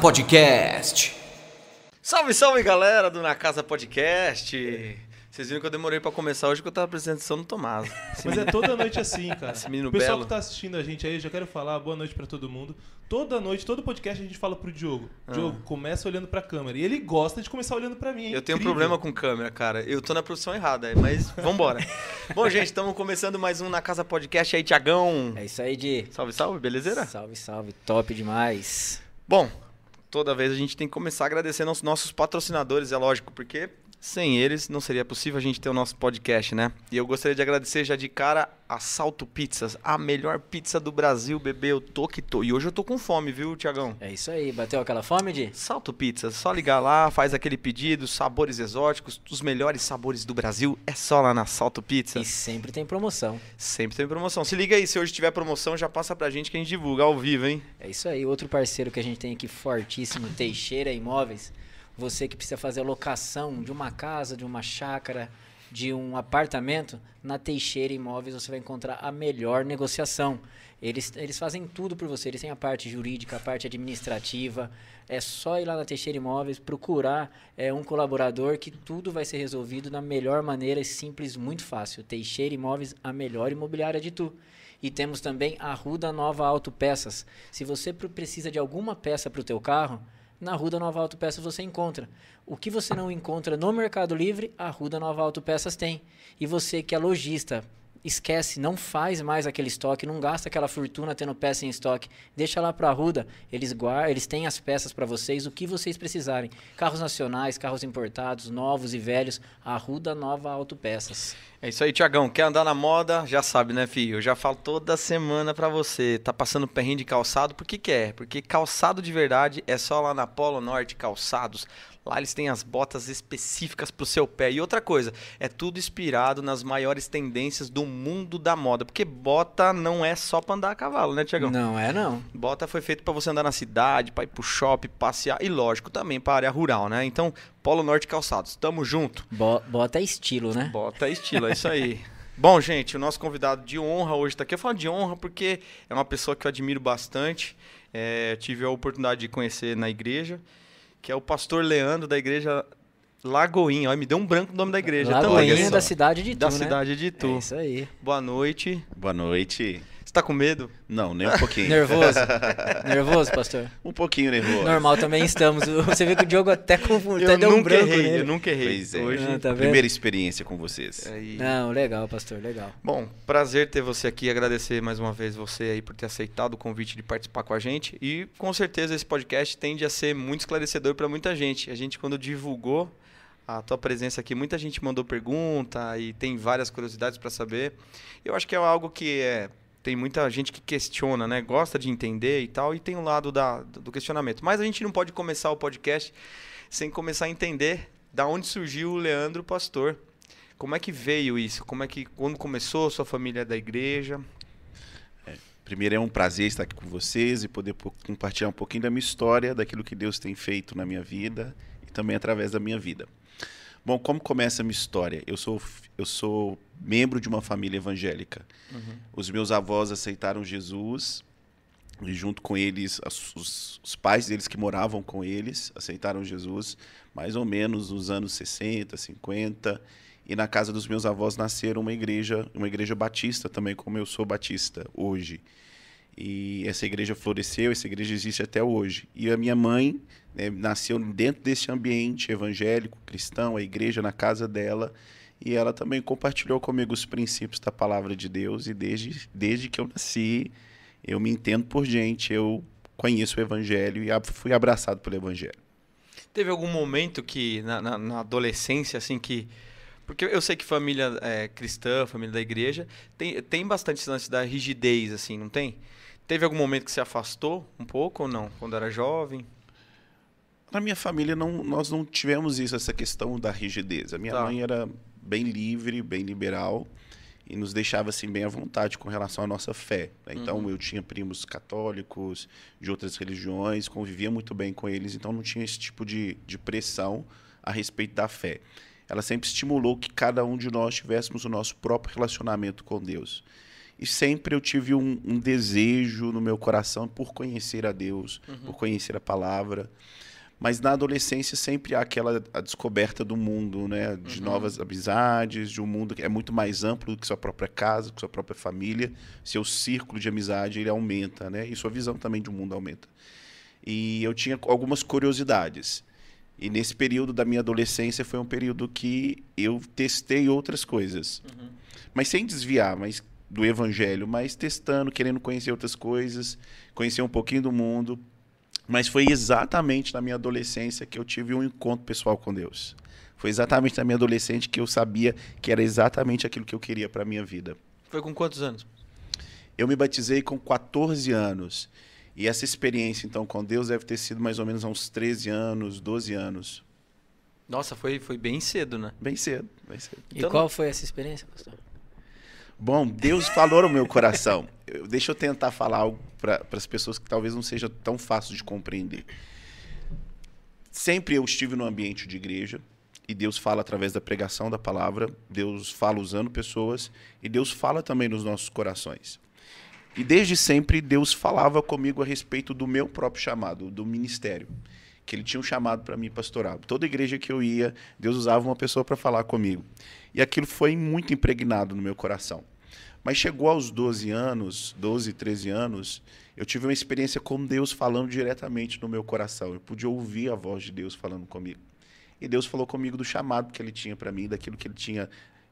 Podcast. Salve, salve galera do Na Casa Podcast. Vocês viram que eu demorei pra começar hoje porque eu tava atenção no Tomás. Esse Mas é menino- toda noite assim, cara. Esse menino o pessoal belo. que tá assistindo a gente aí, já quero falar boa noite pra todo mundo. Toda noite, todo podcast a gente fala pro Diogo. Diogo, começa olhando pra câmera. E ele gosta de começar olhando pra mim. é Eu tenho um problema com câmera, cara. Eu tô na profissão errada, mas vambora. Bom, gente, estamos começando mais um Na Casa Podcast aí, Tiagão. É isso aí, Di. Salve, salve, belezeira? Salve, salve. Top demais. Bom, toda vez a gente tem que começar agradecendo aos nossos patrocinadores, é lógico, porque sem eles não seria possível a gente ter o nosso podcast, né? E eu gostaria de agradecer já de cara a Salto Pizzas, a melhor pizza do Brasil, bebê. Eu tô que tô. E hoje eu tô com fome, viu, Tiagão? É isso aí. Bateu aquela fome, Di? Salto Pizzas, só ligar lá, faz aquele pedido, sabores exóticos, os melhores sabores do Brasil, é só lá na Salto Pizza. E sempre tem promoção. Sempre tem promoção. Se liga aí, se hoje tiver promoção, já passa pra gente que a gente divulga ao vivo, hein? É isso aí. Outro parceiro que a gente tem aqui fortíssimo, Teixeira Imóveis. Você que precisa fazer a locação de uma casa, de uma chácara, de um apartamento, na Teixeira Imóveis você vai encontrar a melhor negociação. Eles, eles fazem tudo por você. Eles têm a parte jurídica, a parte administrativa. É só ir lá na Teixeira Imóveis, procurar é, um colaborador que tudo vai ser resolvido da melhor maneira, simples, muito fácil. Teixeira Imóveis, a melhor imobiliária de tu. E temos também a Ruda Nova Autopeças. Se você pre- precisa de alguma peça para o teu carro, na Ruda Nova Autopeças você encontra. O que você não encontra no Mercado Livre, a Ruda Nova Autopeças tem. E você que é lojista, esquece, não faz mais aquele estoque, não gasta aquela fortuna tendo peça em estoque. Deixa lá para a Ruda, eles guardam, eles têm as peças para vocês, o que vocês precisarem. Carros nacionais, carros importados, novos e velhos, a Ruda Nova Autopeças. É isso aí, Tiagão. Quer andar na moda? Já sabe, né, filho? Eu já falo toda semana pra você. Tá passando perrengue de calçado? Por que quer? Porque calçado de verdade é só lá na Polo Norte Calçados. Lá eles têm as botas específicas pro seu pé. E outra coisa, é tudo inspirado nas maiores tendências do mundo da moda. Porque bota não é só pra andar a cavalo, né, Tiagão? Não é não. Bota foi feito pra você andar na cidade, pra ir pro shopping, passear e lógico também pra área rural, né? Então, Polo Norte Calçados, tamo junto. Bo- Bota é estilo, né? Bota estilo, é isso aí. Bom, gente, o nosso convidado de honra hoje tá aqui. Eu falo de honra porque é uma pessoa que eu admiro bastante. É, tive a oportunidade de conhecer na igreja, que é o pastor Leandro da igreja Lagoinha. Olha, me deu um branco o nome da igreja. Lagoinha olha só, da cidade de Itu, da né? cidade de Itu. É isso aí. Boa noite. Boa noite. Você tá com medo? Não, nem um pouquinho. Nervoso? Nervoso, pastor? um pouquinho nervoso. Normal, também estamos. Você viu que o Diogo até confundiu, eu até deu um nunca branco errei, nele. eu nunca errei. Pois é. Hoje, Ah, tá vendo? Primeira experiência com vocês. aí- Não, legal, pastor, legal. Bom, prazer ter você aqui, agradecer mais uma vez você aí por ter aceitado o convite de participar com a gente e com certeza esse podcast tende a ser muito esclarecedor para muita gente. A gente quando divulgou a tua presença aqui, muita gente mandou pergunta e tem várias curiosidades para saber. Eu acho que é algo que é tem muita gente que questiona, né? Gosta de entender e tal, e tem o lado da, do questionamento. Mas a gente não pode começar o podcast sem começar a entender da onde surgiu o Leandro Pastor. Como é que veio isso? Como é que quando começou sua família é da igreja? Primeiro é um prazer estar aqui com vocês e poder po- compartilhar um pouquinho da minha história, daquilo que Deus tem feito na minha vida e também através da minha vida. Bom, como começa a minha história? Eu sou, eu sou membro de uma família evangélica. Os meus avós aceitaram Jesus e junto com eles, as- os, os pais deles que moravam com eles aceitaram Jesus mais ou menos nos anos 60, 50. E na casa dos meus avós nasceram uma igreja, uma igreja batista também, como eu sou batista hoje. E essa igreja floresceu, essa igreja existe até hoje. E a minha mãe né, nasceu dentro desse ambiente evangélico, cristão, a igreja na casa dela. E ela também compartilhou comigo os princípios da palavra de Deus. E desde, desde que eu nasci, eu me entendo por gente, eu conheço o evangelho e fui abraçado pelo evangelho. Teve algum momento que na, na- na adolescência assim que porque eu sei que família é, cristã, família da igreja tem, tem bastante lance da rigidez assim, não tem? Teve algum momento que se afastou um pouco ou não? Quando era jovem? Na minha família, não, nós não tivemos isso, essa questão da rigidez. A minha Tá. mãe era bem livre, bem liberal e nos deixava assim bem à vontade com relação à nossa fé. né? Então eu tinha primos católicos de outras religiões, convivia muito bem com eles, então não tinha esse tipo de, de pressão a respeito da fé. Ela sempre estimulou que cada um de nós tivéssemos o nosso próprio relacionamento com Deus. E sempre eu tive um, um desejo no meu coração por conhecer a Deus, Uhum. por conhecer a palavra. Mas na adolescência sempre há aquela a descoberta do mundo, né? De Uhum. novas amizades, de um mundo que é muito mais amplo do que sua própria casa, que sua própria família. Seu círculo de amizade ele aumenta, né? E sua visão também de um mundo aumenta. E eu tinha algumas curiosidades. E nesse período da minha adolescência foi um período que eu testei outras coisas. Mas sem desviar, mas do evangelho, mas testando, querendo conhecer outras coisas, conhecer um pouquinho do mundo. Mas foi exatamente na minha adolescência que eu tive um encontro pessoal com Deus. Foi exatamente na minha adolescência que eu sabia que era exatamente aquilo que eu queria para minha vida. Foi com quantos anos? Eu me batizei com 14 anos. E essa experiência, então, com Deus deve ter sido mais ou menos há uns 13 anos, 12 anos. Nossa, foi, foi bem cedo, né? Bem cedo, bem cedo. E Então- qual foi essa experiência, pastor? Bom, Deus falou no meu coração. Eu- deixa eu tentar falar algo para as pessoas que talvez não seja tão fácil de compreender. Sempre eu estive no ambiente de igreja e Deus fala através da pregação da palavra, Deus fala usando pessoas e Deus fala também nos nossos corações. E desde sempre Deus falava comigo a respeito do meu próprio chamado, do ministério, que ele tinha um chamado para mim pastorar. Toda igreja que eu ia, Deus usava uma pessoa para falar comigo. E aquilo foi muito impregnado no meu coração. Mas chegou aos 12 anos, 12, 13 anos, eu tive uma experiência com Deus falando diretamente no meu coração. Eu pude ouvir a voz de Deus falando comigo. E Deus falou comigo do chamado que ele tinha para mim, daquilo que ele tinha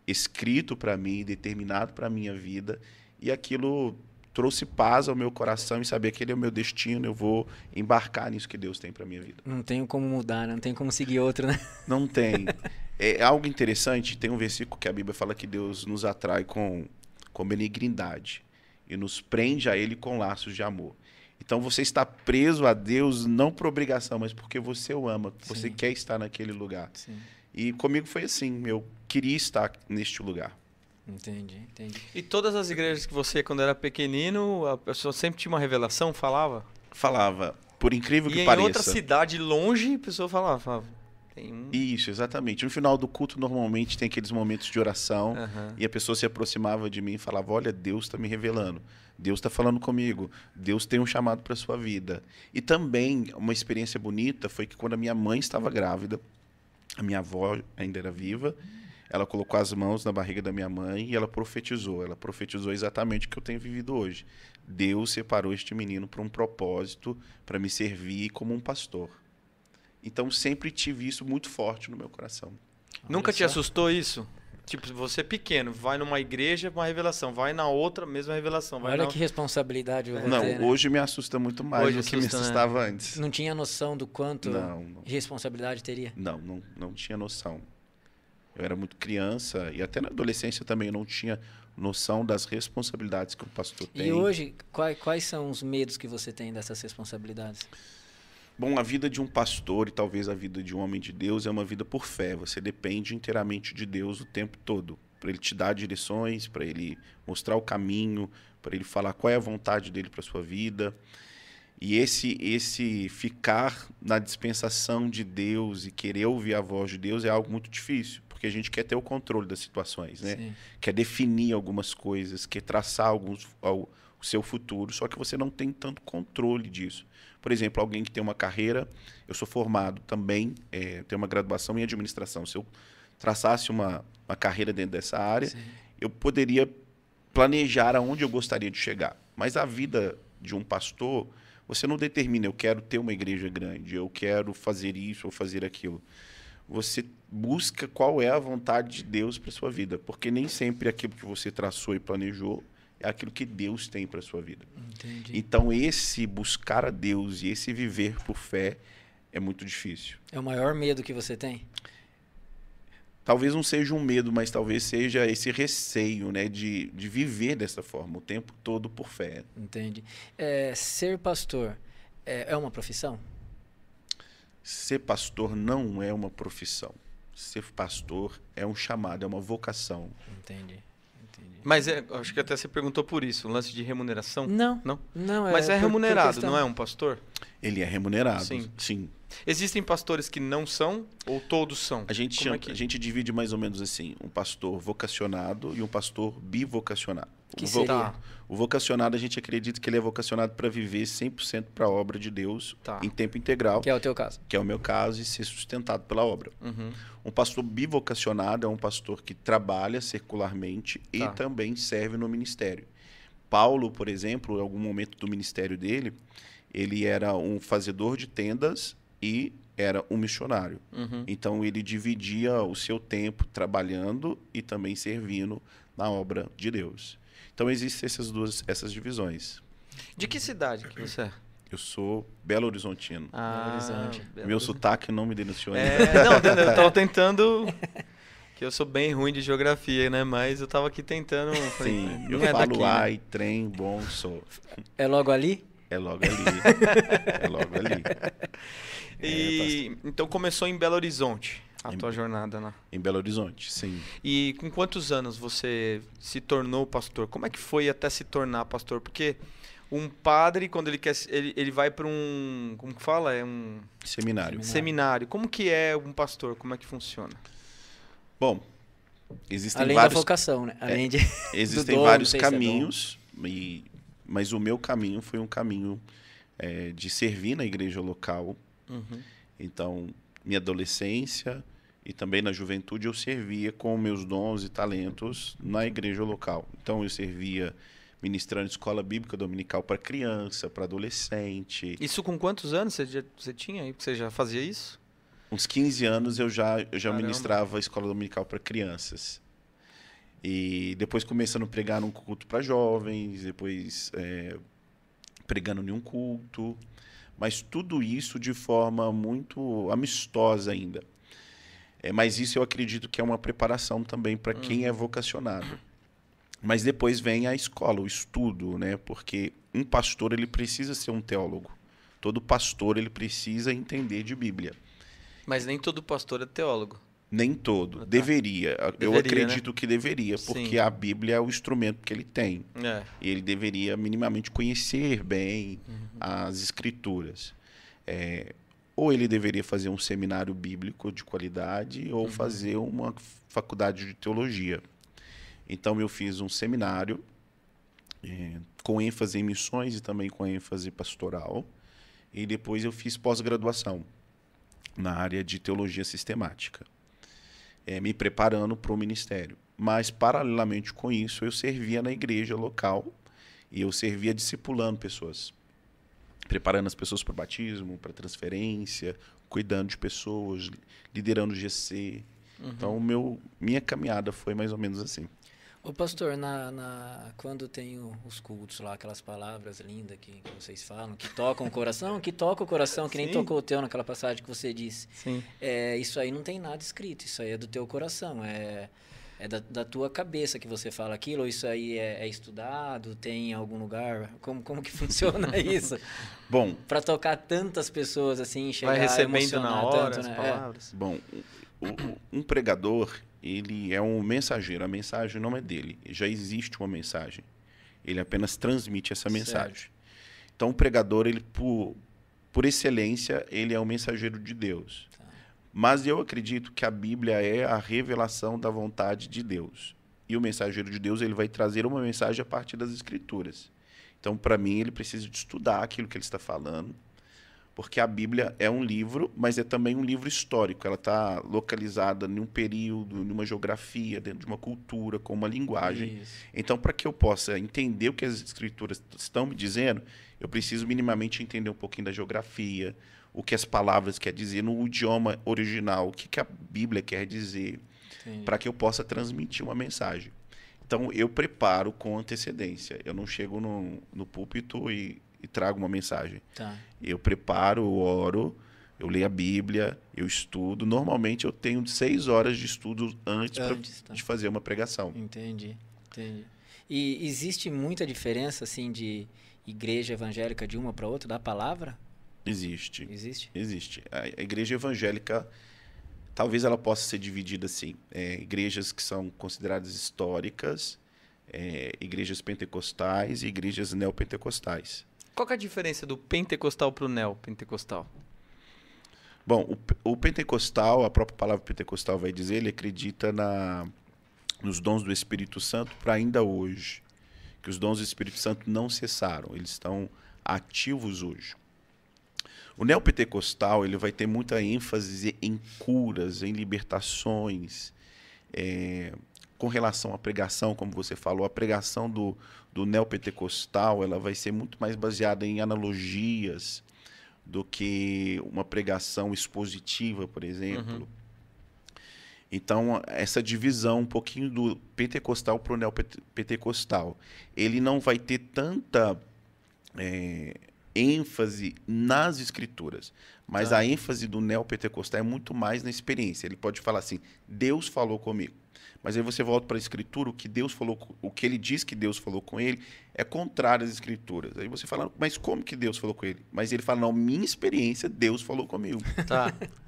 escrito para mim, determinado para minha vida. E aquilo trouxe paz ao meu coração e saber que ele é o meu destino, eu vou embarcar nisso que Deus tem para minha vida. Não tenho como mudar, né? não tem como seguir outro, né? Não tem. É algo interessante, tem um versículo que a Bíblia fala que Deus nos atrai com, com benignidade e nos prende a Ele com laços de amor. Então você está preso a Deus não por obrigação, mas porque você o ama, você Sim. quer estar naquele lugar. Sim. E comigo foi assim, eu queria estar neste lugar. Entendi, entendi. E todas as igrejas que você, quando era pequenino, a pessoa sempre tinha uma revelação, falava? Falava, por incrível E que em pareça. outra cidade longe, a pessoa falava, falava tem um... Isso, exatamente. No final do culto, normalmente tem aqueles momentos de oração. Aham. E a pessoa se aproximava de mim e falava: Olha, Deus está me revelando. Deus está falando comigo. Deus tem um chamado para sua vida. E também uma experiência bonita foi que quando a minha mãe estava grávida, a minha avó ainda era viva, ela colocou as mãos na barriga da minha mãe e ela profetizou. Ela profetizou exatamente o que eu tenho vivido hoje. Deus separou este menino para um propósito, para me servir como um pastor. Então sempre tive isso muito forte no meu coração. Nunca te assustou isso? Tipo, você pequeno, vai numa igreja, uma revelação, vai na outra, mesma revelação. Vai Olha na... que responsabilidade vou Não, ter, né? hoje me assusta muito mais Hoje do que me assusta, né? assustava antes. Não tinha noção do quanto Não, não, de responsabilidade teria. não, não, não tinha noção. Eu era muito criança e até na adolescência também eu não tinha noção das responsabilidades que o pastor tem. E hoje, quais, quais são os medos que você tem dessas responsabilidades? Bom, a vida de um pastor e talvez a vida de um homem de Deus é uma vida por fé. Você depende inteiramente de Deus o tempo todo. Para ele te dar direções, para ele mostrar o caminho, para ele falar qual é a vontade dele para sua vida. E esse esse ficar na dispensação de Deus e querer ouvir a voz de Deus é algo muito difícil, porque a gente quer ter o controle das situações, né? Sim. quer definir algumas coisas, quer traçar alguns, ao- o seu futuro, só que você não tem tanto controle disso. Por exemplo, alguém que tem uma carreira, eu sou formado também, é, tenho uma graduação em administração. Se eu traçasse uma, uma carreira dentro dessa área, Sim. eu poderia planejar aonde eu gostaria de chegar. Mas a vida de um pastor, você não determina, eu quero ter uma igreja grande, eu quero fazer isso ou fazer aquilo. Você busca qual é a vontade de Deus para sua vida, porque nem sempre aquilo que você traçou e planejou é aquilo que Deus tem para sua vida. Entendi. Então esse buscar a Deus e esse viver por fé é muito difícil. É o maior medo que você tem? Talvez não seja um medo, mas talvez seja esse receio, né, de, de viver dessa forma o tempo todo por fé. Entendi. É, ser pastor é, é uma profissão? Ser pastor não é uma profissão. Ser pastor é um chamado, é uma vocação. Entendi. Entendi. Mas é, acho que até você perguntou por isso, o lance de remuneração. Não, Não? não. Mas é, por- por remunerado, não é um pastor? Ele é remunerado. Sim. Sim. Existem pastores que não são ou todos são? A gente, chama- é que- a gente divide mais ou menos assim: um pastor vocacionado e um pastor bivocacionado. Que o, vo- o vocacionado, a gente acredita que ele é vocacionado para viver 100% para a obra de Deus Tá. em tempo integral, Que é o teu caso. que é o meu caso, e ser sustentado pela obra. Uhum. Um pastor bivocacionado é um pastor que trabalha circularmente e Tá. também serve no ministério. Paulo, por exemplo, em algum momento do ministério dele, ele era um fazedor de tendas e era um missionário. Uhum. Então ele dividia o seu tempo trabalhando e também servindo na obra de Deus. Então existem essas duas essas divisões. De que cidade que você é? Eu sou Belo Horizontino. Ah, Horizonte. Belo Meu Horizonte. sotaque não me denunciou ainda. É, não, eu tava tentando. Que eu sou bem ruim de geografia, né? Mas eu tava aqui tentando. falei, Sim, não eu é falo daqui, né? ai, trem, bom, sou. É logo ali? É logo ali. é logo ali. E então começou em Belo Horizonte a Em- tua jornada lá. Em Belo Horizonte, sim. E com quantos anos você se tornou pastor? Como é que foi até se tornar pastor? Porque um padre, quando ele quer, se- ele, ele vai para um, como que fala? É um Seminário. seminário. Como que é um pastor? Como é que funciona? Bom, existem Além da vários, vocação, né? Além de. existem dom, vários é caminhos, e- mas o meu caminho foi um caminho eh, de servir na igreja local. Uhum. Então, minha adolescência e também na juventude eu servia com meus dons e talentos na igreja local. Então, eu servia ministrando escola bíblica dominical para criança, para adolescente. Isso com quantos anos você, já, você tinha aí? Você já fazia isso? Uns 15 anos eu já, eu já Caramba. ministrava escola dominical para crianças. E depois começando a pregar num culto para jovens, depois é, pregando em um culto. Mas tudo isso de forma muito amistosa ainda. É, mas isso eu acredito que é uma preparação também para quem é vocacionado. Mas depois vem a escola, o estudo, né? Porque um pastor ele precisa ser um teólogo. Todo pastor ele precisa entender de Bíblia. Mas nem todo pastor é teólogo. Nem todo. Ah, tá. Deveria. Eu Deveria, acredito que deveria, porque Sim. a Bíblia é o instrumento que ele tem. É. E ele deveria minimamente conhecer bem Uhum. as escrituras. É, ou ele deveria fazer um seminário bíblico de qualidade, ou Uhum. fazer uma faculdade de teologia. Então eu fiz um seminário é, com ênfase em missões e também com ênfase pastoral. E depois eu fiz pós-graduação na área de teologia sistemática, é, me preparando para o ministério. Mas, paralelamente com isso, eu servia na igreja local e eu servia discipulando pessoas, preparando as pessoas para o batismo, para transferência, cuidando de pessoas, liderando o GC. Uhum. Então, o meu, minha caminhada foi mais ou menos assim. Ô pastor, na, na- quando tem os cultos lá, aquelas palavras lindas que, que vocês falam, que tocam o coração, que toca o coração, que nem Sim. tocou o teu naquela passagem que você disse. Sim. É, isso aí não tem nada escrito, isso aí é do teu coração, é, é da, da tua cabeça que você fala aquilo, ou isso aí é, é estudado, tem em algum lugar? Como, como que funciona isso? Bom, Pra tocar tantas pessoas assim, chegar Vai a recebendo na emocionar hora tanto, as né? É. palavras. Bom, o- o- um pregador, ele é um mensageiro. A mensagem não é dele. Já existe uma mensagem. Ele apenas transmite essa mensagem. Então, o pregador, ele por, por excelência, ele é um mensageiro de Deus. Mas eu acredito que a Bíblia é a revelação da vontade de Deus. E o mensageiro de Deus, ele vai trazer uma mensagem a partir das escrituras. Então, para mim, ele precisa de estudar aquilo que ele está falando, porque a Bíblia é um livro, mas é também um livro histórico. Ela está localizada em um período, numa geografia, dentro de uma cultura, com uma linguagem. Isso. Então, para que eu possa entender o que as escrituras estão me dizendo, eu preciso minimamente entender um pouquinho da geografia, o que as palavras quer dizer no idioma original, o que, que a Bíblia quer dizer, para que eu possa transmitir uma mensagem. Então, eu preparo com antecedência. Eu não chego no, no púlpito e, e trago uma mensagem. Tá. Eu preparo, eu oro, eu leio a Bíblia, eu estudo. Normalmente, eu tenho seis horas de estudo antes, pra- Antes, tá. de fazer uma pregação. Entendi, entendi. E existe muita diferença, assim, de igreja evangélica de uma para outra, da palavra? Existe. Existe? Existe. A igreja evangélica, talvez ela possa ser dividida assim: é, igrejas que são consideradas históricas, é, igrejas pentecostais e igrejas neopentecostais. Qual que é a diferença do pentecostal pro neopentecostal? Bom, o, o pentecostal, a própria palavra pentecostal vai dizer, ele acredita na, nos dons do Espírito Santo para ainda hoje. que os dons do Espírito Santo não cessaram, eles estão ativos hoje. O neopentecostal ele vai ter muita ênfase em curas, em libertações, é, com relação à pregação, como você falou, a pregação do, do neopentecostal ela vai ser muito mais baseada em analogias do que uma pregação expositiva, por exemplo. Uhum. Então, essa divisão um pouquinho do pentecostal para o neopentecostal, ele não vai ter tanta é, ênfase nas escrituras, mas ah. a ênfase do neopentecostal é muito mais na experiência. Ele pode falar assim: Deus falou comigo. Mas aí você volta para a escritura, o que Deus falou, o que ele diz que Deus falou com ele é contrário às escrituras. Aí você fala, mas como que Deus falou com ele? Mas ele fala, não, minha experiência, Deus falou comigo. Tá.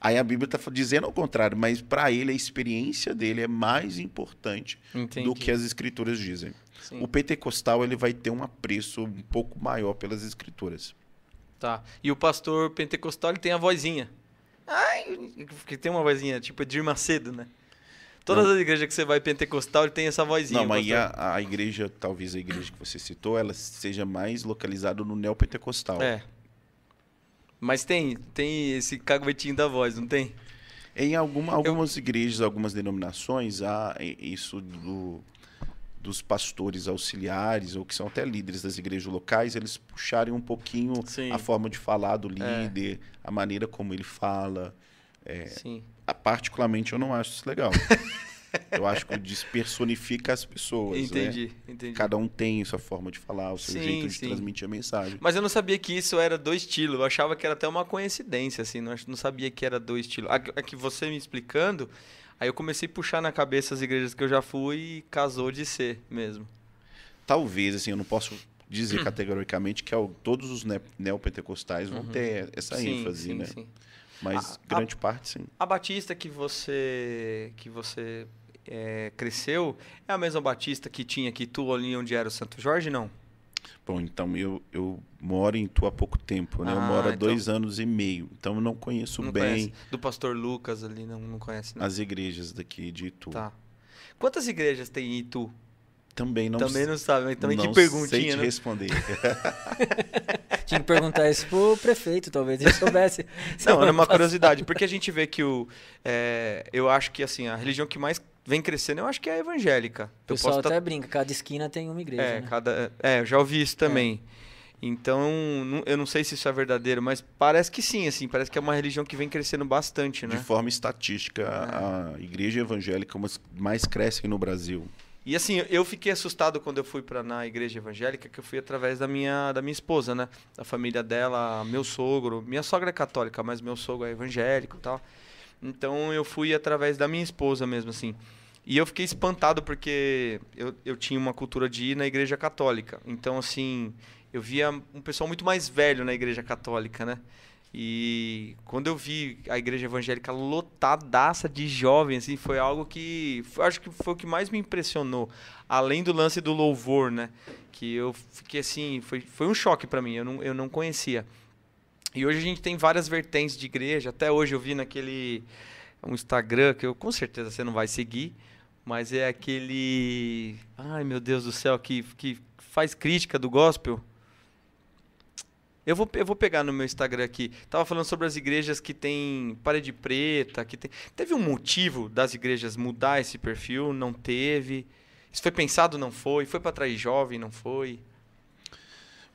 Aí a Bíblia está dizendo ao contrário, mas para ele a experiência dele é mais importante Entendi. do que as escrituras dizem. Sim. O pentecostal ele vai ter um apreço um pouco maior pelas escrituras. Tá. E o pastor pentecostal ele tem a vozinha. Ai, que tem uma vozinha tipo de Macedo, né? Todas não. as igrejas que você vai pentecostal ele tem essa vozinha. Não, mas a, a igreja, talvez a igreja que você citou, ela seja mais localizada no neopentecostal. É. Mas tem, tem esse caguetinho da voz, não tem? Em alguma, algumas Eu... igrejas, algumas denominações, há isso do, dos pastores auxiliares, ou que são até líderes das igrejas locais, eles puxarem um pouquinho Sim. a forma de falar do é. líder, é. a maneira como ele fala. É, Sim. Particularmente, eu não acho isso legal. Eu acho que despersonifica as pessoas. Entendi, né? entendi. Cada um tem sua forma de falar, o seu sim, jeito de sim. transmitir a mensagem. Mas eu não sabia que isso era do estilo. Eu achava que era até uma coincidência, assim. Não, não sabia que era do estilo. Aqui você me explicando, aí eu comecei a puxar na cabeça as igrejas que eu já fui e casou de ser mesmo. Talvez, assim, eu não posso dizer categoricamente que todos os neopentecostais vão uhum. ter essa sim, ênfase, né? Mas a, grande a, parte, sim. A Batista que você que você é, cresceu é a mesma Batista que tinha aqui tu ali onde era o Santo Jorge, não? Bom, então eu, eu moro em Tu há pouco tempo, né? Ah, eu moro há então... dois anos e meio, então eu não conheço não bem. Conhece. Do pastor Lucas ali, não, não conhece? Não. As igrejas daqui de Itu. Tá. Quantas igrejas tem em Itu? Também não Também não sabe, mas também não te perguntinha, sei te né? responder. Tinha que perguntar isso pro prefeito, talvez ele soubesse. não, era uma curiosidade, porque a gente vê que o. É, eu acho que assim, a religião que mais vem crescendo, eu acho que é a evangélica. O pessoal até tá... brinca, cada esquina tem uma igreja. É, né? cada... é eu já ouvi isso também. É. Então, eu não sei se isso é verdadeiro, mas parece que sim, assim, parece que é uma religião que vem crescendo bastante, né? De forma estatística, é. a igreja evangélica mais cresce no Brasil. E assim, eu fiquei assustado quando eu fui para na igreja evangélica, que eu fui através da minha da minha esposa, né? Da família dela, meu sogro, minha sogra é católica, mas meu sogro é evangélico, e tal. Então eu fui através da minha esposa mesmo assim. E eu fiquei espantado porque eu, eu tinha uma cultura de ir na igreja católica. Então assim, eu via um pessoal muito mais velho na igreja católica, né? E quando eu vi a igreja evangélica lotadaça de jovens, assim, foi algo que acho que foi o que mais me impressionou, além do lance do louvor, né? Que eu fiquei assim, foi, foi um choque para mim, eu não, eu não conhecia. E hoje a gente tem várias vertentes de igreja, até hoje eu vi naquele um Instagram que eu com certeza você não vai seguir, mas é aquele, ai meu Deus do céu, que que faz crítica do gospel. Eu vou, eu vou pegar no meu Instagram aqui. Tava falando sobre as igrejas que tem parede preta, que tem. Teve um motivo das igrejas mudar esse perfil? Não teve. Isso foi pensado? Não foi. Foi para atrair jovem? Não foi.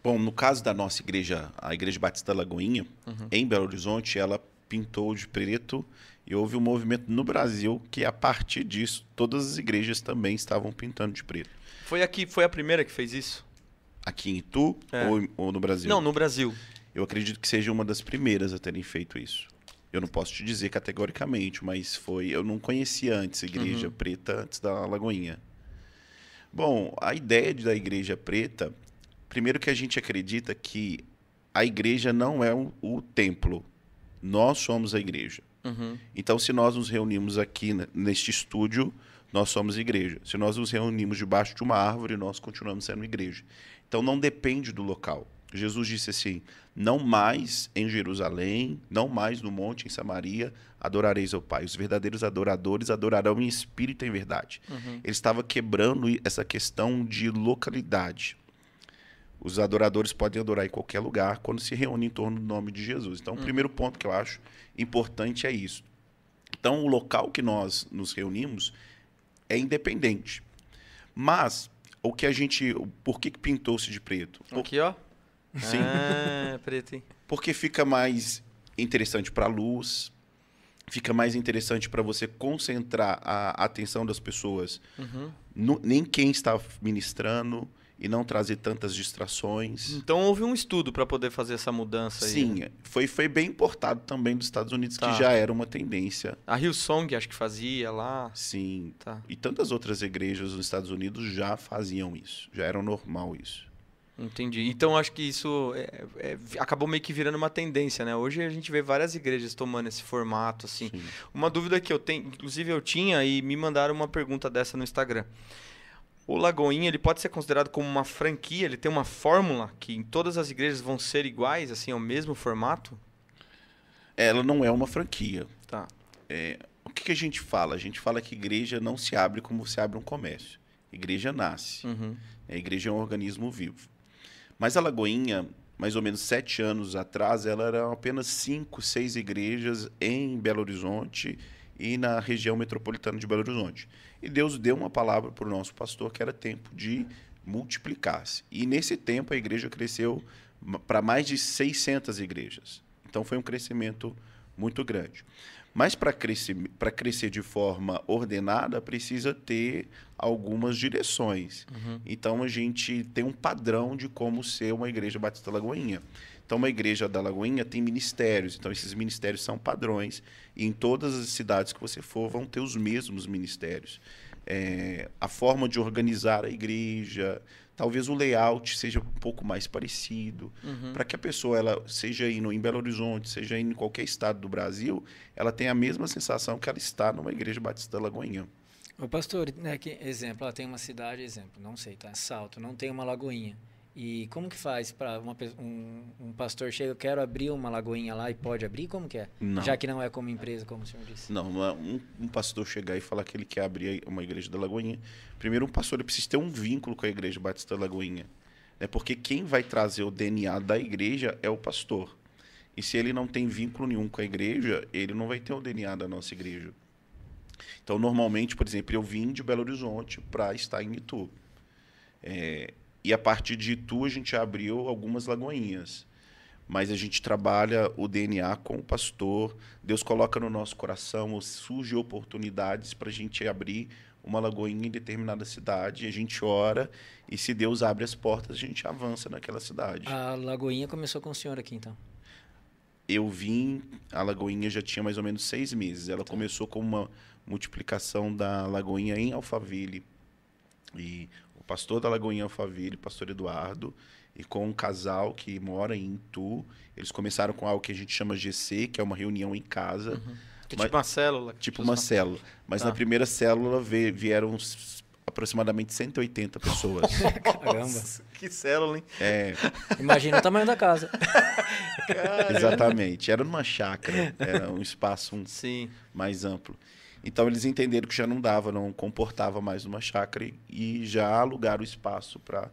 Bom, no caso da nossa igreja, a Igreja Batista Lagoinha, uhum. em Belo Horizonte, ela pintou de preto e houve um movimento no Brasil que a partir disso todas as igrejas também estavam pintando de preto. Foi aqui, foi a primeira que fez isso? Aqui em Itu é. ou, ou, no Brasil? Não, no Brasil. Eu acredito que seja uma das primeiras a terem feito isso. Eu não posso te dizer categoricamente, mas foi. Eu não conhecia antes a Igreja uhum. Preta antes da Lagoinha. Bom, a ideia da Igreja Preta, primeiro que a gente acredita que a igreja não é o, o templo, nós somos a igreja. Uhum. Então, se nós nos reunimos aqui neste estúdio, nós somos igreja. Se nós nos reunimos debaixo de uma árvore, nós continuamos sendo igreja. Então não depende do local. Jesus disse assim: Não mais em Jerusalém, não mais no monte em Samaria, adorareis ao Pai. Os verdadeiros adoradores adorarão em espírito e em verdade. Uhum. Ele estava quebrando essa questão de localidade. Os adoradores podem adorar em qualquer lugar quando se reúnem em torno do nome de Jesus. Então, o primeiro ponto que eu acho importante é isso. Então, o local que nós nos reunimos é independente. Mas, o que a gente. Por que que pintou-se de preto? Aqui, ó. Sim. Ah, preto, hein? Porque fica mais interessante para a luz, fica mais interessante para você concentrar a atenção das pessoas Uhum. no, em quem está ministrando e não trazer tantas distrações. Então houve um estudo para poder fazer essa mudança aí. Sim, né? foi, foi bem importado também dos Estados Unidos, Tá. que já era uma tendência. A Hillsong acho que fazia lá. Sim. Tá. E tantas outras igrejas nos Estados Unidos já faziam isso. Já era normal isso. Entendi. Então acho que isso é- é- acabou meio que virando uma tendência, né? Hoje a gente vê várias igrejas tomando esse formato, assim. Sim. Uma dúvida que eu tenho, inclusive eu tinha e me mandaram uma pergunta dessa no Instagram. O Lagoinha, ele pode ser considerado como uma franquia? Ele tem uma fórmula que em todas as igrejas vão ser iguais, assim, ao mesmo formato? Ela não é uma franquia. Tá. O que, que a gente fala? A gente fala que igreja não se abre como se abre um comércio. Igreja nasce. Uhum. A igreja é um organismo vivo. Mas a Lagoinha, mais ou menos sete anos atrás, ela era apenas cinco, seis igrejas em Belo Horizonte e na região metropolitana de Belo Horizonte. E Deus deu uma palavra para o nosso pastor que era tempo de multiplicar-se. E nesse tempo a igreja cresceu para mais de 600 igrejas. Então foi um crescimento muito grande. Mas para crescer, crescer de forma ordenada, precisa ter algumas direções. Então a gente tem um padrão de como ser uma igreja batista lagoinha. Então uma igreja da Lagoinha tem ministérios. Então esses ministérios são padrões. E em todas as cidades que você for vão ter os mesmos ministérios. É, a forma de organizar a igreja, talvez o layout seja um pouco mais parecido, Uhum. para que a pessoa ela seja indo em Belo Horizonte, seja indo em qualquer estado do Brasil, ela tenha a mesma sensação que ela está numa igreja batista da Lagoinha. Ô pastor, né, que, exemplo, ela tem uma cidade, exemplo, não sei, tá? Salto, não tem uma lagoinha. E como que faz para um, um pastor chega, eu quero abrir uma lagoinha lá e pode abrir? Como que é? Não. Já que não é como empresa, como o senhor disse. Não, uma- um, um pastor chegar e falar que ele quer abrir uma igreja da Lagoinha, primeiro um pastor ele precisa ter um vínculo com a igreja batista da Lagoinha. Né? Porque quem vai trazer o DNA da igreja é o pastor. E se ele não tem vínculo nenhum com a igreja, ele não vai ter o DNA da nossa igreja. Então, normalmente, por exemplo, eu vim de Belo Horizonte para estar em Itu. É, e a partir de Itu, a gente abriu algumas lagoinhas. Mas a gente trabalha o DNA com o pastor. Deus coloca no nosso coração, surge oportunidades para a gente abrir uma lagoinha em determinada cidade. A gente ora e se Deus abre as portas, a gente avança naquela cidade. A lagoinha começou com o senhor aqui, então. Eu vim, a Lagoinha já tinha mais ou menos seis meses. Ela começou com uma multiplicação da Lagoinha em Alphaville. E pastor da Lagoinha em Alphaville, pastor Eduardo, e com um casal que mora em Itu, eles começaram com algo que a gente chama GC, que é uma reunião em casa, Que Mas- tipo uma célula. que tipo uma célula. Mas Tá. na primeira célula vieram aproximadamente 180 pessoas. Caramba. Nossa, que célula, hein? é, Imagina o tamanho da casa. exatamente. Era numa chácara, era um espaço um Sim. mais amplo. Então eles entenderam que já não dava, não comportava mais uma chácara e- já alugaram o espaço para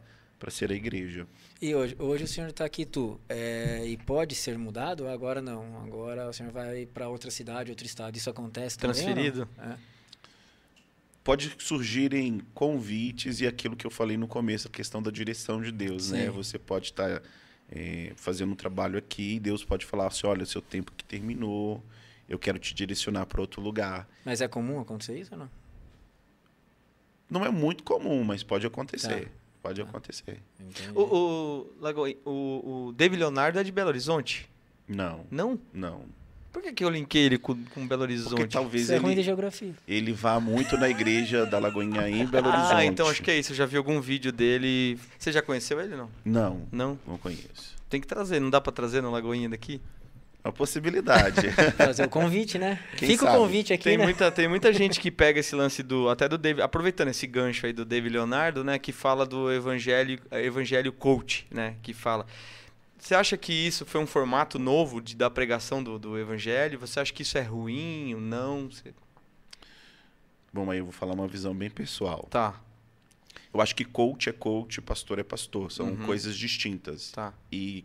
ser a igreja. E hoje, hoje o senhor está aqui, tu, é, e pode ser mudado? Agora não. Agora o senhor vai para outra cidade, outro estado. Isso acontece também? Transferido? É. Pode surgirem convites e aquilo que eu falei no começo, a questão da direção de Deus, né? Sim. Você pode estar eh, fazendo um trabalho aqui e Deus pode falar assim, olha, seu tempo que terminou, eu quero te direcionar para outro lugar. Mas é comum acontecer isso ou não? Não é muito comum, mas pode acontecer. Tá. Pode Tá. acontecer. Entendi. O, o, o, o David Leonardo é de Belo Horizonte? Não, Não? não. Por que, que eu linkei ele com, com Belo Horizonte? Porque talvez Isso é ruim de ele, geografia. ele vá muito na igreja da Lagoinha em Belo Horizonte. Ah, então acho que é isso. Eu já vi algum vídeo dele. Você já conheceu ele, não? Não, Não? não conheço. Tem que trazer. Não dá pra trazer no Lagoinha daqui? Uma possibilidade. Fazer o convite, né? Quem Fica sabe? o convite aqui, Tem né? muita, tem muita gente que pega esse lance do. Até do David. Aproveitando esse gancho aí do David Leonardo, né? Que fala do evangelho, evangelho coach, né? Que fala. Você acha que isso foi um formato novo de, da pregação do, do evangelho? Você acha que isso é ruim ou não? Você... Bom, aí eu vou falar uma visão bem pessoal. Tá, Eu acho que coach é coach, pastor é pastor. São Uhum. coisas distintas. tá. E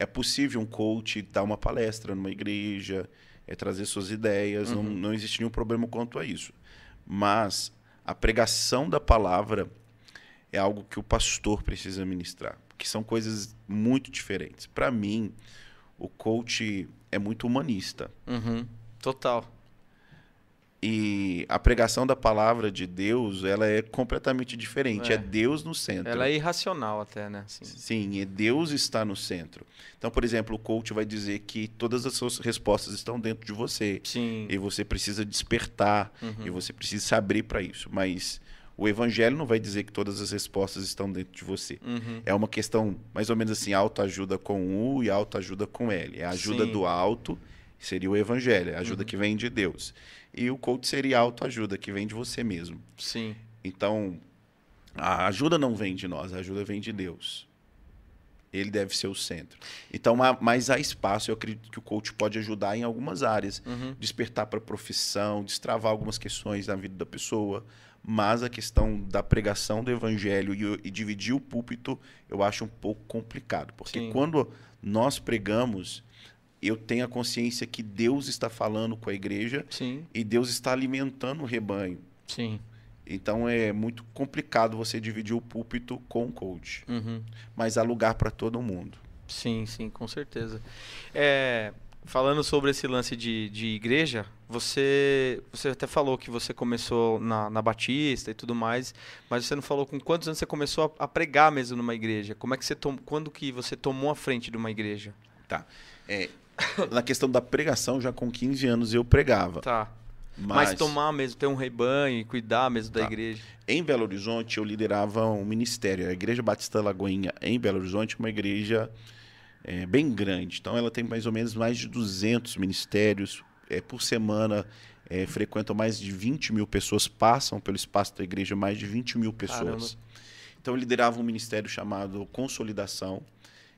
é possível um coach dar uma palestra numa igreja, é trazer suas ideias, não, Uhum. não existe nenhum problema quanto a isso. Mas a pregação da palavra é algo que o pastor precisa ministrar, que são coisas muito diferentes. Para mim, o coach é muito humanista. Uhum. Total. E a pregação da palavra de Deus, ela é completamente diferente. É. É, Deus no centro. Ela é irracional até, né? Assim. Sim, e Deus está no centro. Então, por exemplo, o coach vai dizer que todas as suas respostas estão dentro de você. Sim. E você precisa despertar, Uhum. e você precisa se abrir para isso. Mas o evangelho não vai dizer que todas as respostas estão dentro de você. Uhum. É uma questão mais ou menos assim, autoajuda com U e autoajuda com L. É a ajuda Sim. do alto, seria o evangelho, é a ajuda Uhum. que vem de Deus. E o coach seria autoajuda, que vem de você mesmo. Sim. Então, a ajuda não vem de nós, a ajuda vem de Deus. Ele deve ser o centro. Então, mas há espaço, eu acredito que o coach pode ajudar em algumas áreas. Uhum. Despertar para a profissão, destravar algumas questões na vida da pessoa. Mas a questão da pregação do evangelho e, e dividir o púlpito, eu acho um pouco complicado. Porque Sim. quando nós pregamos, eu tenho a consciência que Deus está falando com a igreja Sim. e Deus está alimentando o rebanho. Sim. Então é muito complicado você dividir o púlpito com o coach. Uhum. Mas há lugar para todo mundo. Sim, sim, com certeza. É, falando sobre esse lance de, de igreja, você, você até falou que você começou na, na Batista e tudo mais, mas você não falou com quantos anos você começou a, a pregar mesmo numa igreja? Como é que você tom, quando que você tomou a frente de uma igreja? Na questão da pregação, já com 15 anos eu pregava. Tá. Mas, Mas, tomar mesmo, ter um rebanho e cuidar mesmo da Tá. igreja. em Belo Horizonte eu liderava um ministério. A Igreja Batista Lagoinha em Belo Horizonte uma igreja é, bem grande. Então ela tem mais ou menos mais de 200 ministérios. É, por semana é, frequentam mais de 20 mil pessoas, passam pelo espaço da igreja mais de 20 mil pessoas. Então eu liderava um ministério chamado Consolidação,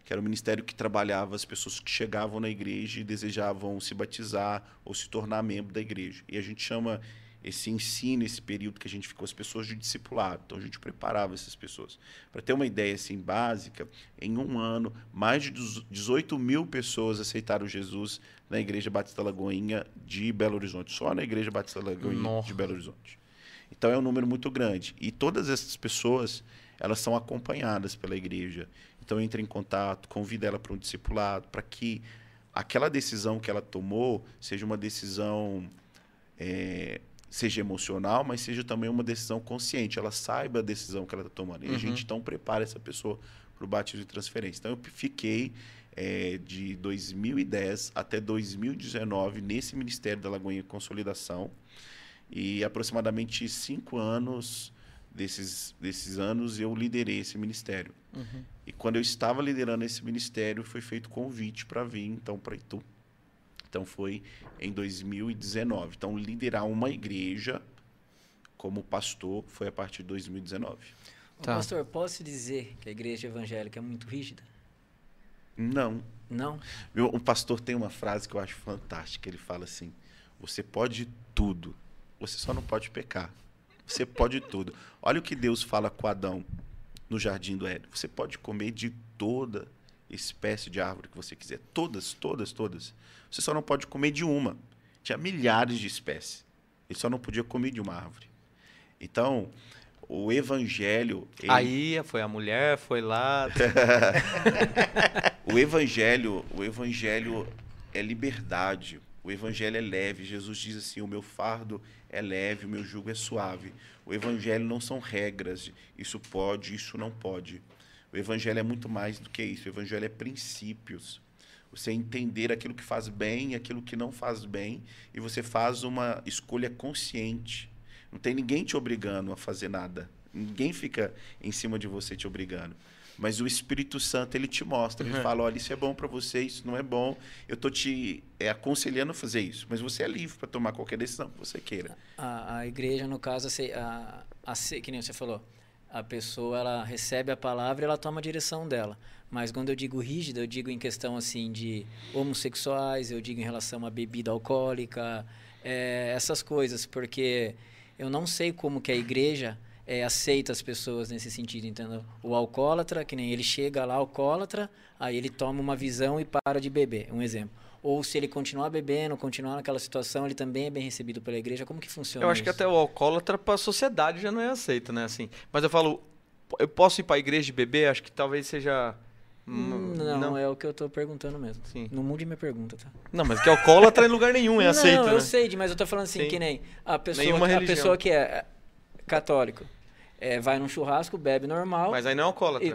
que era um ministério que trabalhava as pessoas que chegavam na igreja e desejavam se batizar ou se tornar membro da igreja. E a gente chama esse ensino, esse período que a gente ficou as pessoas de discipulado. Então a gente preparava essas pessoas. Para ter uma ideia assim básica, em um ano, mais de 18 mil pessoas aceitaram Jesus na Igreja Batista Lagoinha de Belo Horizonte, só na Igreja Batista Lagoinha Nossa. de Belo Horizonte. Então é um número muito grande. E todas essas pessoas, elas são acompanhadas pela igreja. Então entra em contato, convida ela para um discipulado, para que aquela decisão que ela tomou seja uma decisão é, seja emocional, mas seja também uma decisão consciente. Ela saiba a decisão que ela está tomando. E Uhum. a gente então prepara essa pessoa para o batismo e transferência. Então eu fiquei é, de 2010 até 2019 nesse Ministério da Lagoinha Consolidação. E aproximadamente cinco anos desses, desses anos eu liderei esse ministério. Uhum. E quando eu estava liderando esse ministério, foi feito convite para vir então para Itu. Então foi em 2019. Então liderar uma igreja como pastor foi a partir de 2019. Ô, Tá. Pastor, posso dizer que a igreja evangélica é muito rígida? Não. Não? Meu, um pastor tem uma frase que eu acho fantástica. Ele fala assim: Você pode tudo, você só não pode pecar. Você pode tudo. Olha o que Deus fala com Adão no jardim do Éden. Você pode comer de toda espécie de árvore que você quiser. Todas, todas, todas. Você só não pode comer de uma. Tinha milhares de espécies. Ele só não podia comer de uma árvore. Então, o evangelho. ele- Aí foi a mulher, foi lá. O evangelho, o evangelho é liberdade. O evangelho é leve. Jesus diz assim: "O meu fardo é leve, o meu jugo é suave". O evangelho não são regras, isso pode, isso não pode. O evangelho é muito mais do que isso. O evangelho é princípios. Você entender aquilo que faz bem, aquilo que não faz bem, e você faz uma escolha consciente. Não tem ninguém te obrigando a fazer nada. Ninguém fica em cima de você te obrigando. Mas o Espírito Santo, ele te mostra. Ele Uhum. fala, olha, isso é bom para você, isso não é bom. Eu tô te é, aconselhando a fazer isso. Mas você é livre para tomar qualquer decisão que você queira. A, a igreja, no caso, a, ce- a, a que nem você falou, a pessoa ela recebe a palavra e ela toma a direção dela. Mas quando eu digo rígida, eu digo em questão assim de homossexuais, eu digo em relação a bebida alcoólica, é, essas coisas, porque eu não sei como que a igreja é, aceita as pessoas nesse sentido, entendeu? O alcoólatra, que nem ele chega lá, alcoólatra, aí ele toma uma visão e para de beber, um exemplo. Ou se ele continuar bebendo, continuar naquela situação, ele também é bem recebido pela igreja. Como que funciona Eu acho isso? que até o alcoólatra para a sociedade já não é aceito, né? Assim. Mas eu falo, eu posso ir para a igreja e beber? Acho que talvez seja. Hum, Não, é o que eu tô perguntando mesmo. Sim. Não mude minha pergunta, tá? Não, mas que alcoólatra em lugar nenhum é aceito, não, né? eu sei, mas eu tô falando assim, Sim. que nem a pessoa, Nenhuma a religião. pessoa que é católico, é, vai num churrasco, bebe normal, Mas aí não é alcoólatra. e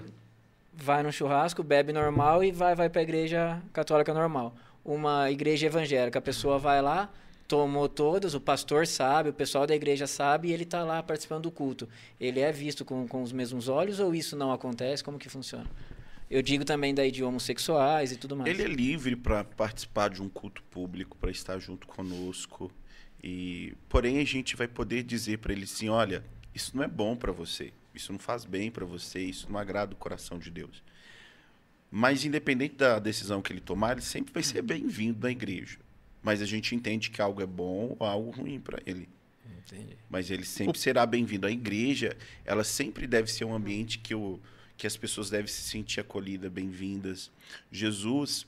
vai num churrasco, bebe normal e vai vai para igreja católica normal. Uma igreja evangélica, a pessoa vai lá, tomou todas, o pastor sabe, o pessoal da igreja sabe e ele tá lá participando do culto. Ele é visto com, com os mesmos olhos ou isso não acontece? Como que funciona? Eu digo também daí de homossexuais e tudo mais. Ele é livre para participar de um culto público, para estar junto conosco. E porém a gente vai poder dizer para ele assim, olha, isso não é bom para você, isso não faz bem para você, isso não agrada o coração de Deus. Mas independente da decisão que ele tomar, ele sempre vai ser bem-vindo na igreja. Mas a gente entende que algo é bom ou algo ruim para ele. Entendi. Mas ele sempre será bem-vindo. A igreja, ela sempre deve ser um ambiente que, o, que as pessoas devem se sentir acolhidas, bem-vindas. Jesus,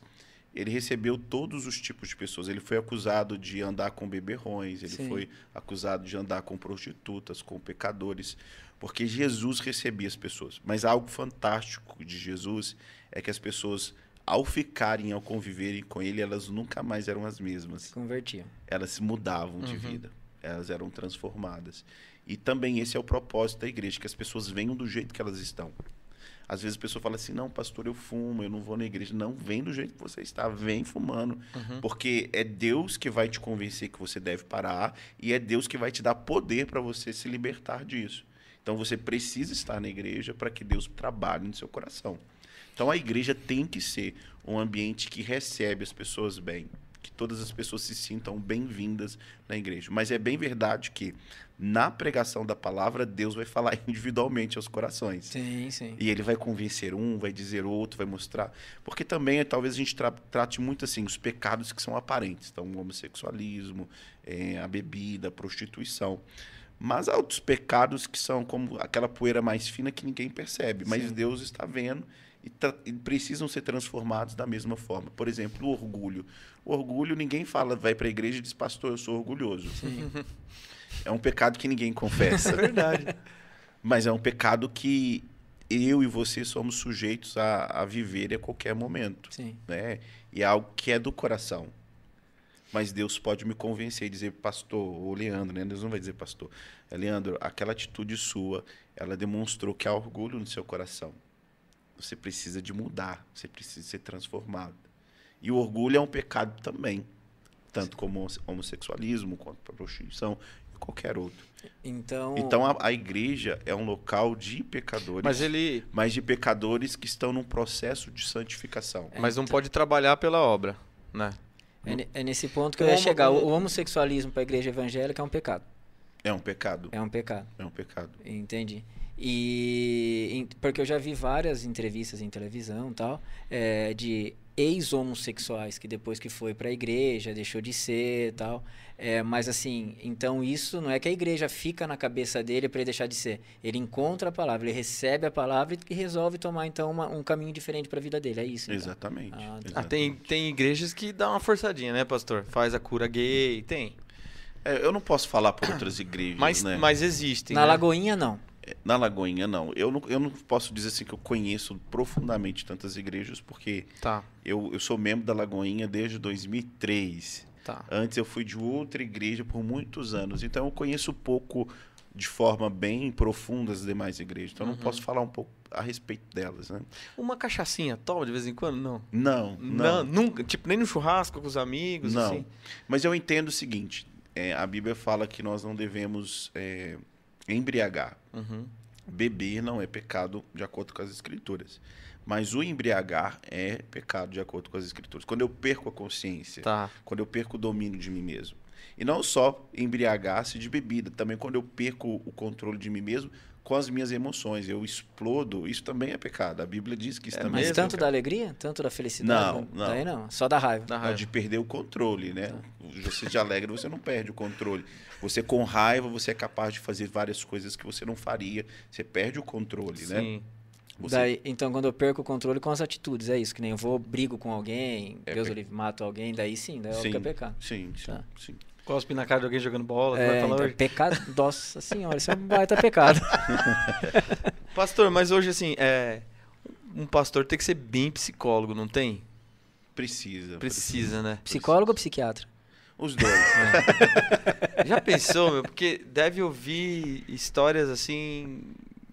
ele recebeu todos os tipos de pessoas. Ele foi acusado de andar com beberrões, ele Sim. foi acusado de andar com prostitutas, com pecadores, porque Jesus recebia as pessoas. Mas algo fantástico de Jesus é que as pessoas, ao ficarem, ao conviverem com ele, elas nunca mais eram as mesmas Se convertiam. elas se mudavam de Uhum. vida, elas eram transformadas. E também esse é o propósito da igreja, que as pessoas venham do jeito que elas estão. Às vezes a pessoa fala assim: não, pastor, eu fumo, eu não vou na igreja. Não, vem do jeito que você está, vem fumando. Uhum. Porque é Deus que vai te convencer que você deve parar e é Deus que vai te dar poder para você se libertar disso. Então você precisa estar na igreja para que Deus trabalhe no seu coração. Então a igreja tem que ser um ambiente que recebe as pessoas bem, que todas as pessoas se sintam bem-vindas na igreja. Mas é bem verdade que na pregação da palavra Deus vai falar individualmente aos corações. Sim, sim. E ele vai convencer um, vai dizer outro, vai mostrar. Porque também, talvez a gente tra- trate muito assim, os pecados que são aparentes. Então, o homossexualismo, eh, a bebida, a prostituição. Mas há outros pecados que são como aquela poeira mais fina que ninguém percebe. Mas Sim. Deus está vendo e, e precisam ser transformados da mesma forma. Por exemplo, o orgulho. O orgulho, ninguém fala, vai para a igreja e diz, pastor, eu sou orgulhoso. É um pecado que ninguém confessa. É verdade. Mas é um pecado que eu e você somos sujeitos a, a viver a qualquer momento, Sim. né? E é algo que é do coração. Mas Deus pode me convencer e dizer, pastor, ou Leandro, né? Deus não vai dizer pastor. É, Leandro, aquela atitude sua, ela demonstrou que há orgulho no seu coração. Você precisa de mudar, você precisa ser transformado. E o orgulho é um pecado também, tanto como o homossexualismo, quanto a prostituição qualquer outro. Então, Então a, a igreja é um local de pecadores, Mas ele. mas de pecadores que estão num processo de santificação. Mas não pode trabalhar pela obra, né? é, é nesse ponto que O eu ia homo- chegar. O, homossexualismo para a igreja evangélica é um pecado. É um pecado. É um pecado. É um pecado. Entendi. E porque eu já vi várias entrevistas em televisão e tal, é, de ex-homossexuais que depois que foi para a igreja deixou de ser e tal. É, mas assim, então isso não é que a igreja fica na cabeça dele para ele deixar de ser. Ele encontra a palavra, ele recebe a palavra e resolve tomar então uma- um caminho diferente para a vida dele. É isso. então. Exatamente. Ah, tá. Ah, tem, exatamente. tem igrejas que dá uma forçadinha, né, pastor? Faz a cura gay, tem. É, eu não posso falar por outras igrejas, Mas, né? mas existem. Na né? Lagoinha não. Na Lagoinha, não. Eu, não. eu não posso dizer assim que eu conheço profundamente tantas igrejas, porque Tá, eu, eu sou membro da Lagoinha desde 2003. tá. Antes eu fui de outra igreja por muitos anos. Então eu conheço pouco de forma bem profunda as demais igrejas. Então eu Uhum. não posso falar um pouco a respeito delas, né? Uma cachaçinha toma de vez em quando? Não. Não, Não, não. nunca. Tipo, nem no churrasco com os amigos, Não. assim. Mas eu entendo o seguinte: é, a Bíblia fala que nós não devemos é, embriagar. Uhum. Beber não é pecado de acordo com as Escrituras. Mas o embriagar é pecado de acordo com as Escrituras. Quando eu perco a consciência, Tá. quando eu perco o domínio de mim mesmo. E não só embriagar-se de bebida, também quando eu perco o controle de mim mesmo com as minhas emoções. Eu explodo, isso também é pecado. A Bíblia diz que isso É também Mas é tanto pecado. da alegria, tanto da felicidade? Não, não. Daí não, só da raiva. Da Não, raiva. de perder o controle, né? Tá. Você de alegre, você não perde o controle. Você com raiva, você é capaz de fazer várias coisas que você não faria. Você perde o controle, né? Sim. Você- Daí, então, quando eu perco o controle com as atitudes, é isso, que nem eu vou, brigo com alguém, É Deus o livre, mato alguém, daí sim, daí é o sim, que é pecado. sim, sim, Tá. sim. Cospe na cara de alguém jogando bola, É, então, hoje. pecado, nossa senhora, isso é um baita pecado. Pastor, mas hoje, assim, é. Um pastor tem que ser bem psicólogo, não tem? Precisa. Precisa, né? Psicólogo ou psiquiatra? Os dois. Já pensou, meu? Porque deve ouvir histórias assim.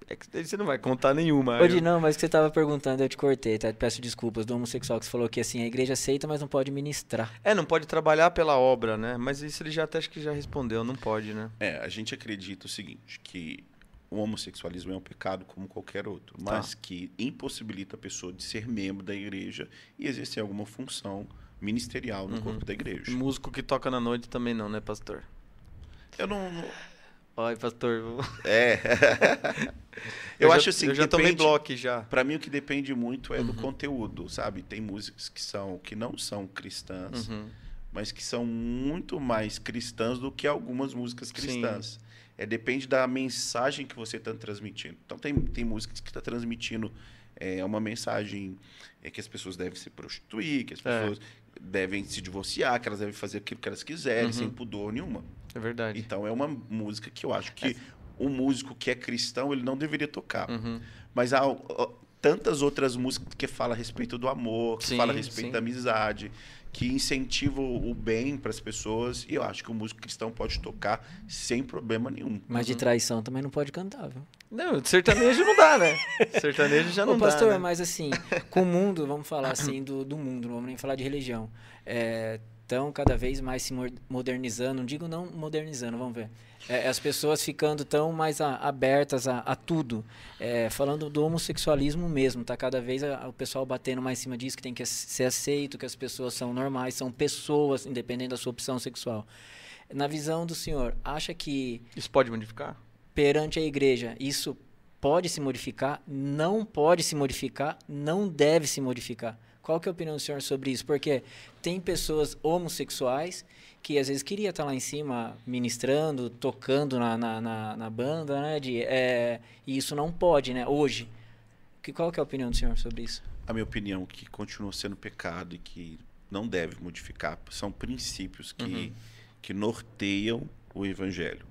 É que você não vai contar nenhuma. Hoje Eu- não, mas o que você estava perguntando, eu te cortei, tá? Peço desculpas do homossexual que você falou que assim, a igreja aceita, mas não pode ministrar. É, não pode trabalhar pela obra, né? Mas isso ele já até acho que já respondeu, não pode, né? É, a gente acredita o seguinte, que o homossexualismo é um pecado como qualquer outro, Tá. mas que impossibilita a pessoa de ser membro da igreja e exercer alguma função ministerial no Uhum. corpo da igreja. Músico que toca na noite também não, né, pastor? Eu não... Ai, pastor. É. eu, já- acho assim, Eu já tomei depende- bloco já. Pra mim o que depende muito é do Uhum. conteúdo, sabe? Tem músicas que são que não são cristãs, Uhum. mas que são muito mais cristãs do que algumas músicas Sim. cristãs. É, depende da mensagem que você está transmitindo. Então, tem, tem músicas que está transmitindo é, uma mensagem é, que as pessoas devem se prostituir, que as É. pessoas devem se divorciar, que elas devem fazer aquilo que elas quiserem, Uhum. sem pudor nenhuma. É verdade. Então, é uma música que eu acho que um músico que é cristão, ele não deveria tocar. Uhum. Mas há tantas outras músicas que falam a respeito do amor, que Sim, falam a respeito sim. da amizade, que incentivam o bem para as pessoas. E eu acho que o músico cristão pode tocar sem problema nenhum. Mas de Uhum. traição também não pode cantar, viu? Não, sertanejo não dá, né? Sertanejo já não Ô, dá. pastor, né? mas assim, com o mundo, vamos falar assim, do, do mundo, não vamos nem falar de religião. Estão cada vez mais se modernizando, não digo não modernizando, vamos ver. É, as pessoas ficando tão mais a- abertas a, a tudo. É, falando do homossexualismo mesmo, tá cada vez a- o pessoal batendo mais em cima disso, que tem que ser aceito, que as pessoas são normais, são pessoas, independente da sua opção sexual. Na visão do senhor, acha que Isso pode modificar? perante a igreja, isso pode se modificar, não pode se modificar, não deve se modificar. Qual que é a opinião do senhor sobre isso? Porque tem pessoas homossexuais que às vezes queria estar lá em cima ministrando, tocando na, na, na, na banda, né? De, é, e isso não pode, né? Hoje. Que, qual que é a opinião do senhor sobre isso? A minha opinião é que continua sendo pecado e que não deve modificar são princípios que, Uhum. que norteiam o evangelho.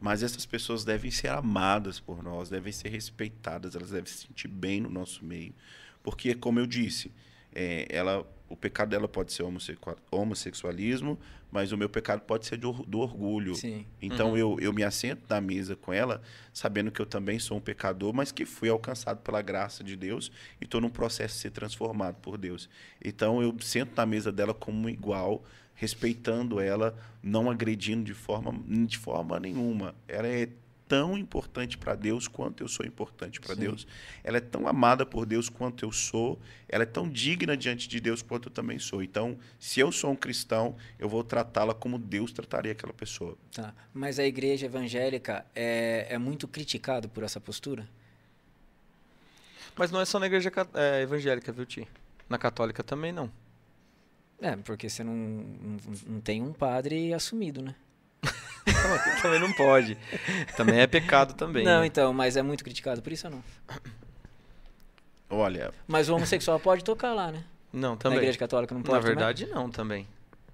Mas essas pessoas devem ser amadas por nós, devem ser respeitadas, elas devem se sentir bem no nosso meio. Porque, como eu disse, é, ela, o pecado dela pode ser homossexua- homossexualismo, mas o meu pecado pode ser do, do orgulho. Sim. Então Uhum. eu, eu me assento na mesa com ela, sabendo que eu também sou um pecador, mas que fui alcançado pela graça de Deus e estou num processo de ser transformado por Deus. Então eu sento na mesa dela como igual, respeitando ela, não agredindo de forma, de forma nenhuma. Ela é tão importante para Deus quanto eu sou importante para. Deus. Ela é tão amada por Deus quanto eu sou. Ela é tão digna diante de Deus quanto eu também sou. Então, se eu sou um cristão, eu vou tratá-la como Deus trataria aquela pessoa. Tá. Mas a igreja evangélica é, é muito criticado por essa postura? Mas não é só na igreja é, evangélica, viu, Ti? Na católica também não. É, porque você não, não, não tem um padre assumido, né? também não pode. Também é pecado também. não, né? então, mas é muito criticado por isso ou não? Olha, Mas o homossexual pode tocar lá, né? Não, Na também. igreja católica não pode Na também? verdade, não também.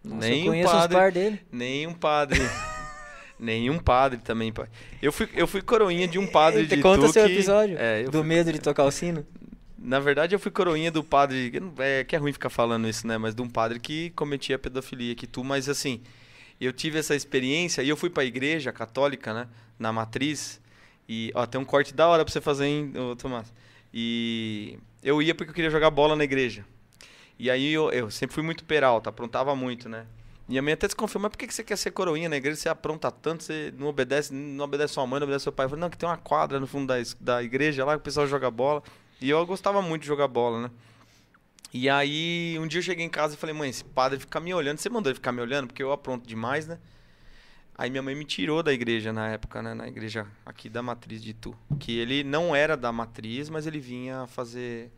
Nossa, nem eu um padre- os par dele. Nenhum padre. Nenhum padre também. pai. Eu fui, eu fui coroinha de um padre de conta Itu seu que- episódio É, do fui- medo de tocar o sino. Na verdade, eu fui coroinha do padre. É que é ruim ficar falando isso, né? Mas de um padre que cometia pedofilia que tu, mas assim, eu tive essa experiência e eu fui pra igreja católica, né? Na matriz. E, ó, tem um corte da hora pra você fazer, hein, Tomás? E eu ia porque eu queria jogar bola na igreja. E aí eu, eu sempre fui muito peralta, aprontava muito, né? A minha até desconfiou, mas por que você quer ser coroinha na igreja? Você apronta tanto, você não obedece, não obedece sua mãe, não obedece seu pai. Eu falei, não, que tem uma quadra no fundo da, da igreja lá que o pessoal joga bola. E eu gostava muito de jogar bola, né? E aí, um dia eu cheguei em casa e falei, mãe, esse padre fica me olhando. Você mandou ele ficar me olhando? Porque eu apronto demais, né? Aí minha mãe me tirou da igreja na época, né? Na igreja aqui da matriz de Tu. Que ele não era da matriz, mas ele vinha fazer.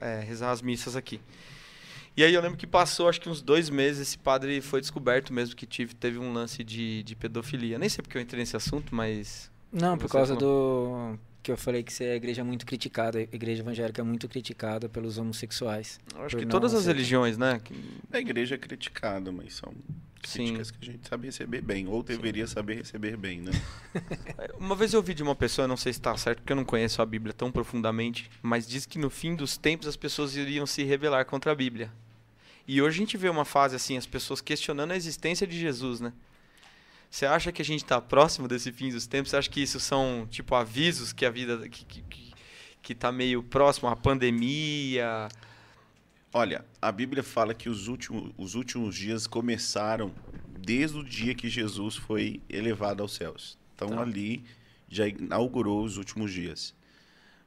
É, rezar as missas aqui. E aí eu lembro que passou acho que uns dois meses, esse padre foi descoberto mesmo que tive, teve um lance de, de pedofilia. Nem sei porque eu entrei nesse assunto, mas. Não, por causa do. Que eu falei que você é a igreja muito criticada, a igreja evangélica é muito criticada pelos homossexuais. Eu acho que todas as religiões, né? que- A igreja é criticada, mas são Sim. críticas que a gente sabe receber bem, ou deveria saber receber bem, né? Uma vez eu ouvi de uma pessoa, não sei se está certo, porque eu não conheço a Bíblia tão profundamente, mas diz que no fim dos tempos as pessoas iriam se rebelar contra a Bíblia. E hoje a gente vê uma fase assim, as pessoas questionando a existência de Jesus, né? Você acha que a gente está próximo desse fim dos tempos? Você acha que isso são, tipo, avisos que a vida... que, que, que, tá meio próximo à pandemia? Olha, a Bíblia fala que os últimos, os últimos dias começaram desde o dia que Jesus foi elevado aos céus. Então Tá. ali já inaugurou os últimos dias.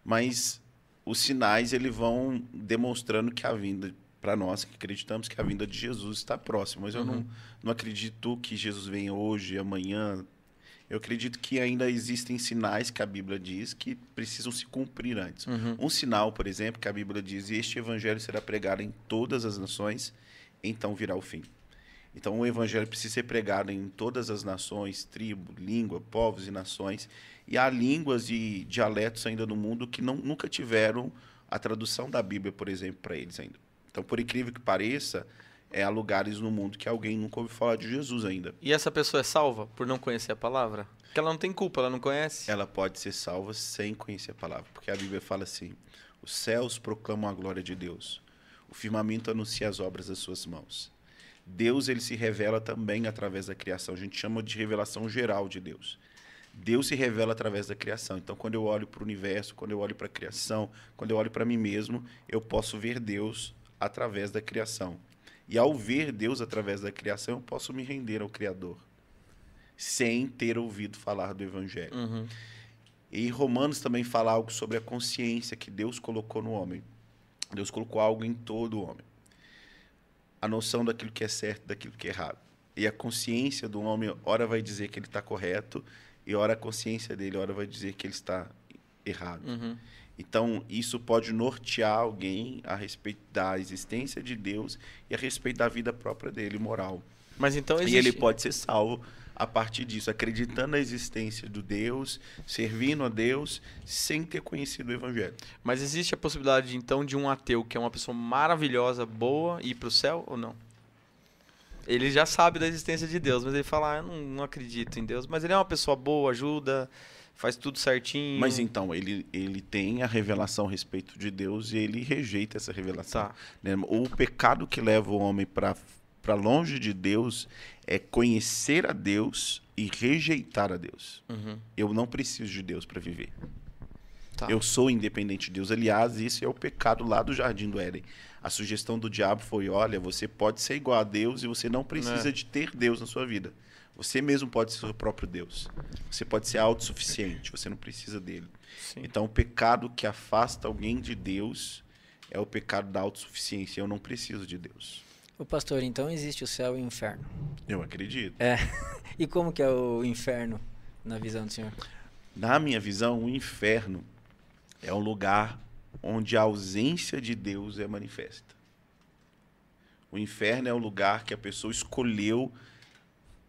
Mas os sinais eles vão demonstrando que a vinda para nós que acreditamos que a vinda de Jesus está próxima, mas eu não, Uhum. não acredito que Jesus venha hoje, amanhã. Eu acredito que ainda existem sinais que a Bíblia diz que precisam se cumprir antes. Uhum. Um sinal, por exemplo, que a Bíblia diz: Este evangelho será pregado em todas as nações, então virá o fim. Então, o evangelho precisa ser pregado em todas as nações, tribo, língua, povos e nações. E há línguas e dialetos ainda no mundo que não, nunca tiveram a tradução da Bíblia, por exemplo, para eles ainda. Então, por incrível que pareça, é, há lugares no mundo que alguém nunca ouviu falar de Jesus ainda. E essa pessoa é salva por não conhecer a palavra? Porque ela não tem culpa, ela não conhece. ela pode ser salva sem conhecer a palavra. Porque a Bíblia fala assim: os céus proclamam a glória de Deus, o firmamento anuncia as obras das suas mãos. Deus ele se revela também através da criação. A gente chama de revelação geral de Deus. Deus se revela através da criação. Então, quando eu olho para o universo, quando eu olho para a criação, quando eu olho para mim mesmo, eu posso ver Deus através da criação. E ao ver Deus através da criação, eu posso me render ao Criador, sem ter ouvido falar do Evangelho. Uhum. E Romanos também fala algo sobre a consciência que Deus colocou no homem. Deus colocou algo em todo o homem. A noção daquilo que é certo, daquilo que é errado. E a consciência do homem, ora vai dizer que ele está correto, e ora a consciência dele, ora vai dizer que ele está errado. Uhum. Então, isso pode nortear alguém a respeito da existência de Deus e a respeito da vida própria dele, moral. Mas então existe... E ele pode ser salvo a partir disso, acreditando na existência do Deus, servindo a Deus, sem ter conhecido o Evangelho. Mas existe a possibilidade, então, de um ateu que é uma pessoa maravilhosa, boa, ir para o céu ou não? Ele já sabe da existência de Deus, mas ele fala, ah, eu não, não acredito em Deus. Mas ele é uma pessoa boa, ajuda, faz tudo certinho. Mas então, ele, ele tem a revelação a respeito de Deus e ele rejeita essa revelação. Tá. né? O pecado que leva o homem para longe de Deus é conhecer a Deus e rejeitar a Deus. Uhum. Eu não preciso de Deus para viver. Tá. Eu sou independente de Deus. Aliás, isso é o pecado lá do Jardim do Éden. A sugestão do diabo foi: olha, você pode ser igual a Deus e você não precisa É. de ter Deus na sua vida. Você mesmo pode ser o próprio Deus. Você pode ser autossuficiente, você não precisa dele. Sim. Então, o pecado que afasta alguém de Deus é o pecado da autossuficiência. Eu não preciso de Deus. O pastor, então existe o céu e o inferno. Eu acredito. É. E como que é o inferno na visão do senhor? Na minha visão, o inferno é um lugar onde a ausência de Deus é manifesta. O inferno é o lugar que a pessoa escolheu,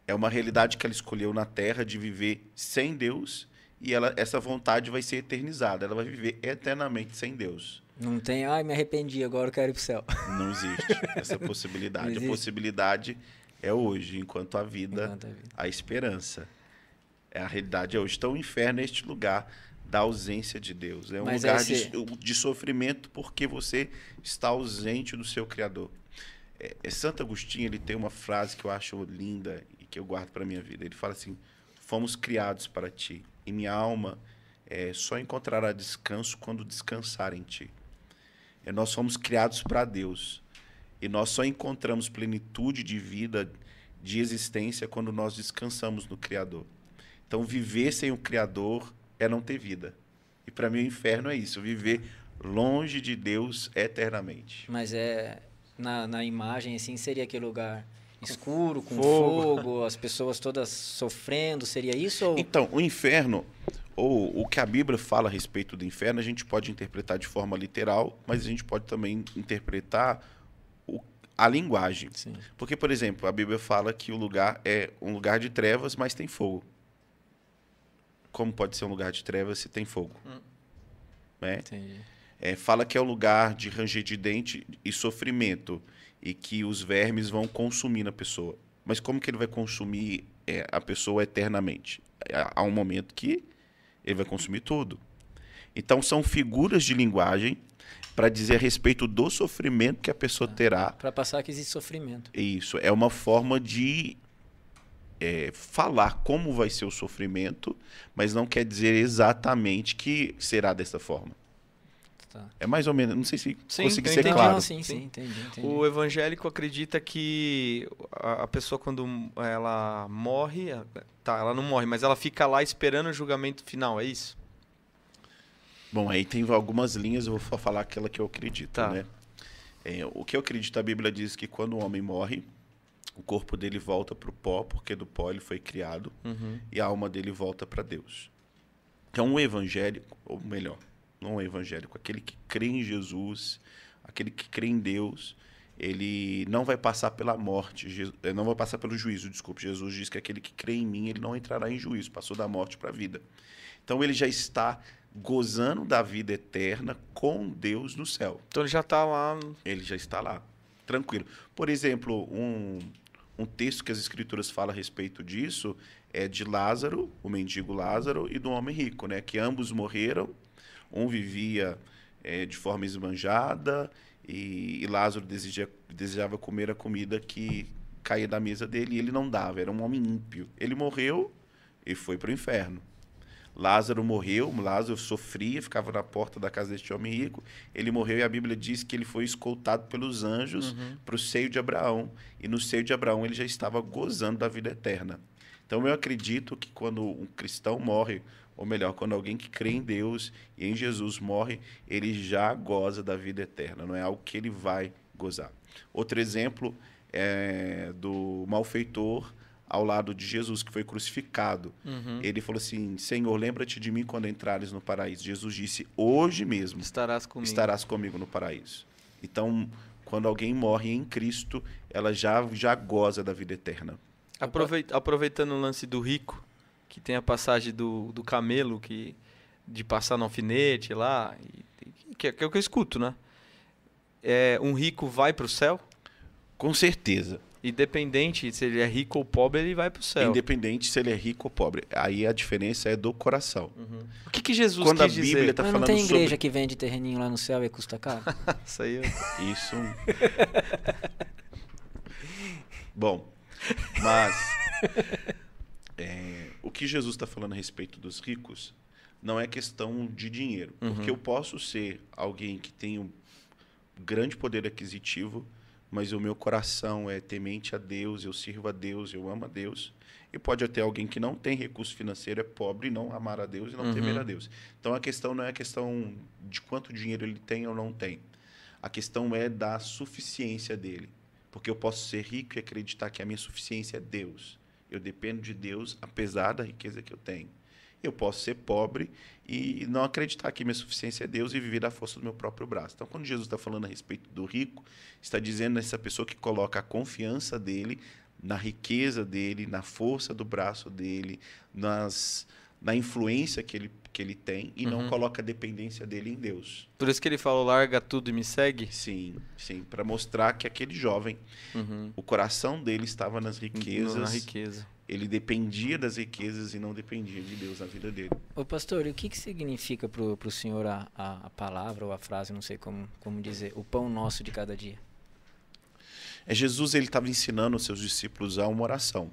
é uma realidade que ela escolheu na terra de viver sem Deus e ela, essa vontade vai ser eternizada. Ela vai viver eternamente sem Deus. Não tem, ai, me arrependi, agora eu quero ir pro céu. Não existe essa possibilidade. Existe. A possibilidade é hoje, enquanto a vida, Enquanto a vida. a esperança. É a realidade é hoje. Então o inferno é este lugar da ausência de Deus. É um Mas lugar de, de sofrimento porque você está ausente do seu Criador. É, é Santo Agostinho ele tem uma frase que eu acho linda que eu guardo para minha vida. Ele fala assim: "Fomos criados para ti e minha alma é, só encontrará descanso quando descansar em ti." É, nós fomos criados para Deus e nós só encontramos plenitude de vida, de existência quando nós descansamos no Criador. Então, viver sem o Criador é não ter vida. E para mim o inferno é isso, viver longe de Deus eternamente. Mas é na, na imagem assim seria aquele lugar escuro, com Fogo. fogo. as pessoas todas sofrendo, seria isso? Ou... Então, o inferno, ou o que a Bíblia fala a respeito do inferno, a gente pode interpretar de forma literal, mas a gente pode também interpretar o- a linguagem. Sim. Porque, por exemplo, a Bíblia fala que o lugar é um lugar de trevas, mas tem fogo. Como pode ser um lugar de trevas se tem fogo? Né? Entendi. É, fala que é o lugar de ranger de dente e sofrimento e que os vermes vão consumir na pessoa. Mas como que ele vai consumir é, a pessoa eternamente? Há- Há um momento que ele vai consumir tudo. Então são figuras de linguagem para dizer a respeito do sofrimento que a pessoa terá. Para passar que existe sofrimento. Isso é uma forma de é, falar como vai ser o sofrimento, mas não quer dizer exatamente que será dessa forma. Tá. É mais ou menos, não sei se Sim, consegui eu ser entendi. claro. não, sim, sim, entendi, entendi. O evangélico acredita que a, a pessoa, quando ela morre, tá, ela não morre, mas ela fica lá esperando o julgamento final, é isso? Bom, aí tem algumas linhas, eu vou fa- falar aquela que eu acredito, Tá. né? É, o que eu acredito, a Bíblia diz que quando o homem morre, o corpo dele volta para o pó, porque do pó ele foi criado, Uhum. e a alma dele volta para Deus. Então, o evangélico, ou melhor, não o evangélico, aquele que crê em Jesus, aquele que crê em Deus, ele não vai passar pela morte, eh, não vai passar pelo juízo, desculpe. Jesus diz que aquele que crê em mim, ele não entrará em juízo, passou da morte para a vida. Então, ele já está gozando da vida eterna com Deus no céu. Então ele já tá lá. Ele já está lá, tranquilo. Por exemplo, um, um texto que as escrituras falam a respeito disso é de Lázaro, o mendigo Lázaro, e do homem rico, né? Que ambos morreram. Um vivia eh, de forma esbanjada e, e Lázaro deseja, desejava comer a comida que caía da mesa dele e ele não dava. Era um homem ímpio. Ele morreu e foi para o inferno. Lázaro morreu, Lázaro sofria, ficava na porta da casa deste homem rico. Ele morreu e a Bíblia diz que ele foi escoltado pelos anjos para o seio de Abraão. E no seio de Abraão ele já estava gozando da vida eterna. Então eu acredito que quando um cristão morre, ou melhor, quando alguém que crê em Deus e em Jesus morre, ele já goza da vida eterna, não é algo que ele vai gozar. Outro exemplo é do malfeitor ao lado de Jesus, que foi crucificado. Uhum. Ele falou assim: Senhor, lembra-te de mim quando entrares no paraíso. Jesus disse: Hoje mesmo Estarás comigo. estarás comigo no paraíso. Então, quando alguém morre em Cristo, ela já, já goza da vida eterna. Aproveit- aproveitando o lance do rico, que tem a passagem do, do camelo, que de passar no alfinete lá, e- que, é- que é o que eu escuto, né? É, um rico vai para o céu, Com certeza. independente se ele é rico ou pobre, ele vai para o céu. Independente se ele é rico ou pobre. Aí a diferença é do coração. O que, que Jesus Quando a Bíblia dizer? tá Mas não falando tem igreja sobre- que vende terreninho lá no céu e custa caro? Isso aí, eu- Isso. Bom, mas é, o que Jesus está falando a respeito dos ricos não é questão de dinheiro. Porque eu posso ser alguém que tem um grande poder aquisitivo, mas o meu coração é temente a Deus, eu sirvo a Deus, eu amo a Deus. E pode até alguém que não tem recurso financeiro, é pobre, não amar a Deus e não temer a Deus. Então a questão não é a questão de quanto dinheiro ele tem ou não tem. A questão é da suficiência dele. Porque eu posso ser rico e acreditar que a minha suficiência é Deus. Eu dependo de Deus, apesar da riqueza que eu tenho. Eu posso ser pobre e não acreditar que minha suficiência é Deus e viver da força do meu próprio braço. Então, quando Jesus está falando a respeito do rico, está dizendo nessa pessoa que coloca a confiança dele na riqueza dele, na força do braço dele, nas, na influência que ele, que ele tem e não coloca a dependência dele em Deus. Por isso que ele falou, larga tudo e me segue. Sim, sim, para mostrar que aquele jovem, Uhum. o coração dele estava nas riquezas, Na riqueza. ele dependia das riquezas e não dependia de Deus na vida dele. Ô pastor, e o que, que significa pro, pro senhor a, a, a palavra ou a frase, não sei como, como dizer, o pão nosso de cada dia? É Jesus ele estava ensinando os seus discípulos a uma oração.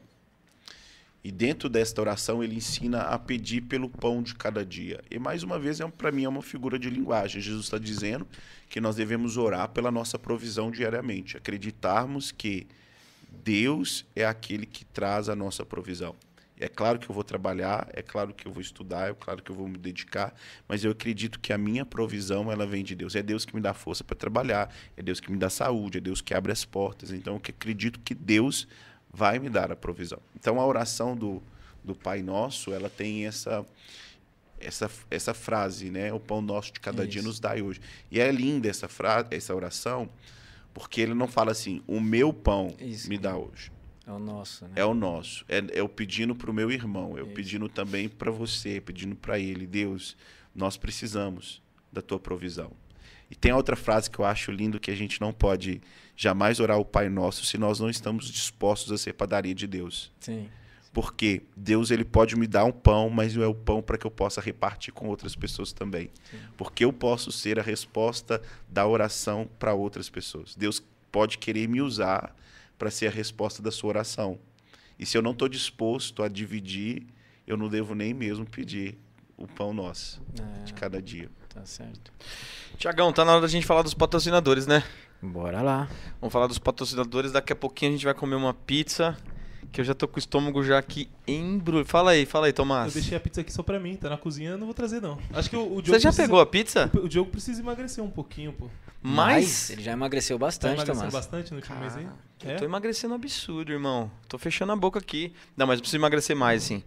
E dentro desta oração ele ensina a pedir pelo pão de cada dia. E mais uma vez, é, para mim, é uma figura de linguagem. Jesus está dizendo que nós devemos orar pela nossa provisão diariamente. Acreditarmos que Deus é aquele que traz a nossa provisão. É claro que eu vou trabalhar, é claro que eu vou estudar, é claro que eu vou me dedicar, mas eu acredito que a minha provisão ela vem de Deus. É Deus que me dá força para trabalhar, é Deus que me dá saúde, é Deus que abre as portas. Então eu acredito que Deus vai me dar a provisão. Então a oração do, do Pai Nosso, ela tem essa essa, essa frase, né? O pão nosso de cada Isso. dia nos dai hoje. E é linda essa frase, essa oração, porque ele não fala assim, o meu pão Isso. me dá hoje. É o nosso, né? É o nosso. É, é eu pedindo para o meu irmão, eu Isso. pedindo também para você, pedindo para ele, Deus, nós precisamos da tua provisão. E tem outra frase que eu acho lindo que a gente não pode jamais orar o Pai Nosso se nós não estamos dispostos a ser padaria de Deus. Sim. Porque Deus ele pode me dar um pão, mas não é o pão para que eu possa repartir com outras pessoas também. Sim. Porque eu posso ser a resposta da oração para outras pessoas. Deus pode querer me usar para ser a resposta da sua oração. E se eu não estou disposto a dividir, eu não devo nem mesmo pedir o pão nosso é, de cada dia. Tá certo. Tiagão, tá na hora da gente falar dos patrocinadores, né? Bora lá. Vamos falar dos patrocinadores. Daqui a pouquinho a gente vai comer uma pizza que eu já tô com o estômago já aqui embrulho. Fala aí, fala aí, Tomás. Eu deixei a pizza aqui só pra mim, tá na cozinha, eu não vou trazer não. Acho que o, o Diogo Você já precisa... pegou a pizza? O, o Diogo precisa emagrecer um pouquinho, pô. Mas ele já emagreceu bastante, tá emagrecendo bastante no último mês aí? É? Eu tô emagrecendo absurdo, irmão. Tô fechando a boca aqui. Não, mas eu preciso emagrecer mais, sim.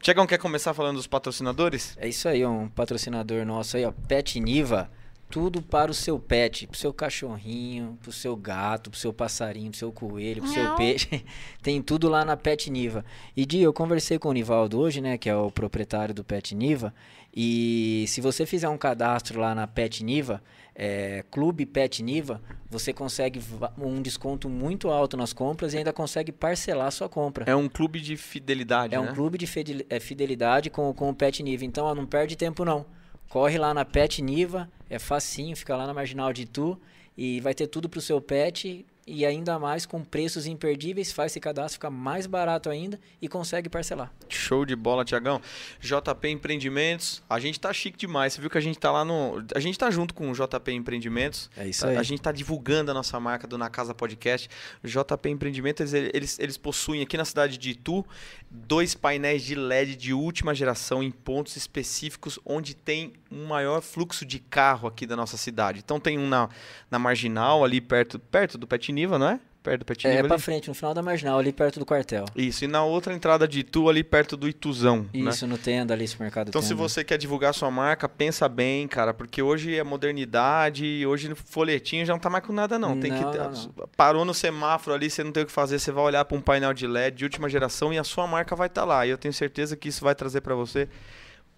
Tiagão, quer começar falando dos patrocinadores? É isso aí, um patrocinador nosso aí, ó, Pet Niva tudo para o seu pet, para o seu cachorrinho, para o seu gato, para o seu passarinho, para o seu coelho, para o seu peixe. Tem tudo lá na Pet Niva. E Di, eu conversei com o Nivaldo hoje, né, que é o proprietário do Pet Niva, e se você fizer um cadastro lá na Pet Niva, é, Clube Pet Niva, você consegue um desconto muito alto nas compras e ainda consegue parcelar a sua compra. É um clube de fidelidade, É né? um clube de é, fidelidade com, com o Pet Niva. Então, ó, não perde tempo não. Corre lá na Pet Niva, é facinho, fica lá na Marginal de Itu e vai ter tudo para o seu pet e ainda mais com preços imperdíveis, faz esse cadastro, fica mais barato ainda e consegue parcelar. Show de bola, Tiagão. JP Empreendimentos, a gente tá chique demais. Você viu que a gente tá lá no. A gente tá junto com o JP Empreendimentos. É isso aí. A gente tá divulgando a nossa marca do Na Casa Podcast. JP Empreendimentos, eles, eles, eles possuem aqui na cidade de Itu dois painéis de LED de última geração em pontos específicos onde tem um maior fluxo de carro aqui da nossa cidade. Então tem um na, na marginal, ali perto, perto do Pet Niva, não é? Perto do Pet É, é pra ali. frente, no final da marginal, ali perto do quartel. Isso, e na outra entrada de Itu, ali perto do Ituzão. né? Isso, no Tenda, ali, supermercado Então, Tenda. se você quer divulgar sua marca, pensa bem, cara, porque hoje é modernidade, hoje no folhetinho já não tá mais com nada, não. Tem Não, que não, parou no semáforo ali, você não tem o que fazer, você vai olhar para um painel de LED de última geração e a sua marca vai estar lá. E eu tenho certeza que isso vai trazer para você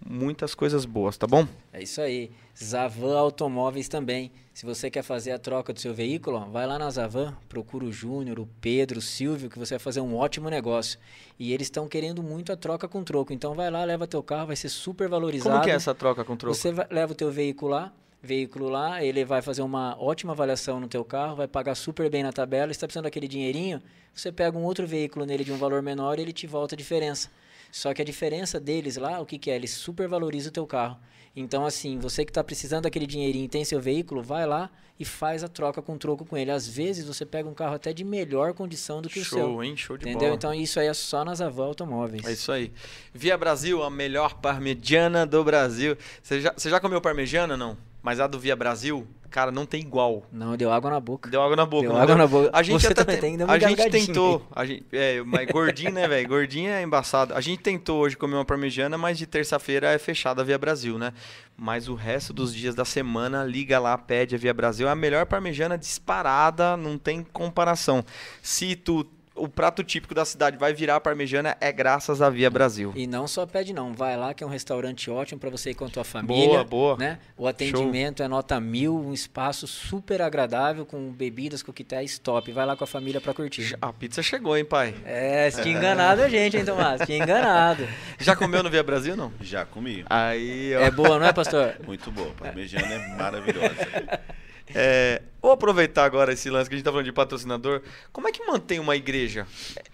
muitas coisas boas, tá bom? É isso aí. Zavan Automóveis também. Se você quer fazer a troca do seu veículo, ó, vai lá na Zavan, procura o Júnior, o Pedro, o Silvio, que você vai fazer um ótimo negócio. E eles estão querendo muito a troca com troco. Então vai lá, leva teu carro, vai ser super valorizado. Como que é essa troca com troco? Você vai- leva o teu veículo lá, veículo lá, ele vai fazer uma ótima avaliação no teu carro, vai pagar super bem na tabela, está precisando daquele dinheirinho, você pega um outro veículo nele de um valor menor e ele te volta a diferença. Só que a diferença deles lá, o que, que é? Eles super valorizam o teu carro. Então, assim, você que está precisando daquele dinheirinho e tem seu veículo, vai lá e faz a troca com troco com ele. Às vezes você pega um carro até de melhor condição do que o seu. Show, hein? Show de Entendeu? bola. Então isso aí é só nas Avan Automóveis. É isso aí. Via Brasil, a melhor parmegiana do Brasil. Você já, você já comeu parmegiana, não? Mas a do Via Brasil, cara, não tem igual. Não, deu água na boca. Deu água na boca. Deu água na boca. A gente Você também tem- tem A gente tentou. A gente, é, mas gordinho, né, velho? Gordinho é embaçado. A gente tentou hoje comer uma parmegiana, mas de terça-feira é fechada a Via Brasil, né? Mas o resto dos dias da semana, liga lá, pede a Via Brasil. É a melhor parmegiana disparada, não tem comparação. Se tu, o prato típico da cidade vai virar parmegiana, é graças à Via Brasil. E não só pede não, vai lá que é um restaurante ótimo para você ir com a tua família. Boa, boa. Né? O atendimento é nota mil, um espaço super agradável com bebidas, coquetéis top. Vai lá com a família para curtir. A pizza chegou, hein, pai? É, se tinha enganado a gente, hein, Tomás? Tinha enganado. Já comeu no Via Brasil, não? Já comi. Aí, ó. É boa, não é, pastor? Muito boa. Parmegiana é maravilhosa. É, vou aproveitar agora esse lance que a gente tá falando de patrocinador. Como é que mantém uma igreja?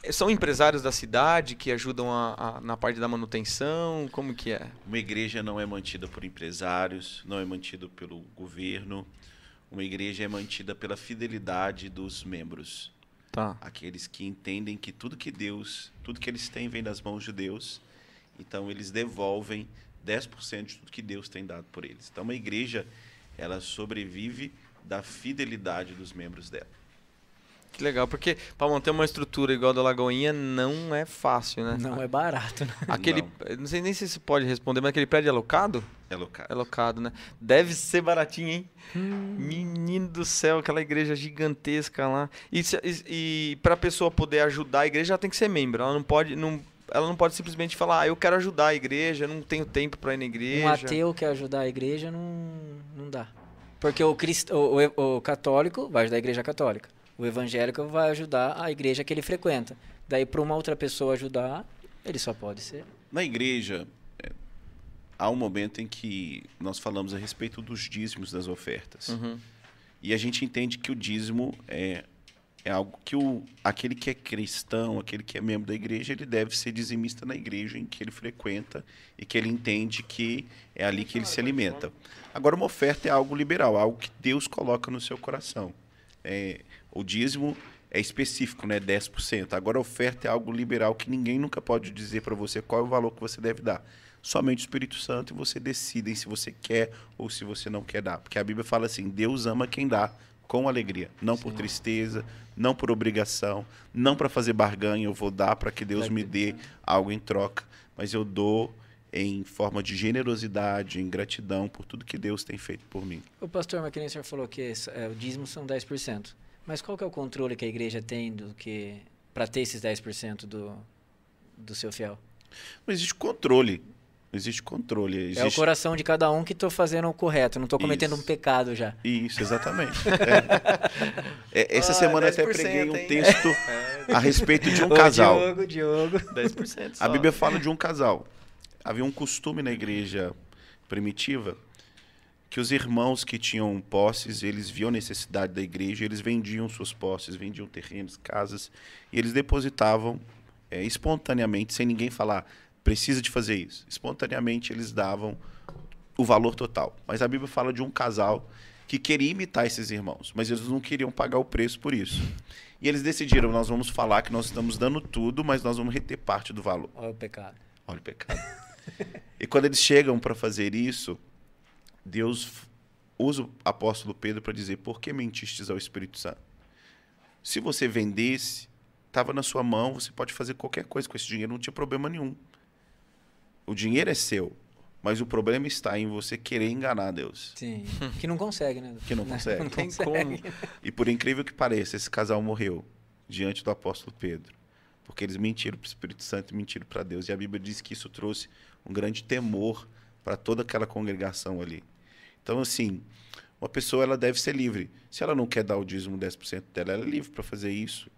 É, São empresários da cidade que ajudam a- a- na parte da manutenção? Como que é? Uma igreja não é mantida por empresários, não é mantida pelo governo. Uma igreja é mantida pela fidelidade dos membros. Tá. Aqueles que entendem que tudo que Deus, tudo que eles têm vem das mãos de Deus. Então eles devolvem 10% de tudo que Deus tem dado por eles. Então uma igreja, ela sobrevive da fidelidade dos membros dela. Que legal, porque para manter uma estrutura igual a da Lagoinha não é fácil, né? Não é barato, né? Aquele, Não. não. sei nem se você pode responder, mas aquele prédio é locado? É local. É locado, né? Deve ser baratinho, hein? Menino do céu, aquela igreja gigantesca lá. E, e, e para a pessoa poder ajudar a igreja, ela tem que ser membro. Ela não pode, não, ela não pode simplesmente falar, ah, eu quero ajudar a igreja, eu não tenho tempo para ir na igreja. Um ateu que ajudar a igreja não, não dá. Porque o, crist... o, o- o católico vai ajudar a igreja católica. O evangélico vai ajudar a igreja que ele frequenta. Daí, para uma outra pessoa ajudar, ele só pode ser. Na igreja, é, há um momento em que nós falamos a respeito dos dízimos das ofertas. Uhum. E a gente entende que o dízimo é, é algo que o, aquele que é cristão, aquele que é membro da igreja, ele deve ser dizimista na igreja em que ele frequenta e que ele entende que é ali que ele se alimenta. Agora, uma oferta é algo liberal, algo que Deus coloca no seu coração. É, o dízimo é específico, né? 10%. Agora, a oferta é algo liberal que ninguém nunca pode dizer para você qual é o valor que você deve dar. Somente o Espírito Santo e você decidem se você quer ou se você não quer dar. Porque a Bíblia fala assim: Deus ama quem dá com alegria, não por tristeza, não por obrigação, não para fazer barganha, eu vou dar para que Deus me dê algo em troca, mas eu dou em forma de generosidade, em gratidão por tudo que Deus tem feito por mim. O pastor o senhor falou que é, o dízimo são 10%. Mas qual que é o controle que a igreja tem do que para ter esses 10% do, do seu fiel? Não existe controle. Não existe controle. Existe... É o coração de cada um que estou fazendo o correto, não estou cometendo Isso. um pecado já. Isso, exatamente. É. É, essa Ah, semana até 10%, preguei um hein? texto a respeito de um Ô, casal. Diogo, Diogo. 10% só. A Bíblia fala de um casal. Havia um costume na igreja primitiva que os irmãos que tinham posses, eles viam a necessidade da igreja, eles vendiam suas posses, vendiam terrenos, casas, e eles depositavam eh, espontaneamente, sem ninguém falar, precisa de fazer isso. Espontaneamente eles davam o valor total. Mas a Bíblia fala de um casal que queria imitar esses irmãos, mas eles não queriam pagar o preço por isso. E eles decidiram, nós vamos falar que nós estamos dando tudo, mas nós vamos reter parte do valor. Olha o pecado. Olha o pecado. e quando eles chegam para fazer isso, Deus usa o apóstolo Pedro para dizer: por que mentistes ao Espírito Santo? Se você vendesse, estava na sua mão, você pode fazer qualquer coisa com esse dinheiro, não tinha problema nenhum. O dinheiro é seu, mas o problema está em você querer enganar Deus. Sim. Que não consegue, né? Que não consegue. Não Tem consegue. como. E por incrível que pareça, esse casal morreu diante do apóstolo Pedro. Porque eles mentiram para o Espírito Santo e mentiram para Deus. E a Bíblia diz que isso trouxe um grande temor para toda aquela congregação ali. Então, assim, uma pessoa ela deve ser livre. Se ela não quer dar o dízimo 10% dela, ela é livre para fazer isso.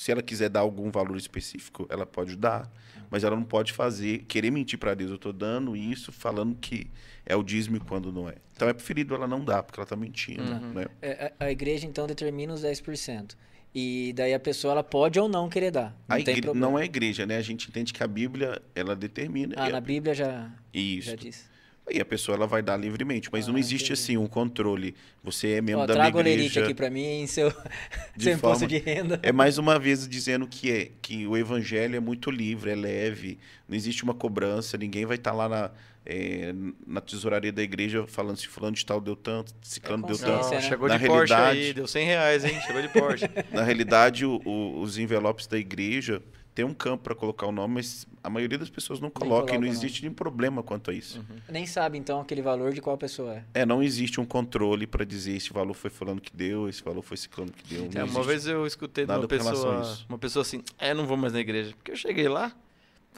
Se ela quiser dar algum valor específico, ela pode dar. Mas ela não pode fazer, querer mentir para Deus. Eu estou dando isso falando que é o dízimo quando não é. Então é preferido ela não dar, porque ela está mentindo. Né? É, a, a igreja, então, determina os 10%. E daí a pessoa ela pode ou não querer dar. Não A tem igre- problema. não é igreja, né? A gente entende que a Bíblia, ela determina. Ah, e, na a, Bíblia já, isso. já diz. E a pessoa ela vai dar livremente, mas Ah, não existe entendi. assim um controle. Você é membro Ó, da minha traga o lerite igreja. aqui pra mim em seu, De seu imposto forma- de renda. É mais uma vez dizendo que é que o evangelho é muito livre, é leve, não existe uma cobrança, ninguém vai estar lá na, é, na tesouraria da igreja falando se fulano de tal deu tanto, ciclano deu consciência, tanto. Não, né? chegou Na de Porsche aí, realidade- deu 100 reais, hein? Chegou de Porsche. Na realidade, o- o- os envelopes da igreja tem um campo para colocar o nome, mas a maioria das pessoas não coloca coloca e não nome. existe nenhum problema quanto a isso. Nem sabe, então, aquele valor de qual pessoa é. É, não existe um controle para dizer esse valor foi fulano que deu, esse valor foi ciclano que deu. É, uma vez eu escutei de uma pessoa, uma pessoa assim, é, não vou mais na igreja. Porque eu cheguei lá,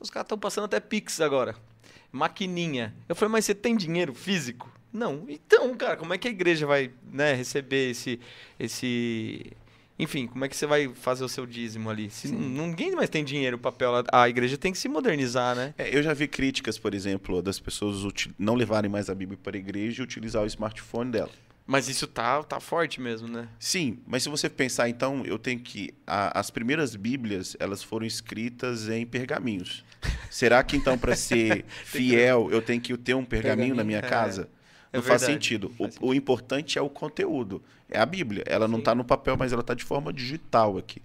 os caras estão passando até Pix agora. Maquininha. Eu falei, mas você tem dinheiro físico? Não. Então, cara, como é que a igreja vai né, receber esse, esse... Enfim, como é que você vai fazer o seu dízimo ali? Se ninguém mais tem dinheiro, papel, a igreja tem que se modernizar, né? É, eu já vi críticas, por exemplo, das pessoas não levarem mais a Bíblia para a igreja e utilizar o smartphone dela. Mas isso tá, tá forte mesmo, né? Sim, mas se você pensar, então, eu tenho que. a- as primeiras Bíblias, elas foram escritas em pergaminhos. Será que, então, para ser fiel, eu tenho que ter um pergaminho, na minha Pergaminho, é. casa? É não faz verdade. sentido. Faz o, o importante é o conteúdo. É a Bíblia. Ela não Sim. está no papel, mas ela está de forma digital aqui.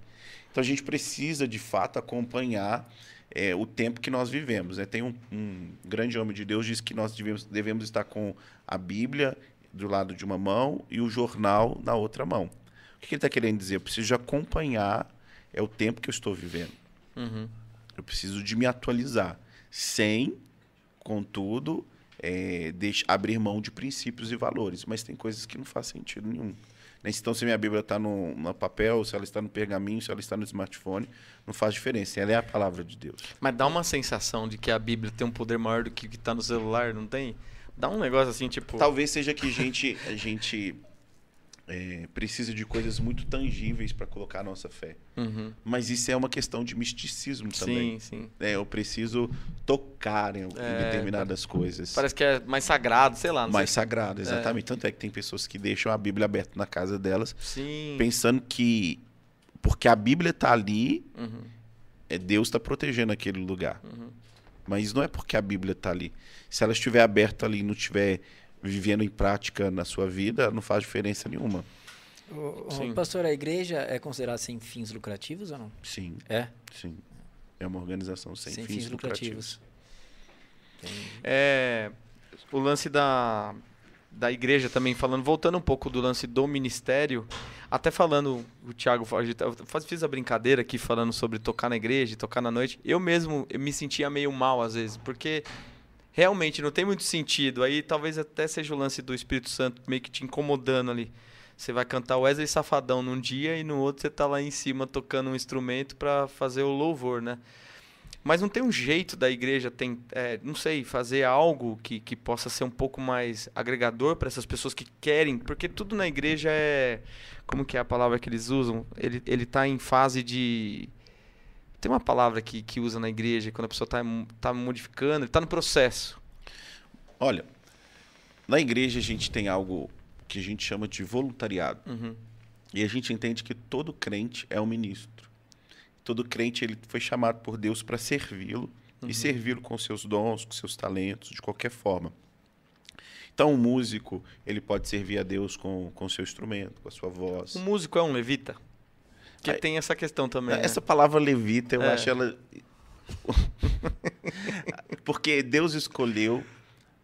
Então a gente precisa, de fato, acompanhar é, o tempo que nós vivemos. Né? Tem um, um grande homem de Deus diz que nós devemos, devemos estar com a Bíblia do lado de uma mão e o jornal na outra mão. O que ele está querendo dizer? Eu preciso acompanhar é o tempo que eu estou vivendo. Uhum. Eu preciso de me atualizar, sem, contudo, é, deixa- abrir mão de princípios e valores. Mas tem coisas que não faz sentido nenhum. Né? Então, se minha Bíblia está no, no papel, se ela está no pergaminho, se ela está no smartphone, não faz diferença. Ela é a palavra de Deus. Mas dá uma sensação de que a Bíblia tem um poder maior do que o que tá no celular, não tem? Dá um negócio assim, tipo. Talvez seja que a gente, a gente é, precisa de coisas muito tangíveis para colocar a nossa fé. Uhum. Mas isso é uma questão de misticismo também. Sim, sim. né? eu preciso tocar em, É, determinadas coisas. Parece que é mais sagrado, sei lá. Mais sei. sagrado, exatamente. Tanto é que tem pessoas que deixam a Bíblia aberta na casa delas, Sim. pensando que porque a Bíblia está ali, Uhum. é Deus está protegendo aquele lugar. Uhum. Mas não é porque a Bíblia está ali. Se ela estiver aberta ali e não estiver vivendo em prática na sua vida, não faz diferença nenhuma. Ô, Sim. pastor, a igreja é considerada sem fins lucrativos ou não? Sim, É? sim. É uma organização sem, fins, lucrativos. É, o lance da, da igreja também, falando, voltando um pouco do lance do ministério, até falando, o Thiago, gente- eu faz- fiz a brincadeira aqui falando sobre tocar na igreja, tocar na noite. Eu mesmo eu me sentia meio mal às vezes, porque realmente não tem muito sentido. Aí talvez até seja o lance do Espírito Santo meio que te incomodando ali. Você vai cantar Wesley Safadão num dia e no outro você tá lá em cima tocando um instrumento para fazer o louvor, né? Mas não tem um jeito da igreja, tem, é, não sei, fazer algo que, que possa ser um pouco mais agregador para essas pessoas que querem, porque tudo na igreja é. Como que é a palavra que eles usam? Ele, ele tá em fase de. Tem uma palavra que, que usa na igreja, quando a pessoa está tá modificando, ele tá no processo. Olha, na igreja a gente tem algo que a gente chama de voluntariado. Uhum. E a gente entende que todo crente é um ministro. Todo crente ele foi chamado por Deus para servi-lo e servi-lo com seus dons, com seus talentos, de qualquer forma. Então, um músico, ele pode servir a Deus com com o seu instrumento, com a sua voz. O músico é um levita? Que Aí- tem essa questão também. né? Essa palavra levita, eu É. acho ela. Porque Deus escolheu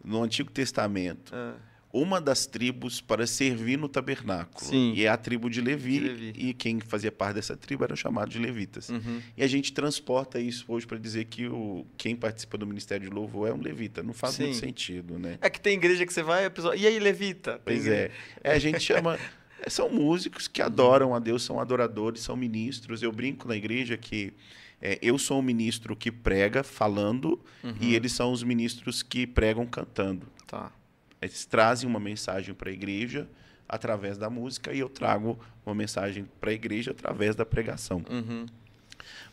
no Antigo Testamento Ah, uma das tribos para servir no tabernáculo. Sim. E é a tribo de Levi, De Levi. E quem fazia parte dessa tribo era chamado de levitas. uhum. E a gente transporta isso hoje para dizer que o, quem participa do ministério de louvor é um levita. Não faz muito Sim. sentido, né? É que tem igreja que você vai e a pessoa. E aí, levita? Pois igreja- é. É, A gente chama. São músicos que adoram a Deus, são adoradores, são ministros. Eu brinco na igreja que é, eu sou um ministro que prega falando Uhum. e eles são os ministros que pregam cantando. Tá. Eles trazem uma mensagem para a igreja através da música e eu trago uma mensagem para a igreja através da pregação. Uhum.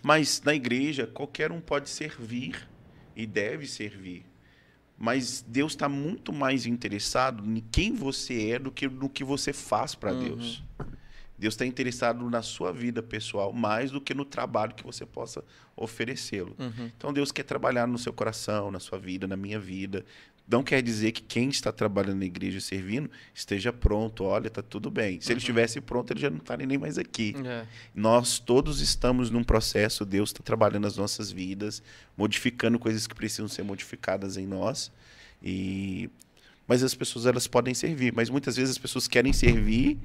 Mas na igreja, qualquer um pode servir e deve servir. Mas Deus está muito mais interessado em quem você é do que no que você faz para Uhum. Deus. Deus está interessado na sua vida pessoal mais do que no trabalho que você possa oferecê-lo. Uhum. Então Deus quer trabalhar no seu coração, na sua vida, na minha vida. Não quer dizer que quem está trabalhando na igreja servindo esteja pronto. Olha, está tudo bem. Se ele estivesse pronto, ele já não estaria nem mais aqui. É. Nós todos estamos num processo, Deus está trabalhando as nossas vidas, modificando coisas que precisam ser modificadas em nós. E mas as pessoas elas podem servir, mas muitas vezes as pessoas querem servir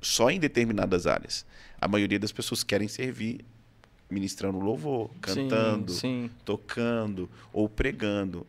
só em determinadas áreas. A maioria das pessoas querem servir ministrando louvor, cantando, Sim, sim. tocando ou pregando.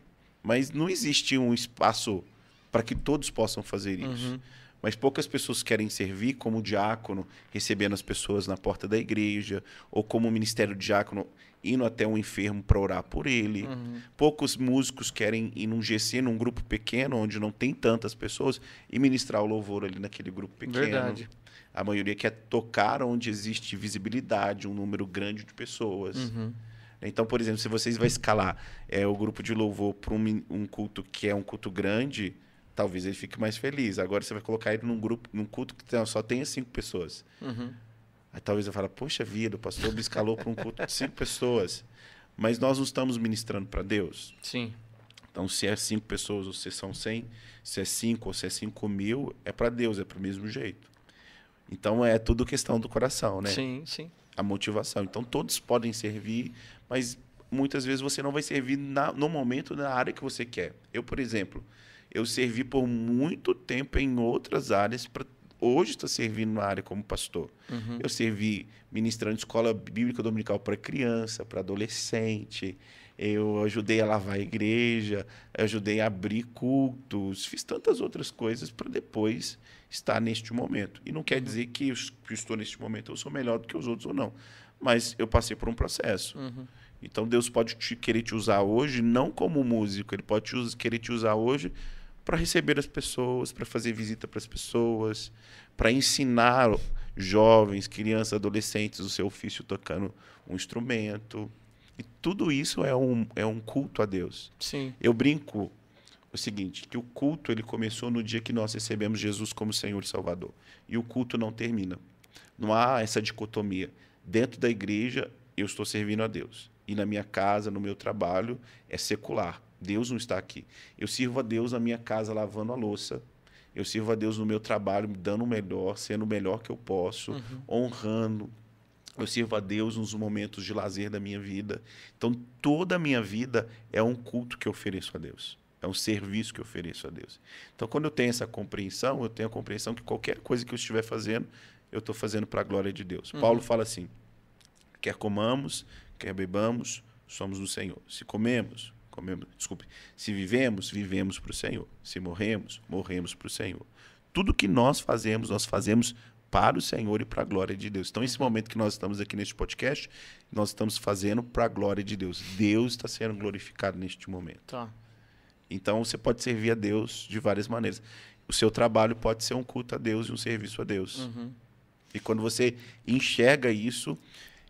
Mas não existe um espaço para que todos possam fazer isso. Uhum. Mas poucas pessoas querem servir como diácono, recebendo as pessoas na porta da igreja, ou como ministério diácono, indo até um enfermo para orar por ele. Uhum. Poucos músicos querem ir num GC, num grupo pequeno, onde não tem tantas pessoas, e ministrar o louvor ali naquele grupo pequeno. Verdade. A maioria quer tocar onde existe visibilidade, um número grande de pessoas. Uhum. Então, por exemplo, se vocês vão escalar é, o grupo de louvor para um, um culto que é um culto grande, talvez ele fique mais feliz. Agora você vai colocar ele num grupo, num culto que tem- só tenha cinco pessoas. Uhum. Aí talvez eu fale, poxa vida, o pastor me escalou para um culto de cinco pessoas. Mas nós não estamos ministrando para Deus. Sim. Então, se é cinco pessoas ou se são cem, se é cinco ou se é cinco mil, é para Deus, é para o mesmo jeito. Então, é tudo questão do coração, né? Sim, sim. A motivação. Então, todos podem servir, mas muitas vezes você não vai servir na, no momento, na área que você quer. Eu, por exemplo, eu servi por muito tempo em outras áreas para hoje estou servindo na área como pastor. Uhum. Eu servi ministrando escola bíblica dominical para criança, para adolescente. Eu ajudei a lavar a igreja, ajudei a abrir cultos, fiz tantas outras coisas para depois estar neste momento. E não quer dizer que eu, que eu estou neste momento eu sou melhor do que os outros ou não, mas eu passei por um processo. Uhum. Então Deus pode te, querer te usar hoje não como músico, ele pode te querer te usar hoje para receber as pessoas, para fazer visita para as pessoas, para ensinar jovens, crianças, adolescentes o seu ofício tocando um instrumento. E tudo isso é um, é um culto a Deus. Sim. Eu brinco o seguinte, que o culto ele começou no dia que nós recebemos Jesus como Senhor e Salvador. E o culto não termina. Não há essa dicotomia. Dentro da igreja, eu estou servindo a Deus. E na minha casa, no meu trabalho, é secular. Deus não está aqui. Eu sirvo a Deus na minha casa lavando a louça. Eu sirvo a Deus no meu trabalho, dando o melhor, sendo o melhor que eu posso, honrando. Eu sirvo a Deus nos momentos de lazer da minha vida. Então, toda a minha vida é um culto que eu ofereço a Deus. É um serviço que eu ofereço a Deus. Então, quando eu tenho essa compreensão, eu tenho a compreensão que qualquer coisa que eu estiver fazendo, eu estou fazendo para a glória de Deus. Paulo fala assim: quer comamos, quer bebamos, somos do Senhor. Se comemos, comemos, desculpe, se vivemos, vivemos para o Senhor. Se morremos, morremos para o Senhor. Tudo que nós fazemos, nós fazemos para o Senhor e para a glória de Deus. Então, esse momento que nós estamos aqui neste podcast, nós estamos fazendo para a glória de Deus. Deus está sendo glorificado neste momento. Tá. Então, você pode servir a Deus de várias maneiras. O seu trabalho pode ser um culto a Deus e um serviço a Deus. Uhum. E quando você enxerga isso,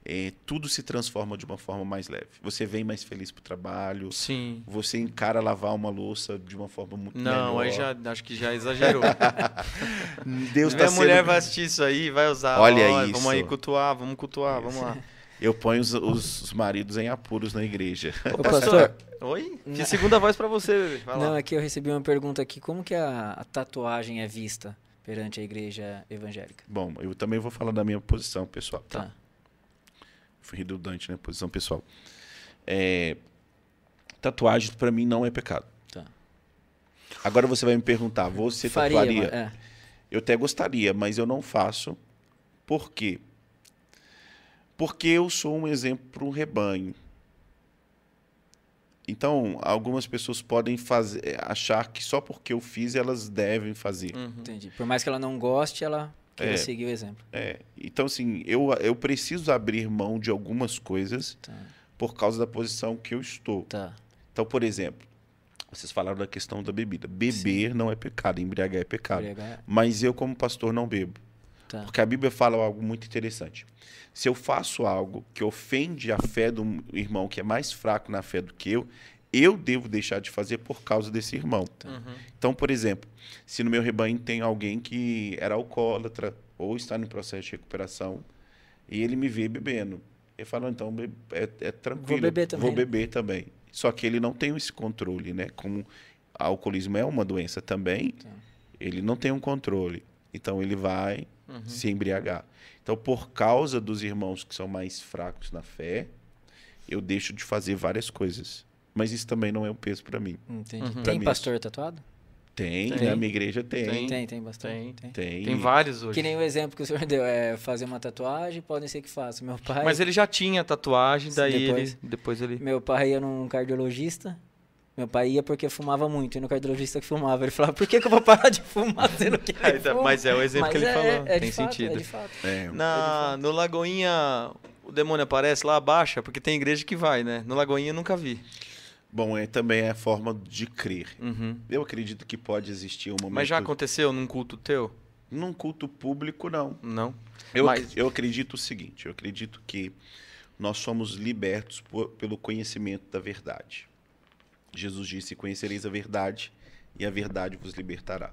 eh, tudo se transforma de uma forma mais leve. Você vem mais feliz para o trabalho, Sim. você encara lavar uma louça de uma forma muito Não, melhor. aí já acho que já exagerou. Deus Minha está mulher sendo... vai assistir isso aí, vai usar. Olha ó, isso. Vamos aí cultuar, vamos cultuar, vamos lá. Eu ponho os, os- os maridos em apuros na igreja. Ô, pastor, Oi? Que segunda voz pra você, bebê. Vai não, lá. aqui eu recebi uma pergunta aqui. Como que a, a tatuagem é vista perante a igreja evangélica? Bom, eu também vou falar da minha posição pessoal. Tá. Fui redundante, né? Posição pessoal. É, tatuagem para mim não é pecado. Tá. Agora você vai me perguntar, você Faria, tatuaria? mas- é. Eu até gostaria, mas eu não faço. Por quê? Porque eu sou um exemplo para um rebanho. Então, algumas pessoas podem fazer, achar que só porque eu fiz elas devem fazer. Uhum. Entendi. Por mais que ela não goste, ela queira É. seguir o exemplo. É, então, assim, eu, eu preciso abrir mão de algumas coisas Tá. por causa da posição que eu estou. Tá. Então, por exemplo, vocês falaram da questão da bebida. Beber não é pecado, embriagar é pecado. Embriagar- Mas eu, como pastor, não bebo. Tá. Porque a Bíblia fala algo muito interessante. Se eu faço algo que ofende a fé do irmão que é mais fraco na fé do que eu, eu devo deixar de fazer por causa desse irmão. Uhum. Então, por exemplo, se no meu rebanho tem alguém que era alcoólatra ou está no processo de recuperação e ele me vê bebendo, ele fala, então, be- é, é tranquilo. beber também, Vou né? beber também. Só que ele não tem esse controle, né? Como alcoolismo é uma doença também, Tá. ele não tem um controle. Então, ele vai Uhum. se embriagar. Então, por causa dos irmãos que são mais fracos na fé, eu deixo de fazer várias coisas. Mas isso também não é um peso para mim. Entendi. Uhum. Tem mim, pastor tatuado? Tem, Tem. na minha igreja tem. Tem. Tem, tem bastante. Tem. Tem. Tem vários hoje. Que nem o exemplo que o senhor deu, é fazer uma tatuagem, podem ser que faça. Meu pai, Mas ele já tinha tatuagem, daí depois. ele. Depois ele. meu pai ia num cardiologista. Meu pai ia porque fumava muito, e no cardiologista que fumava. Ele falava, por que, que eu vou parar de fumar sendo que ele fuma? Mas é o exemplo Mas que ele é- falou. é de tem fato, sentido. É de fato. É. Na, no Lagoinha, o demônio aparece lá, abaixa, porque tem igreja que vai, né? No Lagoinha eu nunca vi. Bom, é, também é a forma de crer. Uhum. Eu acredito que pode existir um momento. Mas já aconteceu num culto teu? Num culto público, não. Não. Eu, Mas- eu acredito o seguinte: eu acredito que nós somos libertos por- pelo conhecimento da verdade. Jesus disse: Conhecereis a verdade, e a verdade vos libertará.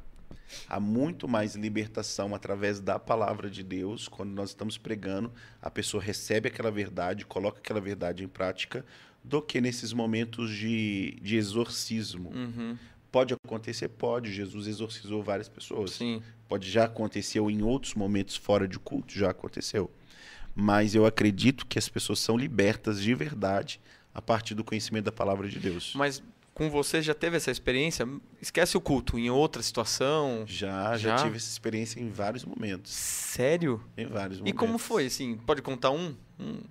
Há muito mais libertação através da palavra de Deus, quando nós estamos pregando, a pessoa recebe aquela verdade, coloca aquela verdade em prática, do que nesses momentos de, de exorcismo. Uhum. Pode acontecer? Pode. Jesus exorcizou várias pessoas. Sim. Pode já aconteceu em outros momentos fora de culto, já aconteceu. Mas eu acredito que as pessoas são libertas de verdade a partir do conhecimento da palavra de Deus. Mas com você já teve essa experiência? Esquece o culto, em outra situação? Já, já, Já? tive essa experiência em vários momentos. Sério? Em vários E momentos. como foi, assim? Pode contar um? um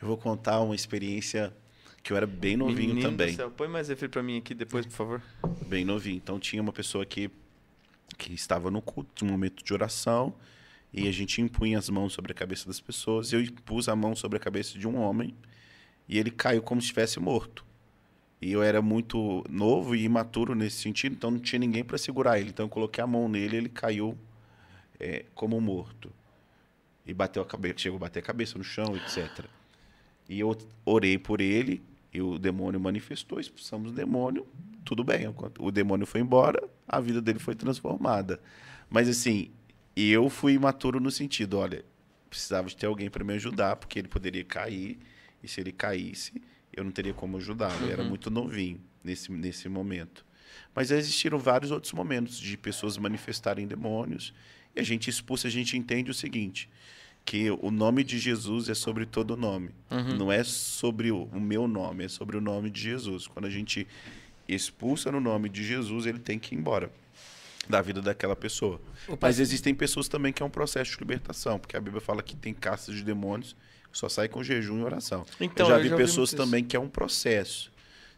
Eu vou contar uma experiência que eu era bem novinho menino também. Do céu. Põe mais refri pra mim aqui depois, por favor. Bem novinho. Então tinha uma pessoa que, que estava no culto, um momento de oração, e a gente impunha as mãos sobre a cabeça das pessoas. Eu pus a mão sobre a cabeça de um homem, e ele caiu como se estivesse morto. E eu era muito novo e imaturo nesse sentido, então não tinha ninguém para segurar ele. Então eu coloquei a mão nele ele caiu é, como morto. E bateu a cabeça, chegou a bater a cabeça no chão, etc. E eu orei por ele, e o demônio manifestou, expulsamos o demônio, tudo bem. O demônio foi embora, a vida dele foi transformada. Mas assim, eu fui imaturo no sentido, olha, precisava de ter alguém para me ajudar, porque ele poderia cair, e se ele caísse, eu não teria como ajudá-lo. Eu era muito novinho nesse, nesse momento. Mas existiram vários outros momentos de pessoas manifestarem demônios, e a gente expulsa, a gente entende o seguinte, que o nome de Jesus é sobre todo nome. Não é sobre o, o meu nome, é sobre o nome de Jesus. Quando a gente expulsa no nome de Jesus, ele tem que ir embora da vida daquela pessoa. O Mas existem pessoas também que é um processo de libertação, porque a Bíblia fala que tem castas de demônios só sai com jejum e oração. Então, eu já eu vi já pessoas isso. também que é um processo.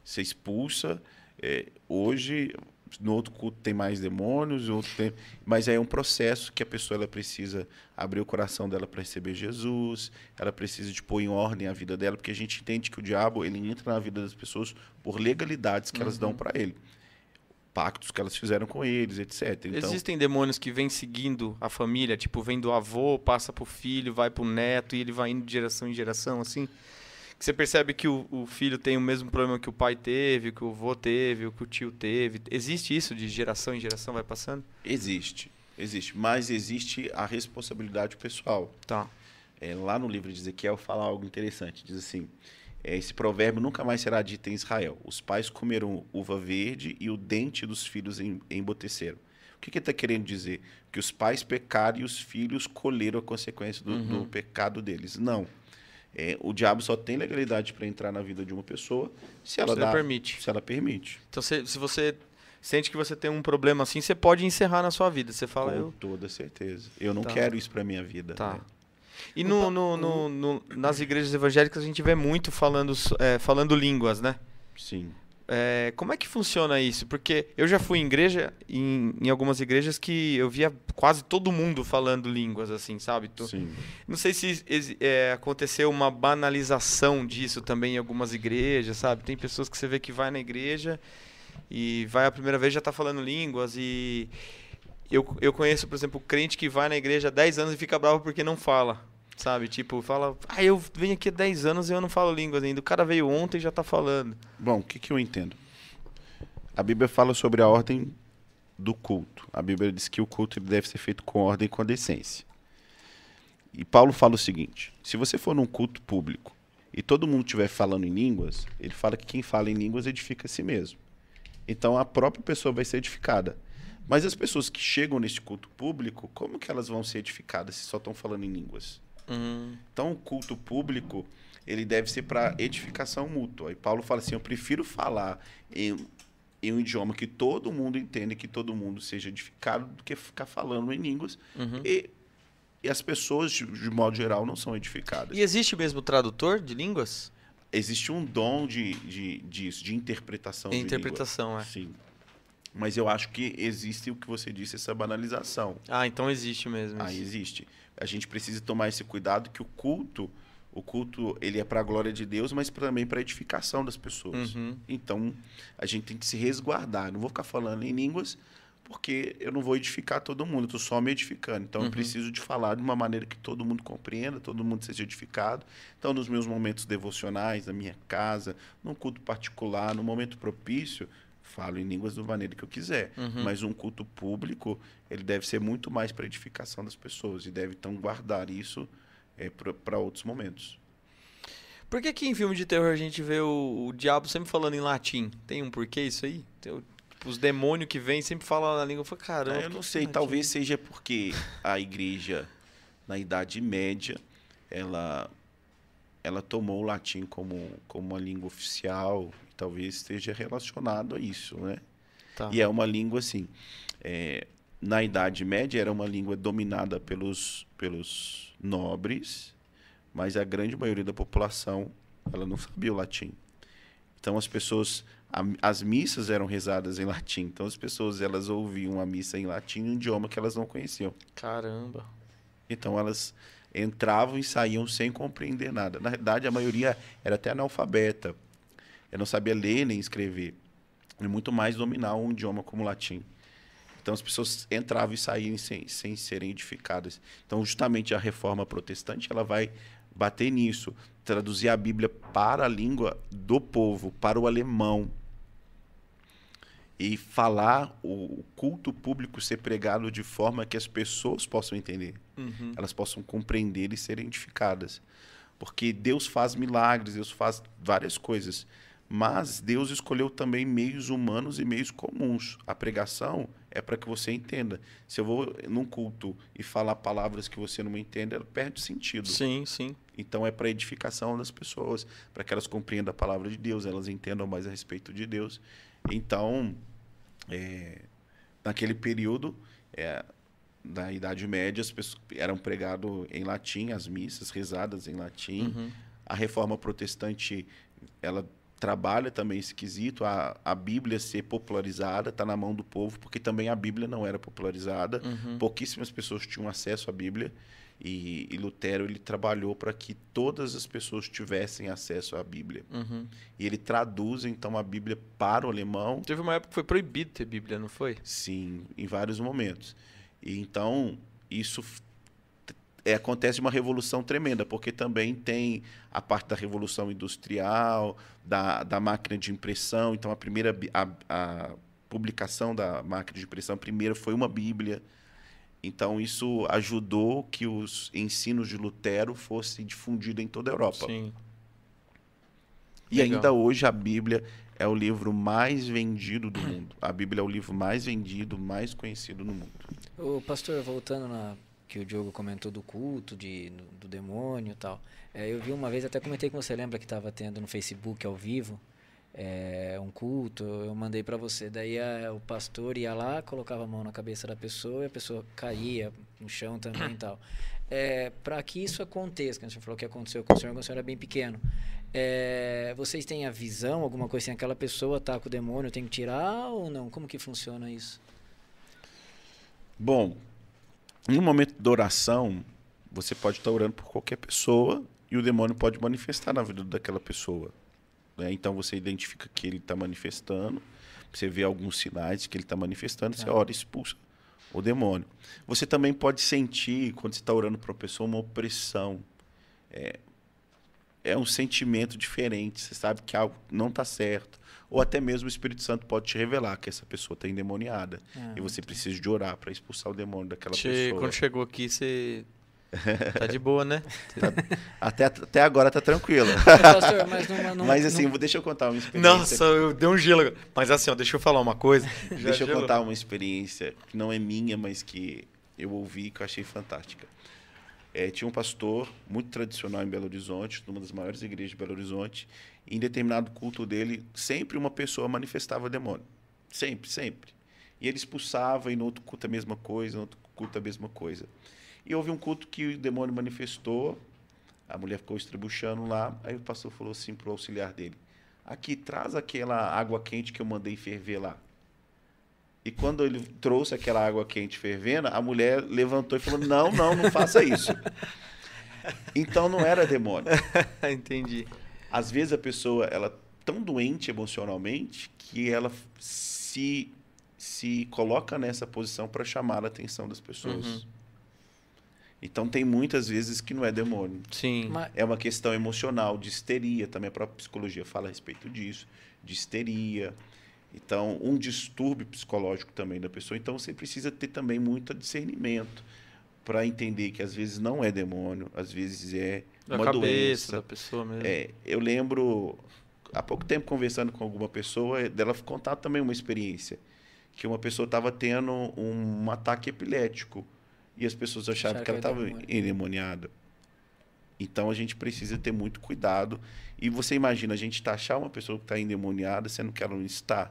Você expulsa, é, hoje no outro culto tem mais demônios, no outro tem, mas aí é um processo que a pessoa ela precisa abrir o coração dela para receber Jesus, ela precisa de pôr em ordem a vida dela, porque a gente entende que o diabo ele entra na vida das pessoas por legalidades que elas Uhum. dão para ele, pactos que elas fizeram com eles, etc. Então, Existem demônios que vêm seguindo a família, tipo, vem do avô, passa pro filho, vai pro neto e ele vai indo de geração em geração, assim. Que você percebe que o, o filho tem o mesmo problema que o pai teve, que o avô teve, o que o tio teve. Existe isso de geração em geração vai passando? existe, existe, mas existe a responsabilidade pessoal. Tá. É, lá no livro de Ezequiel fala algo interessante. Diz assim: esse provérbio nunca mais será dito em Israel. Os pais comeram uva verde e o dente dos filhos em- emboteceram. O que, que ele está querendo dizer? Que os pais pecaram e os filhos colheram a consequência do, do pecado deles. Não. É, o diabo só tem legalidade para entrar na vida de uma pessoa se ela dá, permite. Se ela permite. Então, se, se você sente que você tem um problema assim, você pode encerrar na sua vida. Você fala, com eu. toda certeza. Eu não Tá. quero isso para minha vida. Tá. né? E no, no- no- no- nas igrejas evangélicas a gente vê muito falando, é, falando línguas, né? Sim. É, como é que funciona isso? Porque eu já fui em igreja, em, em algumas igrejas que eu via quase todo mundo falando línguas, assim, sabe? Tu- Sim. Não sei se é, aconteceu uma banalização disso também em algumas igrejas, sabe? Tem pessoas que você vê que vai na igreja e vai a primeira vez já tá falando línguas e eu, eu conheço, por exemplo, crente que vai na igreja há 10 anos e fica bravo porque não fala. Sabe? Tipo, fala, ah, eu venho aqui há 10 anos e eu não falo línguas ainda. O cara veio ontem e já tá falando. Bom, o que, que eu entendo? A Bíblia fala sobre a ordem do culto. A Bíblia diz que o culto deve ser feito com ordem e com decência. E Paulo fala o seguinte: se você for num culto público e todo mundo estiver falando em línguas, ele fala que quem fala em línguas edifica a si mesmo. Então a própria pessoa vai ser edificada. Mas as pessoas que chegam nesse culto público, como que elas vão ser edificadas se só estão falando em línguas? Hum, Então, o culto público, ele deve ser para edificação mútua. E Paulo fala assim, eu prefiro falar em, em um idioma que todo mundo entenda, que todo mundo seja edificado, do que ficar falando em línguas. uhum. E, e as pessoas, de, de modo geral, não são edificadas. E existe mesmo tradutor de línguas? Existe um dom de, de, disso, de interpretação de língua. Interpretação, é. Sim. Mas eu acho que existe o que você disse, essa banalização. Ah, então existe mesmo. Ah, existe. A gente precisa tomar esse cuidado que o culto, o culto, ele é para a glória de Deus, mas também para edificação das pessoas. Uhum. Então, a gente tem que se resguardar. Não vou ficar falando em línguas porque eu não vou edificar todo mundo, estou só me edificando. Então, Uhum. eu preciso de falar de uma maneira que todo mundo compreenda, todo mundo seja edificado. Então, nos meus momentos devocionais, na minha casa, num culto particular, no momento propício, falo em línguas da maneira que eu quiser. Uhum. Mas um culto público, ele deve ser muito mais para edificação das pessoas e deve então guardar isso é, para outros momentos. Por que, que em filme de terror a gente vê o, o diabo sempre falando em latim? Tem um porquê isso aí? Tem os demônios que vêm sempre falam na língua. Eu falo, caramba. É, eu não sei, latim? talvez seja porque a igreja, na Idade Média, ela, ela tomou o latim como, como uma língua oficial, talvez esteja relacionado a isso, né? Tá. E é uma língua assim. é, na Idade Média era uma língua dominada pelos, pelos nobres, mas a grande maioria da população ela não sabia o latim. Então as pessoas, a- as missas eram rezadas em latim. Então as pessoas elas ouviam a missa em latim, um idioma que elas não conheciam. Caramba. Então elas entravam e saíam sem compreender nada. Na verdade, a maioria era até analfabeta. Eu não sabia ler nem escrever. E muito mais dominar um idioma como o latim. Então as pessoas entravam e saíam sem, sem serem edificadas. Então justamente a reforma protestante ela vai bater nisso, traduzir a Bíblia para a língua do povo, para o alemão. E falar o culto público ser pregado de forma que as pessoas possam entender Uhum. elas possam compreender e serem edificadas. Porque Deus faz milagres, Deus faz várias coisas. Mas Deus escolheu também meios humanos e meios comuns. A pregação é para que você entenda. Se eu vou num culto e falar palavras que você não entende, ela perde sentido. Sim, sim. Então é para edificação das pessoas, para que elas compreendam a palavra de Deus, elas entendam mais a respeito de Deus. Então, é, naquele período, é, da Idade Média, as pessoas eram pregado em latim, as missas rezadas em latim. Uhum. A Reforma Protestante, ela trabalha também esse quesito, a, a Bíblia ser popularizada, está na mão do povo, porque também a Bíblia não era popularizada. Uhum. Pouquíssimas pessoas tinham acesso à Bíblia e, e Lutero ele trabalhou para que todas as pessoas tivessem acesso à Bíblia. Uhum. E ele traduz então a Bíblia para o alemão, Teve uma época que foi proibido ter Bíblia, não foi? sim, em vários momentos. E então isso é, acontece uma revolução tremenda, porque também tem a parte da revolução industrial, da, da máquina de impressão. Então a primeira a, a publicação da máquina de impressão primeira foi uma Bíblia. Então isso ajudou que os ensinos de Lutero fossem difundidos em toda a Europa. Sim. E Legal. ainda hoje a Bíblia é o livro mais vendido do mundo. A Bíblia é o livro mais vendido, mais conhecido no mundo. Ô, pastor, voltando na que o Diogo comentou do culto, de, do, do demônio e tal. É, eu vi uma vez, até comentei com você, lembra que estava tendo no Facebook ao vivo é, um culto, eu mandei para você. Daí a- o pastor ia lá, colocava a mão na cabeça da pessoa e a pessoa caía no chão também e tal. É, para que isso aconteça, que o senhor falou que aconteceu com o senhor quando o senhor era bem pequeno. É, vocês têm a visão, alguma coisa assim, aquela pessoa tá com o demônio, tem que tirar ou não? Como que funciona isso? Bom, em um momento de oração, você pode estar orando por qualquer pessoa e o demônio pode manifestar na vida daquela pessoa. né? Então você identifica que ele está manifestando, você vê alguns sinais que ele está manifestando, você Tá. ora e expulsa o demônio. Você também pode sentir, quando você está orando para uma pessoa, uma opressão. É, é um sentimento diferente, você sabe que algo não está certo. Ou até mesmo o Espírito Santo pode te revelar que essa pessoa está endemoniada. Ah, E você precisa de orar para expulsar o demônio daquela Che- pessoa. Quando chegou aqui, você. Tá de boa, né? Até, até agora tá tranquilo. Pastor, mas numa, numa, Mas assim, vou- deixa eu contar uma experiência. Nossa, eu dei um gelo. agora. Mas assim, ó, deixa eu falar uma coisa. Já deixa eu gelou. contar uma experiência que não é minha, mas que eu ouvi e que eu achei fantástica. É, tinha um pastor muito tradicional em Belo Horizonte, numa das maiores igrejas de Belo Horizonte. Em determinado culto dele, sempre uma pessoa manifestava demônio. Sempre, sempre. E ele expulsava, e no outro culto a mesma coisa, no outro culto a mesma coisa. E houve um culto que o demônio manifestou, a mulher ficou estrebuchando lá, aí o pastor falou assim pro auxiliar dele: Aqui, traz aquela água quente que eu mandei ferver lá. E quando ele trouxe aquela água quente fervendo, a mulher levantou e falou: Não, não, não faça isso. Então não era demônio. Entendi. Às vezes a pessoa ela é tão doente emocionalmente que ela se se coloca nessa posição para chamar a atenção das pessoas. Uhum. Então tem muitas vezes que não é demônio. Sim. ma- É uma questão emocional, de histeria, também a própria psicologia fala a respeito disso, de histeria. Então, um distúrbio psicológico também da pessoa. Então, você precisa ter também muito discernimento para entender que às vezes não é demônio, às vezes é Da uma cabeça doença. da pessoa mesmo. É, eu lembro, há pouco tempo, conversando com alguma pessoa, dela contar também uma experiência. Que uma pessoa estava tendo um, ataque epilético. E as pessoas achavam Acharam que ela estava demônio. endemoniada. Então a gente precisa ter muito cuidado. E você imagina, a gente taxar uma pessoa que está endemoniada, sendo que ela não está.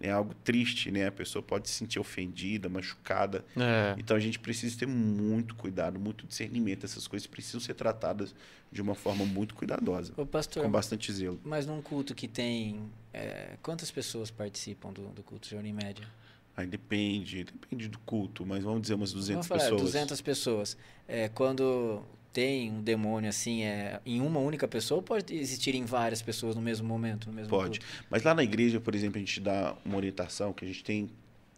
É algo triste, né? A pessoa pode se sentir ofendida, machucada. É. Então a gente precisa ter muito cuidado, muito discernimento. Essas coisas precisam ser tratadas de uma forma muito cuidadosa, Ô, pastor, com bastante zelo. mas num culto que tem. é, quantas pessoas participam do, do culto, senhor, em média? Aí depende, depende do culto, mas vamos dizer umas 200 Vamos falar, pessoas. 200 pessoas. É, quando tem um demônio assim, é em uma única pessoa ou pode existir em várias pessoas no mesmo momento, no mesmo Pode. culto? Mas lá na igreja, por exemplo, a gente dá uma orientação que a gente tem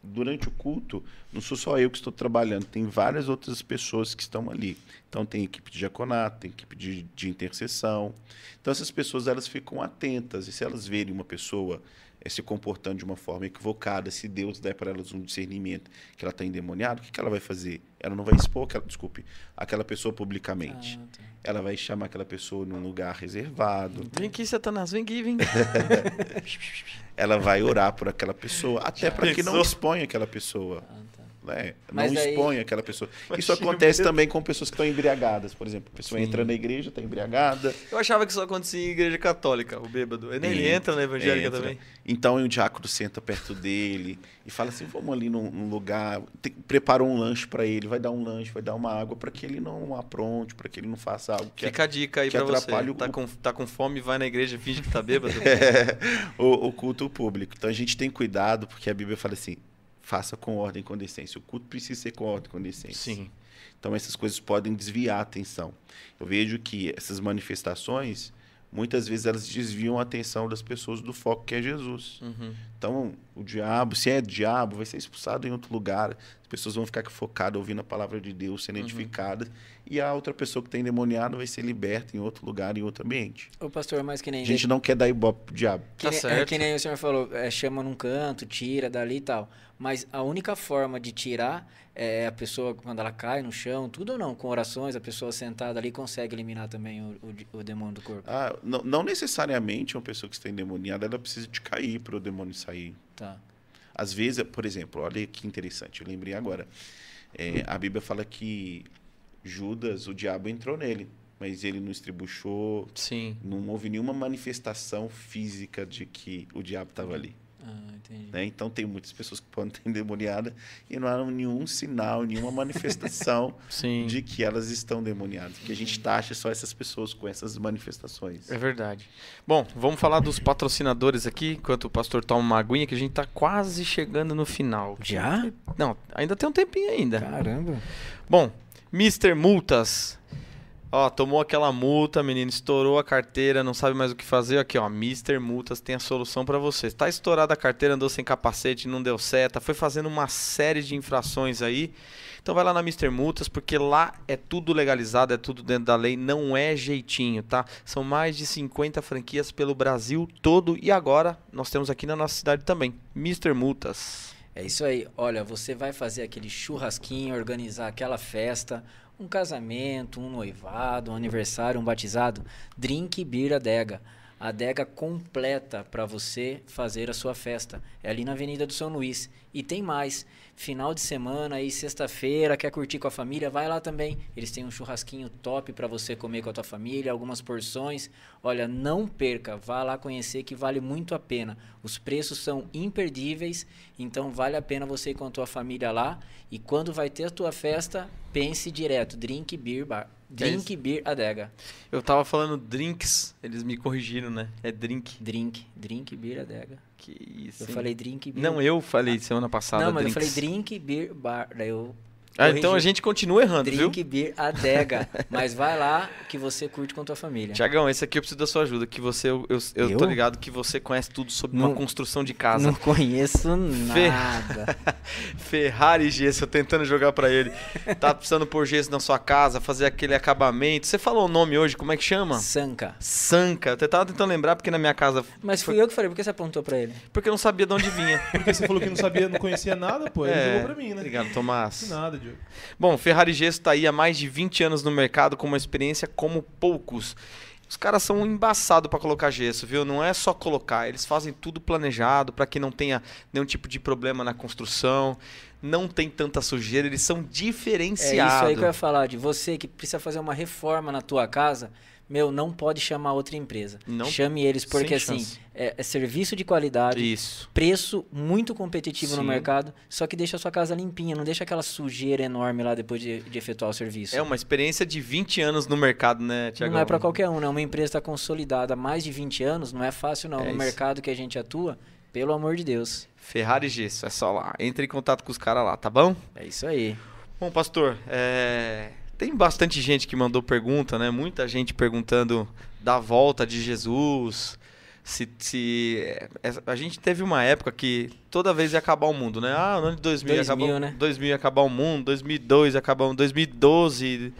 durante o culto, não sou só eu que estou trabalhando, tem várias outras pessoas que estão ali. Então tem equipe de diaconato, tem equipe de, de intercessão. Então essas pessoas elas ficam atentas e se elas verem uma pessoa eh, se comportando de uma forma equivocada, se Deus der para elas um discernimento que ela está endemoniada, o que, que ela vai fazer? Ela não vai expor, aquela, desculpe, aquela pessoa publicamente. Ah, tá. Ela vai chamar aquela pessoa num lugar reservado. Vem aqui, Satanás, vem aqui, vem. ela vai orar por aquela pessoa, até para que não exponha aquela pessoa. Ah, tá. Né? Mas não aí- exponha aquela pessoa. Isso acontece também com pessoas que estão embriagadas, por exemplo. A pessoa Sim. entra na igreja, está embriagada. Eu achava que isso acontecia em igreja católica, o bêbado. Ele Entra, entra na evangélica entra. também. Então o diácono senta perto dele e fala assim: vamos ali num, num lugar. Tem- preparou um lanche para ele, vai dar um lanche, vai dar uma água para que ele não apronte, para que ele não faça algo que Fica a dica aí pra você. o- Tá com, tá com fome, vai na igreja e finge que tá bêbado. o, o culto público. Então a gente tem cuidado, porque a Bíblia fala assim: faça com ordem e com decência. O culto precisa ser com ordem e com decência. Sim. Então essas coisas podem desviar a atenção. Eu vejo que essas manifestações, muitas vezes elas desviam a atenção das pessoas do foco que é Jesus. Uhum. Então, o diabo, se é diabo, vai ser expulsado em outro lugar. As pessoas vão ficar focadas ouvindo a palavra de Deus, sendo edificadas. E a outra pessoa que está endemoniada vai ser liberta em outro lugar, em outro ambiente. Ô, pastor, mas que nem. A gente não quer dar ibope pro diabo. Que, Tá nem, é, certo. que nem o senhor falou, é, chama num canto, tira dali e tal. Mas a única forma de tirar é a pessoa, quando ela cai no chão, tudo ou não, com orações, a pessoa sentada ali consegue eliminar também o, o, o demônio do corpo. Ah, não, não necessariamente uma pessoa que está endemoniada ela precisa de cair para o demônio sair. Tá. Às vezes, por exemplo, olha que interessante, eu lembrei agora. É, a Bíblia fala que Judas, o diabo entrou nele, mas ele não estribuchou, Sim. não houve nenhuma manifestação física de que o diabo estava ali. Ah, entendi. né? Então, tem muitas pessoas que podem estar endemoniadas e não há nenhum sinal, nenhuma manifestação Sim. de que elas estão demoniadas. Porque a gente taxa só essas pessoas com essas manifestações. É verdade. Bom, vamos falar dos patrocinadores aqui, enquanto o pastor toma uma aguinha, que a gente tá quase chegando no final. Já? Não, ainda tem um tempinho ainda. Caramba. Bom, Mr. Multas. Ó, tomou aquela multa, menino, estourou a carteira, não sabe mais o que fazer. Aqui, ó, Mr. Multas tem a solução pra você. Tá estourada a carteira, andou sem capacete, não deu seta, foi fazendo uma série de infrações aí. Então vai lá na Mr. Multas, porque lá é tudo legalizado, é tudo dentro da lei, não é jeitinho, tá? São mais de 50 franquias pelo Brasil todo e agora nós temos aqui na nossa cidade também, Mr. Multas. É isso aí. Olha, você vai fazer aquele churrasquinho, organizar aquela festa, um casamento, um noivado, um aniversário, um batizado. Drink Beer Adega. Adega completa para você fazer a sua festa. É ali na Avenida do São Luís. E tem mais. Final de semana aí, sexta-feira, quer curtir com a família? Vai lá também. Eles têm um churrasquinho top para você comer com a tua família, algumas porções. Olha, não perca, vá lá conhecer que vale muito a pena. Os preços são imperdíveis, então vale a pena você ir com a tua família lá. E quando vai ter a tua festa, pense direto, Drink Beer Bar. Drink Beer Adega. Eu tava falando drinks, eles me corrigiram, né? É drink. Drink, Drink Beer Adega. Que isso. Eu hein? falei Drink Beer Não, eu falei semana passada. Não, mas drinks. eu falei Drink Beer Bar. Daí eu Ah, então a gente continua errando, Drink viu? Beer Adega. Mas vai lá que você curte com a tua família. Tiagão, esse aqui eu preciso da sua ajuda, que você, eu, eu, eu tô ligado que você conhece tudo sobre Não- uma construção de casa. Não conheço nada. Ferrari gesso, eu tentando jogar pra ele. Tá precisando pôr gesso na sua casa, fazer aquele acabamento. Você falou o nome hoje, como é que chama? Sanca. Sanca. Eu tava tentando lembrar porque na minha casa. Mas fui eu que falei, por que você apontou pra ele? Porque eu não sabia de onde vinha. Porque você falou que não sabia, não conhecia nada, pô. Ele É, jogou pra mim, né? Obrigado, Tomás. De nada, Diogo. Bom, Ferrari Gesso tá aí há mais de 20 anos no mercado com uma experiência como poucos. Os caras são embaçados para colocar gesso, viu? Não é só colocar, eles fazem tudo planejado para que não tenha nenhum tipo de problema na construção, não tem tanta sujeira, eles são É isso diferenciados. aí que eu ia falar, de você que precisa fazer uma reforma na tua casa, meu, não pode chamar outra empresa. Não- Chame eles, porque assim, é, é serviço de qualidade, Isso. preço muito competitivo no Sim. mercado, só que deixa a sua casa limpinha, não deixa aquela sujeira enorme lá depois de, de efetuar o serviço. É uma experiência de 20 anos no mercado, né, Tiago? Não é para qualquer um, né? Uma empresa está consolidada há mais de 20 anos, não é fácil não. É no isso. mercado que a gente atua, pelo amor de Deus. Ferrari Gesso, é só lá. Entre em contato com os caras lá, tá bom? É isso aí. Bom, pastor, é, tem bastante gente que mandou pergunta, né? Muita gente perguntando da volta de Jesus. Se, se é, a gente teve uma época que toda vez ia acabar o mundo, né? Ah, no ano de 2000, ia 2000, acabar, né? 2000 ia acabar o mundo, 2002 ia acabar o 2012.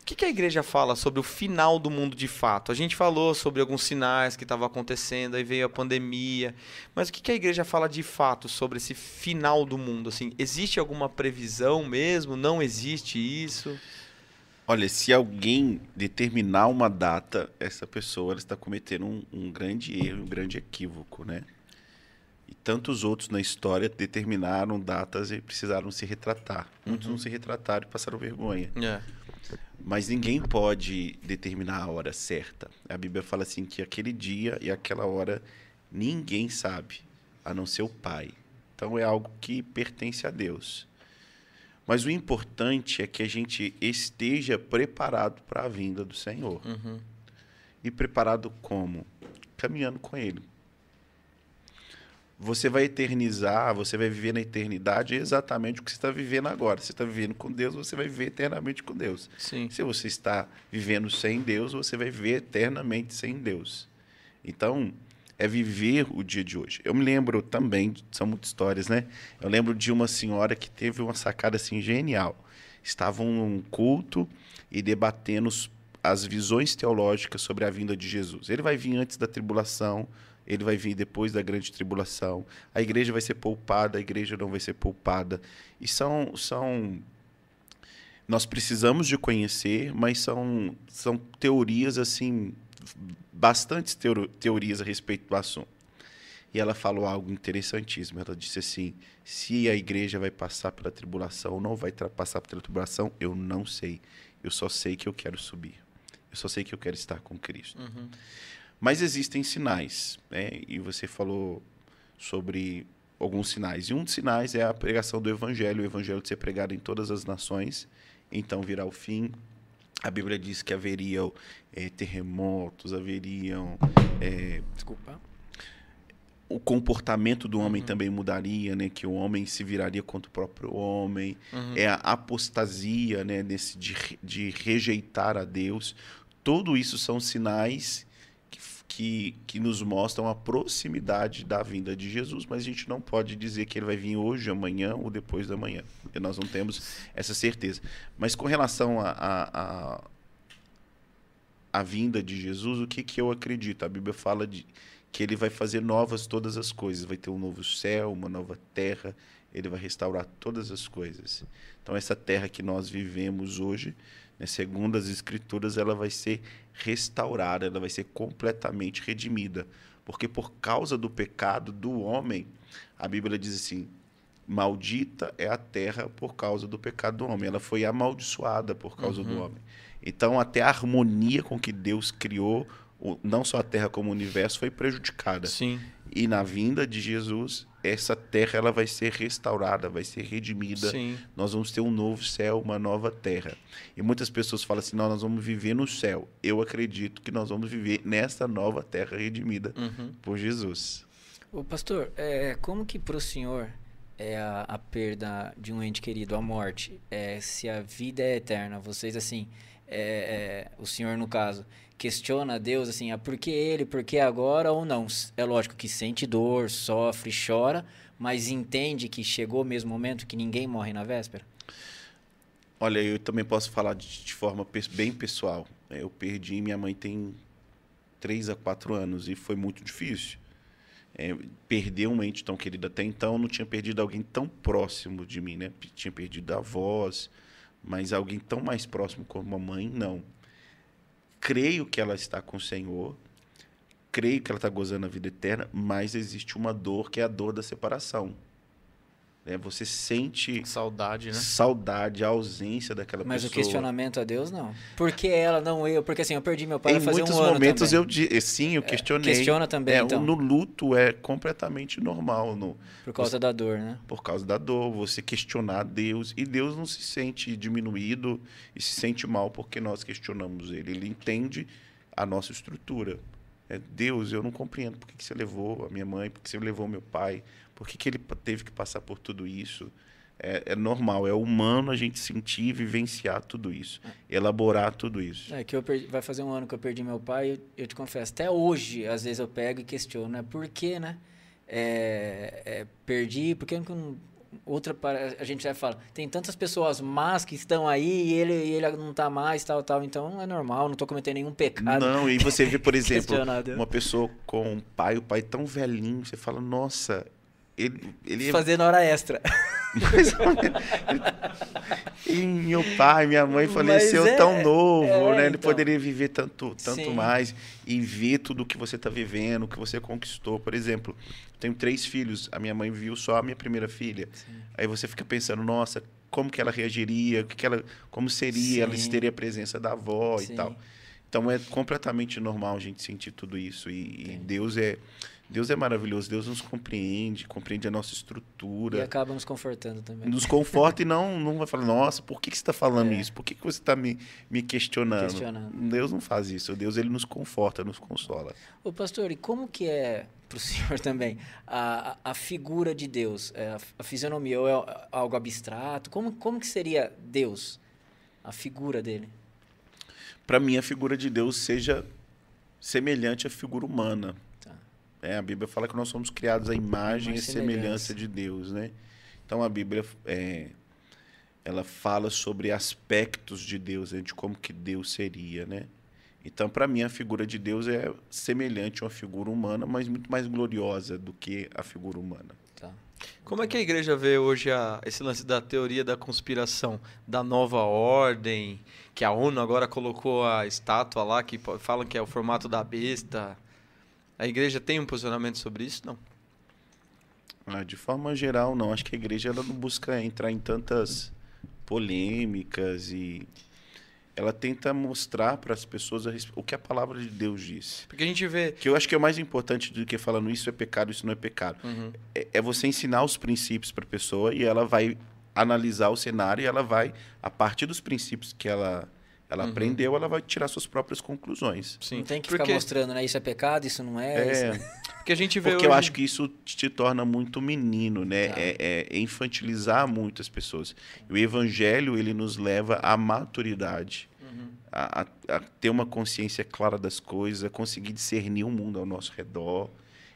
O que, que a igreja fala sobre o final do mundo de fato? A gente falou sobre alguns sinais que estavam acontecendo, aí veio a pandemia. Mas o que, que a igreja fala de fato sobre esse final do mundo? Assim, existe alguma previsão mesmo? Não existe isso? Olha, se alguém determinar uma data, essa pessoa está cometendo um, um grande erro, um grande equívoco, né? E tantos outros na história determinaram datas e precisaram se retratar. Muitos não se retrataram e passaram vergonha. É. Mas ninguém pode determinar a hora certa. A Bíblia fala assim que aquele dia e aquela hora ninguém sabe, a não ser o Pai. Então é algo que pertence a Deus. Mas o importante é que a gente esteja preparado para a vinda do Senhor. Uhum. E preparado como? Caminhando com Ele. Você vai eternizar, você vai viver na eternidade exatamente o que você está vivendo agora. Você está vivendo com Deus, você vai viver eternamente com Deus. Sim. Se você está vivendo sem Deus, você vai viver eternamente sem Deus. Então, é viver o dia de hoje. Eu me lembro também, são muitas histórias, né? Eu lembro de uma senhora que teve uma sacada assim genial. Estavam num culto e debatendo as visões teológicas sobre a vinda de Jesus. Ele vai vir antes da tribulação, ele vai vir depois da grande tribulação. A igreja vai ser poupada, a igreja não vai ser poupada. E são são nós precisamos de conhecer, mas são, são teorias assim, bastantes teorias a respeito do assunto. E ela falou algo interessantíssimo. Ela disse assim: se a igreja vai passar pela tribulação ou não vai passar pela tribulação, eu não sei. Eu só sei que eu quero subir. Eu só sei que eu quero estar com Cristo. Mas existem sinais, né? E você falou sobre alguns sinais. E um dos sinais é a pregação do evangelho, o evangelho de ser pregado em todas as nações. Então virá o fim. A Bíblia diz que haveriam eh, terremotos, haveriam eh, Desculpa. o comportamento do homem também mudaria, né? Que o homem se viraria contra o próprio homem. É a apostasia, né? Nesse de, de rejeitar a Deus. Tudo isso são sinais que, que nos mostram a proximidade da vinda de Jesus, mas a gente não pode dizer que ele vai vir hoje, amanhã ou depois da manhã. Porque nós não temos essa certeza. Mas com relação a, a, a, a vinda de Jesus, o que, que eu acredito? A Bíblia fala de que ele vai fazer novas todas as coisas. Vai ter um novo céu, uma nova terra. Ele vai restaurar todas as coisas. Então, essa terra que nós vivemos hoje, né, segundo as Escrituras, ela vai ser restaurada, ela vai ser completamente redimida. Porque por causa do pecado do homem, a Bíblia diz assim: maldita é a terra por causa do pecado do homem. Ela foi amaldiçoada por causa do homem. Então, até a harmonia com que Deus criou, não só a terra como o universo, foi prejudicada. Sim. E na vinda de Jesus, essa terra ela vai ser restaurada, vai ser redimida. Sim. Nós vamos ter um novo céu, uma nova terra. E muitas pessoas falam assim: não, nós vamos viver no céu. Eu acredito que nós vamos viver nessa nova terra redimida Uhum. por Jesus. Ô, pastor, é, como que pro senhor é a, a perda de um ente querido, a morte, é, se a vida é eterna, vocês assim, é, é, o senhor no caso, questiona a Deus assim, ah, por que ele, por que agora ou não? É lógico que sente dor, sofre, chora, mas entende que chegou o mesmo momento que ninguém morre na véspera? Olha, eu também posso falar de, de forma bem pessoal. Eu perdi, minha mãe tem três a quatro anos e foi muito difícil. É, perder um ente tão querido até então, não tinha perdido alguém tão próximo de mim, né? Tinha perdido avós, mas alguém tão mais próximo como a mãe, não creio que ela está com o Senhor, creio que ela está gozando a vida eterna, mas existe uma dor que é a dor da separação. Né? Você sente saudade, né? Saudade, a ausência daquela mas pessoa. Mas o questionamento a Deus não. Por que ela não eu? Porque assim, eu perdi meu pai em fazer muitos um ano momentos também. eu sim, eu questionei. É, questiona também, é, então. No luto é completamente normal, no por causa você, da dor, né? Por causa da dor, você questionar Deus e Deus não se sente diminuído e se sente mal porque nós questionamos ele. Ele entende a nossa estrutura. É, Deus, eu não compreendo por que, que você levou a minha mãe, por que você levou meu pai, por que, que ele teve que passar por tudo isso é, é, normal, é humano a gente sentir e vivenciar tudo isso, elaborar tudo isso. É que eu perdi, vai fazer um ano que eu perdi meu pai, eu, eu, te confesso, até hoje, às vezes eu pego e questiono, né? Por que, né? É, é, perdi, por que não, outra a gente já fala, tem tantas pessoas más que estão aí e ele, ele não está mais, tal, tal, então é normal, não estou cometendo nenhum pecado. Não, e você vê, por exemplo, uma pessoa com um pai, o pai tão velhinho, você fala, nossa, ele, ele é fazendo hora extra. e meu pai, minha mãe faleceu é, tão novo, é, né? Ele então. poderia viver tanto, tanto mais e ver tudo o que você está vivendo, o que você conquistou. Por exemplo, tenho três filhos, a minha mãe viu só a minha primeira filha. Sim. Aí você fica pensando, nossa, como que ela reagiria, que que ela, como seria, Sim. ela teria a presença da avó Sim. e tal. Então é completamente normal a gente sentir tudo isso e, e Deus é Deus é maravilhoso, Deus nos compreende, compreende a nossa estrutura. E acaba nos confortando também. Nos conforta e não, não vai falar, nossa, por que, que você está falando é. isso? Por que, que você está me, me questionando? questionando? Deus não faz isso. Deus ele nos conforta, nos consola. Ô pastor, e como que é para o senhor também a, a, figura de Deus? É, a fisionomia ou é algo abstrato? Como, como que seria Deus? A figura dele? Para mim, a figura de Deus seja semelhante à figura humana é, a Bíblia fala que nós somos criados à imagem e semelhança de Deus, né? Então a Bíblia é, ela fala sobre aspectos de Deus, né? de como que Deus seria, né? Então, para mim, a figura de Deus é semelhante a uma figura humana, mas muito mais gloriosa do que a figura humana. Tá. Como é que a igreja vê hoje a, esse lance da teoria da conspiração, da nova ordem, que a ONU agora colocou a estátua lá, que falam que é o formato da besta? A igreja tem um posicionamento sobre isso? Não. Ah, de forma geral, não. Acho que a igreja ela não busca entrar em tantas polêmicas e ela tenta mostrar para as pessoas o que a palavra de Deus diz. Porque a gente vê. Que eu acho que é o mais importante do que falando isso é pecado, isso não é pecado. Uhum. É, é, você ensinar os princípios para a pessoa e ela vai analisar o cenário e ela vai, a partir dos princípios que ela ela uhum. aprendeu, ela vai tirar suas próprias conclusões. Sim. Não tem que Porque... ficar mostrando, né? Isso é pecado, isso não é. É. Isso... Porque a gente vê Porque hoje... eu acho que isso te torna muito menino, né? Tá. É, é, infantilizar muitas pessoas. O evangelho, ele nos leva à maturidade. Uhum. A, a, a, ter uma consciência clara das coisas, a conseguir discernir o mundo ao nosso redor.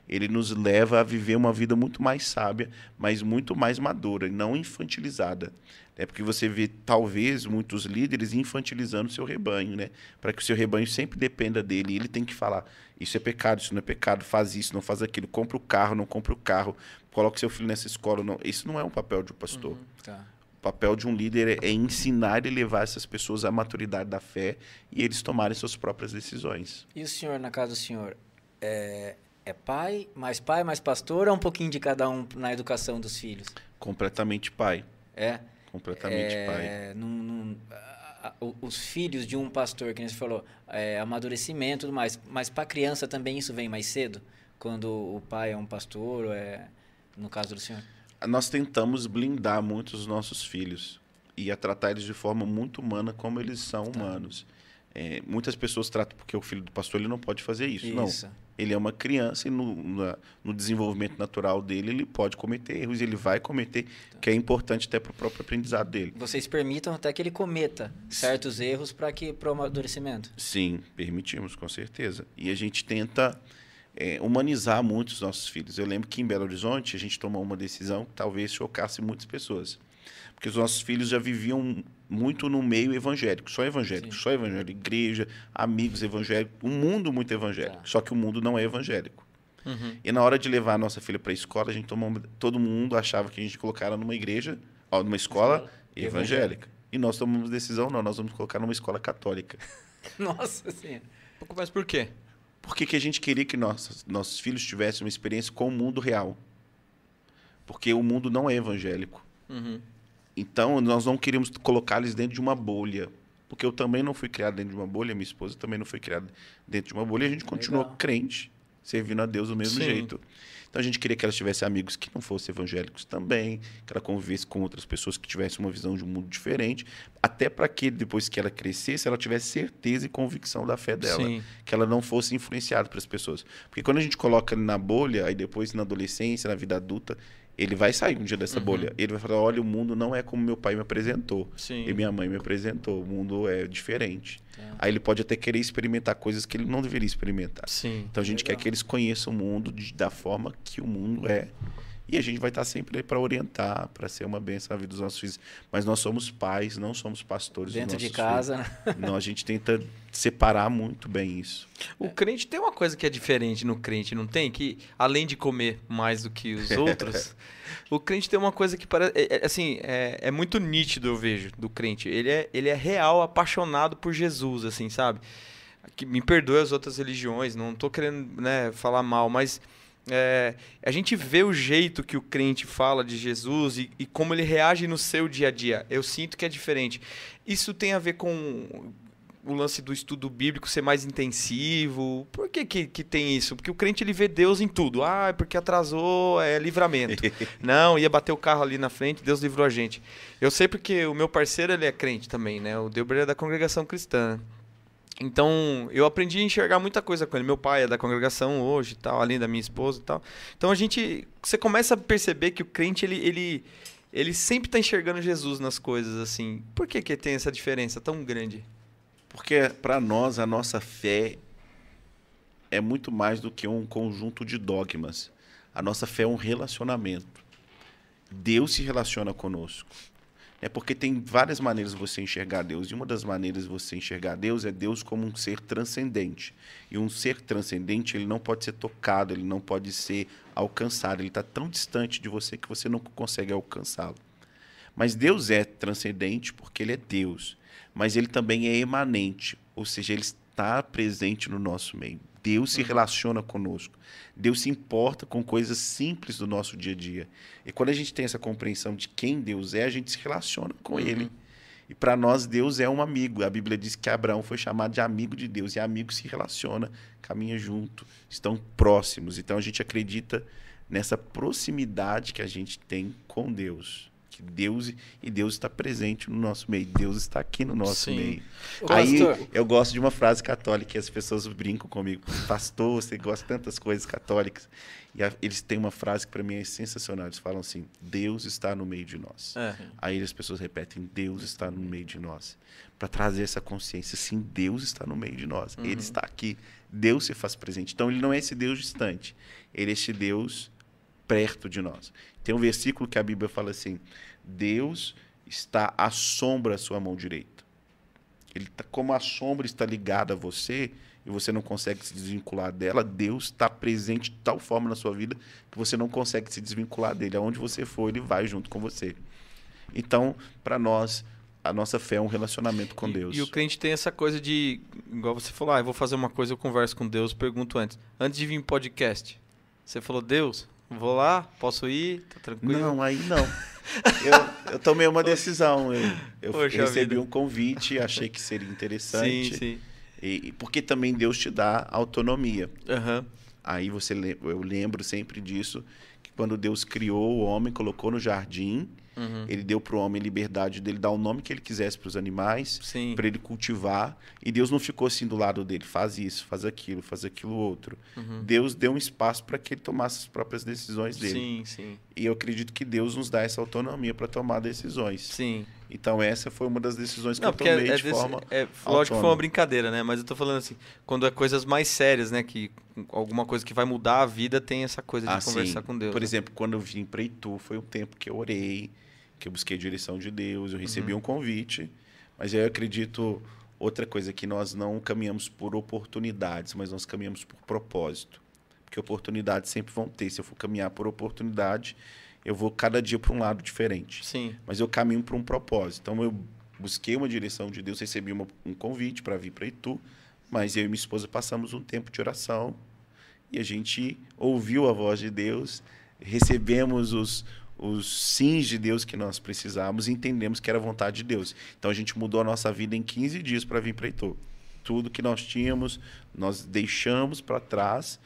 Ele nos leva a viver uma vida muito mais sábia, mas muito mais madura, e não infantilizada. É porque você vê, talvez, muitos líderes infantilizando o seu rebanho, né? Para que o seu rebanho sempre dependa dele. E ele tem que falar: isso é pecado, isso não é pecado, faz isso, não faz aquilo, compra o carro, não compra o carro, coloque seu filho nessa escola. Não. Isso não é um papel de um pastor. Uhum, tá. O papel de um líder é, é ensinar e levar essas pessoas à maturidade da fé e eles tomarem suas próprias decisões. E o senhor, na casa do senhor, é, é pai, mais pai, mais pastor ou é um pouquinho de cada um na educação dos filhos? Completamente pai. É? completamente é, pai. Num, num, a, a, os filhos de um pastor, que você falou, é, amadurecimento e tudo mais. Mas para criança também isso vem mais cedo? Quando o pai é um pastor, é, no caso do senhor? Nós tentamos blindar muito os nossos filhos e a tratar eles de forma muito humana como eles são tá. humanos. É, muitas pessoas tratam porque o filho do pastor ele não pode fazer isso. isso. Não. Ele é uma criança e no, na- no desenvolvimento natural dele ele pode cometer erros, ele vai cometer, que é importante até para o próprio aprendizado dele. Vocês permitam até que ele cometa certos erros para que para o amadurecimento. Sim, permitimos, com certeza. E a gente tenta é, humanizar muito os nossos filhos. Eu lembro que em Belo Horizonte a gente tomou uma decisão que talvez chocasse muitas pessoas. Porque os nossos filhos já viviam muito no meio evangélico, só evangélico, Sim. só evangélico, igreja, amigos evangélicos, um mundo muito evangélico. Tá. Só que o mundo não é evangélico. Uhum. E na hora de levar a nossa filha para a escola, a gente tomou, todo mundo achava que a gente colocar ela numa igreja, ó, numa escola Escola evangélica. E nós tomamos decisão, não, nós vamos colocar numa escola católica. Nossa senhora. Mas por quê? Porque que a gente queria que nossos, nossos filhos tivessem uma experiência com o mundo real. Porque o mundo não é evangélico. Uhum. Então, nós não queríamos colocá-los dentro de uma bolha. Porque eu também não fui criado dentro de uma bolha, minha esposa também não foi criada dentro de uma bolha, e a gente continuou Legal. crente, servindo a Deus do mesmo Sim. jeito. Então, a gente queria que elas tivessem amigos que não fossem evangélicos também, que ela convivesse com outras pessoas que tivessem uma visão de um mundo diferente, até para que depois que ela crescesse, ela tivesse certeza e convicção da fé dela Sim. que ela não fosse influenciada pelas pessoas. Porque quando a gente coloca na bolha, aí depois na adolescência, na vida adulta, ele vai sair um dia dessa Uhum. bolha. Ele vai falar: olha, o mundo não é como meu pai me apresentou. Sim. E minha mãe me apresentou. O mundo é diferente. Tá. Aí ele pode até querer experimentar coisas que ele não deveria experimentar. Sim. Então a gente Legal. quer que eles conheçam o mundo de- da forma que o mundo é. E a gente vai estar sempre aí para orientar, para ser uma bênção na vida dos nossos filhos. Mas nós somos pais, não somos pastores Dentro de casa, né? filhos. Não, a gente tenta separar muito bem isso. O crente tem uma coisa que é diferente no crente, não tem? Que além de comer mais do que os outros, o crente tem uma coisa que parece. é- é- assim, é, é muito nítido, eu vejo, do crente. Ele é, ele é real, apaixonado por Jesus, assim, sabe? Que, me perdoe as outras religiões, não tô querendo né, falar mal, mas. É, a gente vê o jeito que o crente fala de Jesus e, e como ele reage no seu dia a dia. Eu sinto que é diferente. Isso tem a ver com o lance do estudo bíblico ser mais intensivo? Por que, que, que tem isso? Porque o crente ele vê Deus em tudo. Ah, é porque atrasou, é livramento. Não, ia bater o carro ali na frente, Deus livrou a gente. Eu sei porque o meu parceiro ele é crente também, né? O Delber é da congregação cristã. Então, eu aprendi a enxergar muita coisa com ele. Meu pai é da congregação hoje, tal, além da minha esposa e tal. Então a gente, você começa a perceber que o crente ele ele, ele sempre está enxergando Jesus nas coisas assim. Por que que tem essa diferença tão grande? Porque para nós a nossa fé é muito mais do que um conjunto de dogmas. A nossa fé é um relacionamento. Deus se relaciona conosco. É porque tem várias maneiras de você enxergar Deus. E uma das maneiras de você enxergar Deus é Deus como um ser transcendente. E um ser transcendente, ele não pode ser tocado, ele não pode ser alcançado. Ele está tão distante de você que você não consegue alcançá-lo. Mas Deus é transcendente porque ele é Deus. Mas ele também é emanente, ou seja, ele está presente no nosso meio. Deus se relaciona conosco. Deus se importa com coisas simples do nosso dia a dia. E quando a gente tem essa compreensão de quem Deus é, a gente se relaciona com ele. E para nós, Deus é um amigo. A Bíblia diz que Abraão foi chamado de amigo de Deus. E amigo se relaciona, caminha junto, estão próximos. Então a gente acredita nessa proximidade que a gente tem com Deus. Que Deus e Deus está presente no nosso meio. Deus está aqui no nosso Sim. meio. Aí eu gosto de uma frase católica que as pessoas brincam comigo. Pastor, você gosta de tantas coisas católicas. E a- eles têm uma frase que para mim é sensacional. Eles falam assim: Deus está no meio de nós. É. Aí as pessoas repetem: Deus está no meio de nós. Para trazer essa consciência, sim, Deus está no meio de nós. Ele está aqui. Deus se faz presente. Então ele não é esse Deus distante. Ele é esse Deus perto de nós. Tem um versículo que a Bíblia fala assim: Deus está à sombra à sua mão direita. Ele tá, como a sombra está ligada a você e você não consegue se desvincular dela, Deus está presente de tal forma na sua vida que você não consegue se desvincular dele. Aonde você for, ele vai junto com você. Então, para nós, a nossa fé é um relacionamento com e, Deus. E o crente tem essa coisa de, igual você falou, ah, eu vou fazer uma coisa, eu converso com Deus, pergunto antes. Antes de vir em podcast, você falou, Deus, vou lá, posso ir, tá tranquilo? Não, aí não. eu, eu tomei uma decisão. Eu, eu Poxa recebi vida. um convite, achei que seria interessante. sim, sim. E, porque também Deus te dá autonomia. Aham. Aí você eu lembro sempre disso, que quando Deus criou o homem, colocou no jardim, Uhum. Ele deu para o homem liberdade dele dar o nome que ele quisesse para os animais, Sim. para ele cultivar. E Deus não ficou assim do lado dele, faz isso, faz aquilo, faz aquilo outro. Uhum. Deus deu um espaço para que ele tomasse as próprias decisões dele. Sim, sim. E eu acredito que Deus nos dá essa autonomia para tomar decisões. Sim. Então essa foi uma das decisões que Não, eu é, tomei é de desse- forma é, lógico que foi uma brincadeira, né? Mas eu tô falando assim, quando é coisas mais sérias, né? Que alguma coisa que vai mudar a vida tem essa coisa de Assim, conversar com Deus. Por né? exemplo, quando eu vim para Itu, foi um tempo que eu orei, que eu busquei a direção de Deus, eu recebi Uhum. um convite, mas eu acredito outra coisa que nós não caminhamos por oportunidades, mas nós caminhamos por propósito. Porque oportunidades sempre vão ter. Se eu for caminhar por oportunidade, eu vou cada dia para um lado diferente. Sim. Mas eu caminho para um propósito. Então eu busquei uma direção de Deus, recebi uma- um convite para vir para Itu, mas eu e minha esposa passamos um tempo de oração e a gente ouviu a voz de Deus, recebemos os, os sims de Deus que nós precisávamos e entendemos que era a vontade de Deus. Então a gente mudou a nossa vida em 15 dias para vir para Itu. Tudo que nós tínhamos, nós deixamos para trás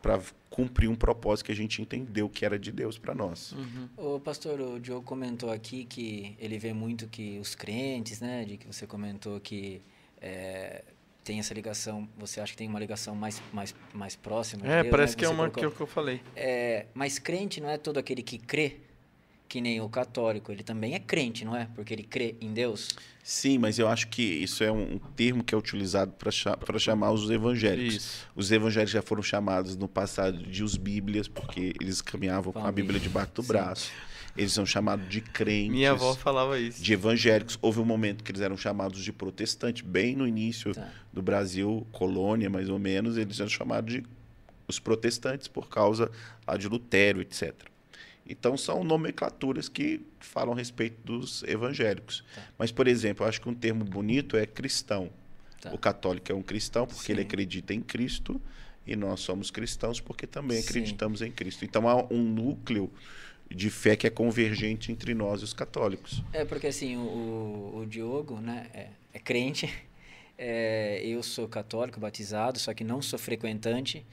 para cumprir um propósito que a gente entendeu que era de Deus para nós. O pastor, o Diogo comentou aqui que ele vê muito que os crentes, né, de que você comentou que é, tem essa ligação, você acha que tem uma ligação mais, mais, mais próxima de É, Deus, parece né, que é uma colocou. eu, que eu falei. É, mas crente não é todo aquele que crê, que nem o católico, ele também é crente, não é? Porque ele crê em Deus. Sim, mas eu acho que isso é um termo que é utilizado para chamar os evangélicos. Isso. Os evangélicos já foram chamados no passado de os bíblias, porque eles caminhavam com a Bíblia. debaixo do Sim. braço. Eles são chamados de crentes, Minha avó falava isso. de evangélicos. Houve um momento que eles eram chamados de protestantes, bem no início Tá. do Brasil, colônia mais ou menos, eles eram chamados de os protestantes por causa lá de Lutero, etc. Então são nomenclaturas que falam a respeito dos evangélicos. Tá. Mas, por exemplo, eu acho que um termo bonito é cristão. Tá. O católico é um cristão porque ele Sim. acredita em Cristo e nós somos cristãos porque também Sim. acreditamos em Cristo. Então há um núcleo de fé que é convergente entre nós e os católicos. É porque assim, o, o, o Diogo, né, é, é crente, é, eu sou católico, batizado, só que não sou frequentante,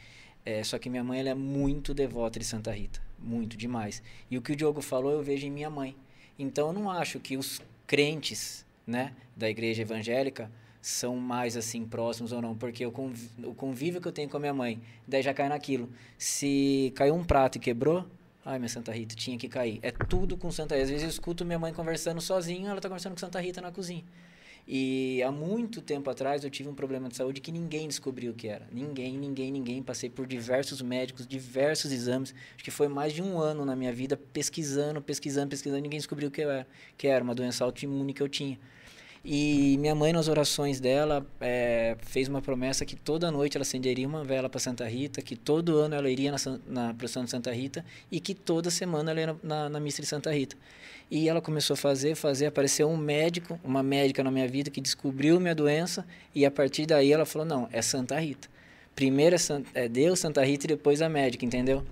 é, só que minha mãe ela é muito devota de Santa Rita, muito, demais. E o que o Diogo falou eu vejo em minha mãe. Então eu não acho que os crentes, né, da igreja evangélica são mais assim próximos ou não, porque o, conv- o convívio que eu tenho com a minha mãe, daí já cai naquilo. Se caiu um prato e quebrou, ai minha Santa Rita, tinha que cair. É tudo com Santa Rita. Às vezes eu escuto minha mãe conversando sozinha, ela tá conversando com Santa Rita na cozinha. E há muito tempo atrás eu tive um problema de saúde que ninguém descobriu o que era. Ninguém, ninguém, ninguém. Passei por diversos médicos, diversos exames. Acho que foi mais de um ano na minha vida pesquisando, pesquisando, pesquisando. Ninguém descobriu o que era, que era uma doença autoimune que eu tinha. E minha mãe, nas orações dela, é, fez uma promessa que toda noite ela acenderia uma vela para Santa Rita, que todo ano ela iria na, na procissão de Santa Rita e que toda semana ela ia na, na, na missa de Santa Rita. E ela começou a fazer, fazer, apareceu um médico, uma médica na minha vida que descobriu minha doença e a partir daí ela falou, não, é Santa Rita. Primeiro é, é Deus, Santa Rita e depois a médica, entendeu?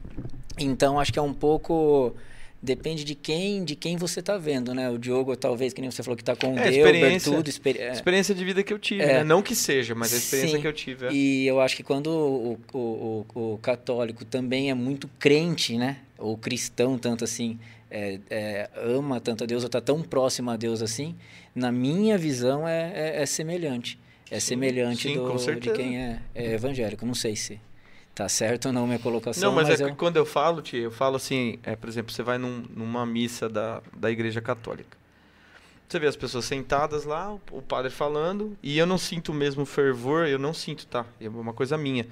Então acho que é um pouco depende de quem, de quem você está vendo, né? O Diogo talvez que nem você falou que está com É, Deus, experiência. tudo, experi é. Experiência de vida que eu tive, É. né? Não que seja, mas a experiência Sim. que eu tive. é. E eu acho que quando o, o, o, o católico também é muito crente, né? Ou cristão, tanto assim, é, é, ama tanto a Deus, ou está tão próximo a Deus assim, na minha visão é, é, é semelhante. É semelhante sim, do, de quem é, é evangélico. Não sei se tá certo ou não minha colocação, Não, mas, é eu... que quando eu falo, tia, eu falo assim, é, por exemplo, você vai num- numa missa da, da igreja católica. Você vê as pessoas sentadas lá, o padre falando, e eu não sinto o mesmo fervor, eu não sinto, tá? É uma coisa minha.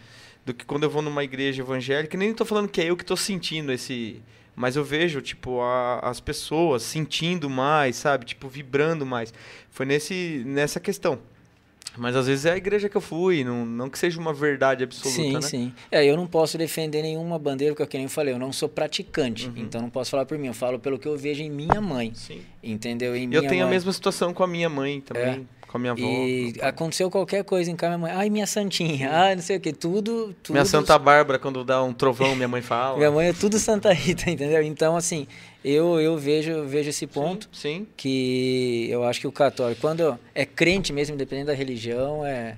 Do que quando eu vou numa igreja evangélica, nem tô falando que é eu que tô sentindo esse. Mas eu vejo, tipo, a- as pessoas sentindo mais, sabe? Tipo, vibrando mais. Foi nesse, nessa questão. Mas às vezes é a igreja que eu fui, não, não que seja uma verdade absoluta, Sim, né? sim. É, eu não posso defender nenhuma bandeira, porque, eu falei, eu não sou praticante. Uhum. Então, não posso falar por mim. Eu falo pelo que eu vejo em minha mãe. Sim. Entendeu? Em Eu tenho a mãe. mesma situação com a minha mãe também, com a minha avó. E aconteceu qualquer coisa em casa, minha mãe, ai, minha santinha, ai, não sei o que, tudo, tudo. Minha Santa Bárbara, quando dá um trovão, minha mãe fala. Minha mãe é tudo Santa Rita, entendeu? Então, assim, eu, eu vejo, vejo esse ponto Sim, que eu acho que o católico, quando é crente mesmo, independente da religião, é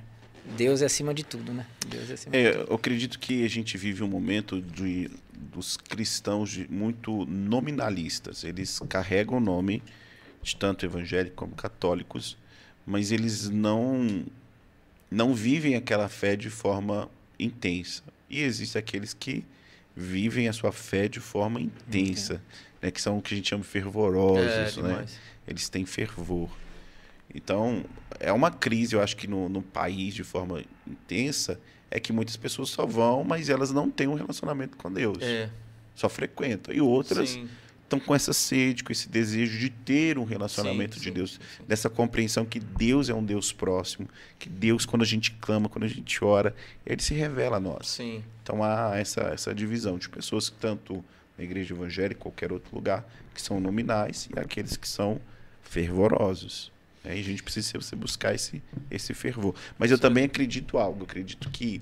Deus é acima de tudo, né? Deus é acima de É, tudo. eu acredito que a gente vive um momento de, dos cristãos de- muito nominalistas. Eles carregam o nome de tanto evangélicos como católicos, mas eles não não vivem aquela fé de forma intensa. E existem aqueles que vivem a sua fé de forma intensa, né, que são o que a gente chama de É, fervorosos, né? Eles têm fervor. Então, é uma crise, eu acho que no, no país de forma intensa, é que muitas pessoas só vão, mas elas não têm um relacionamento com Deus. É, Só frequentam. E outras sim. Estão com essa sede, com esse desejo de ter um relacionamento Sim, de sim, Deus, sim, dessa compreensão que Deus é um Deus próximo, que Deus, quando a gente clama, quando a gente ora, ele se revela a nós. Sim. Então há essa, essa divisão de pessoas que tanto na igreja evangélica, em qualquer outro lugar, que são nominais e aqueles que são fervorosos. Aí a gente precisa você buscar esse, esse fervor. Mas eu também acredito algo, acredito que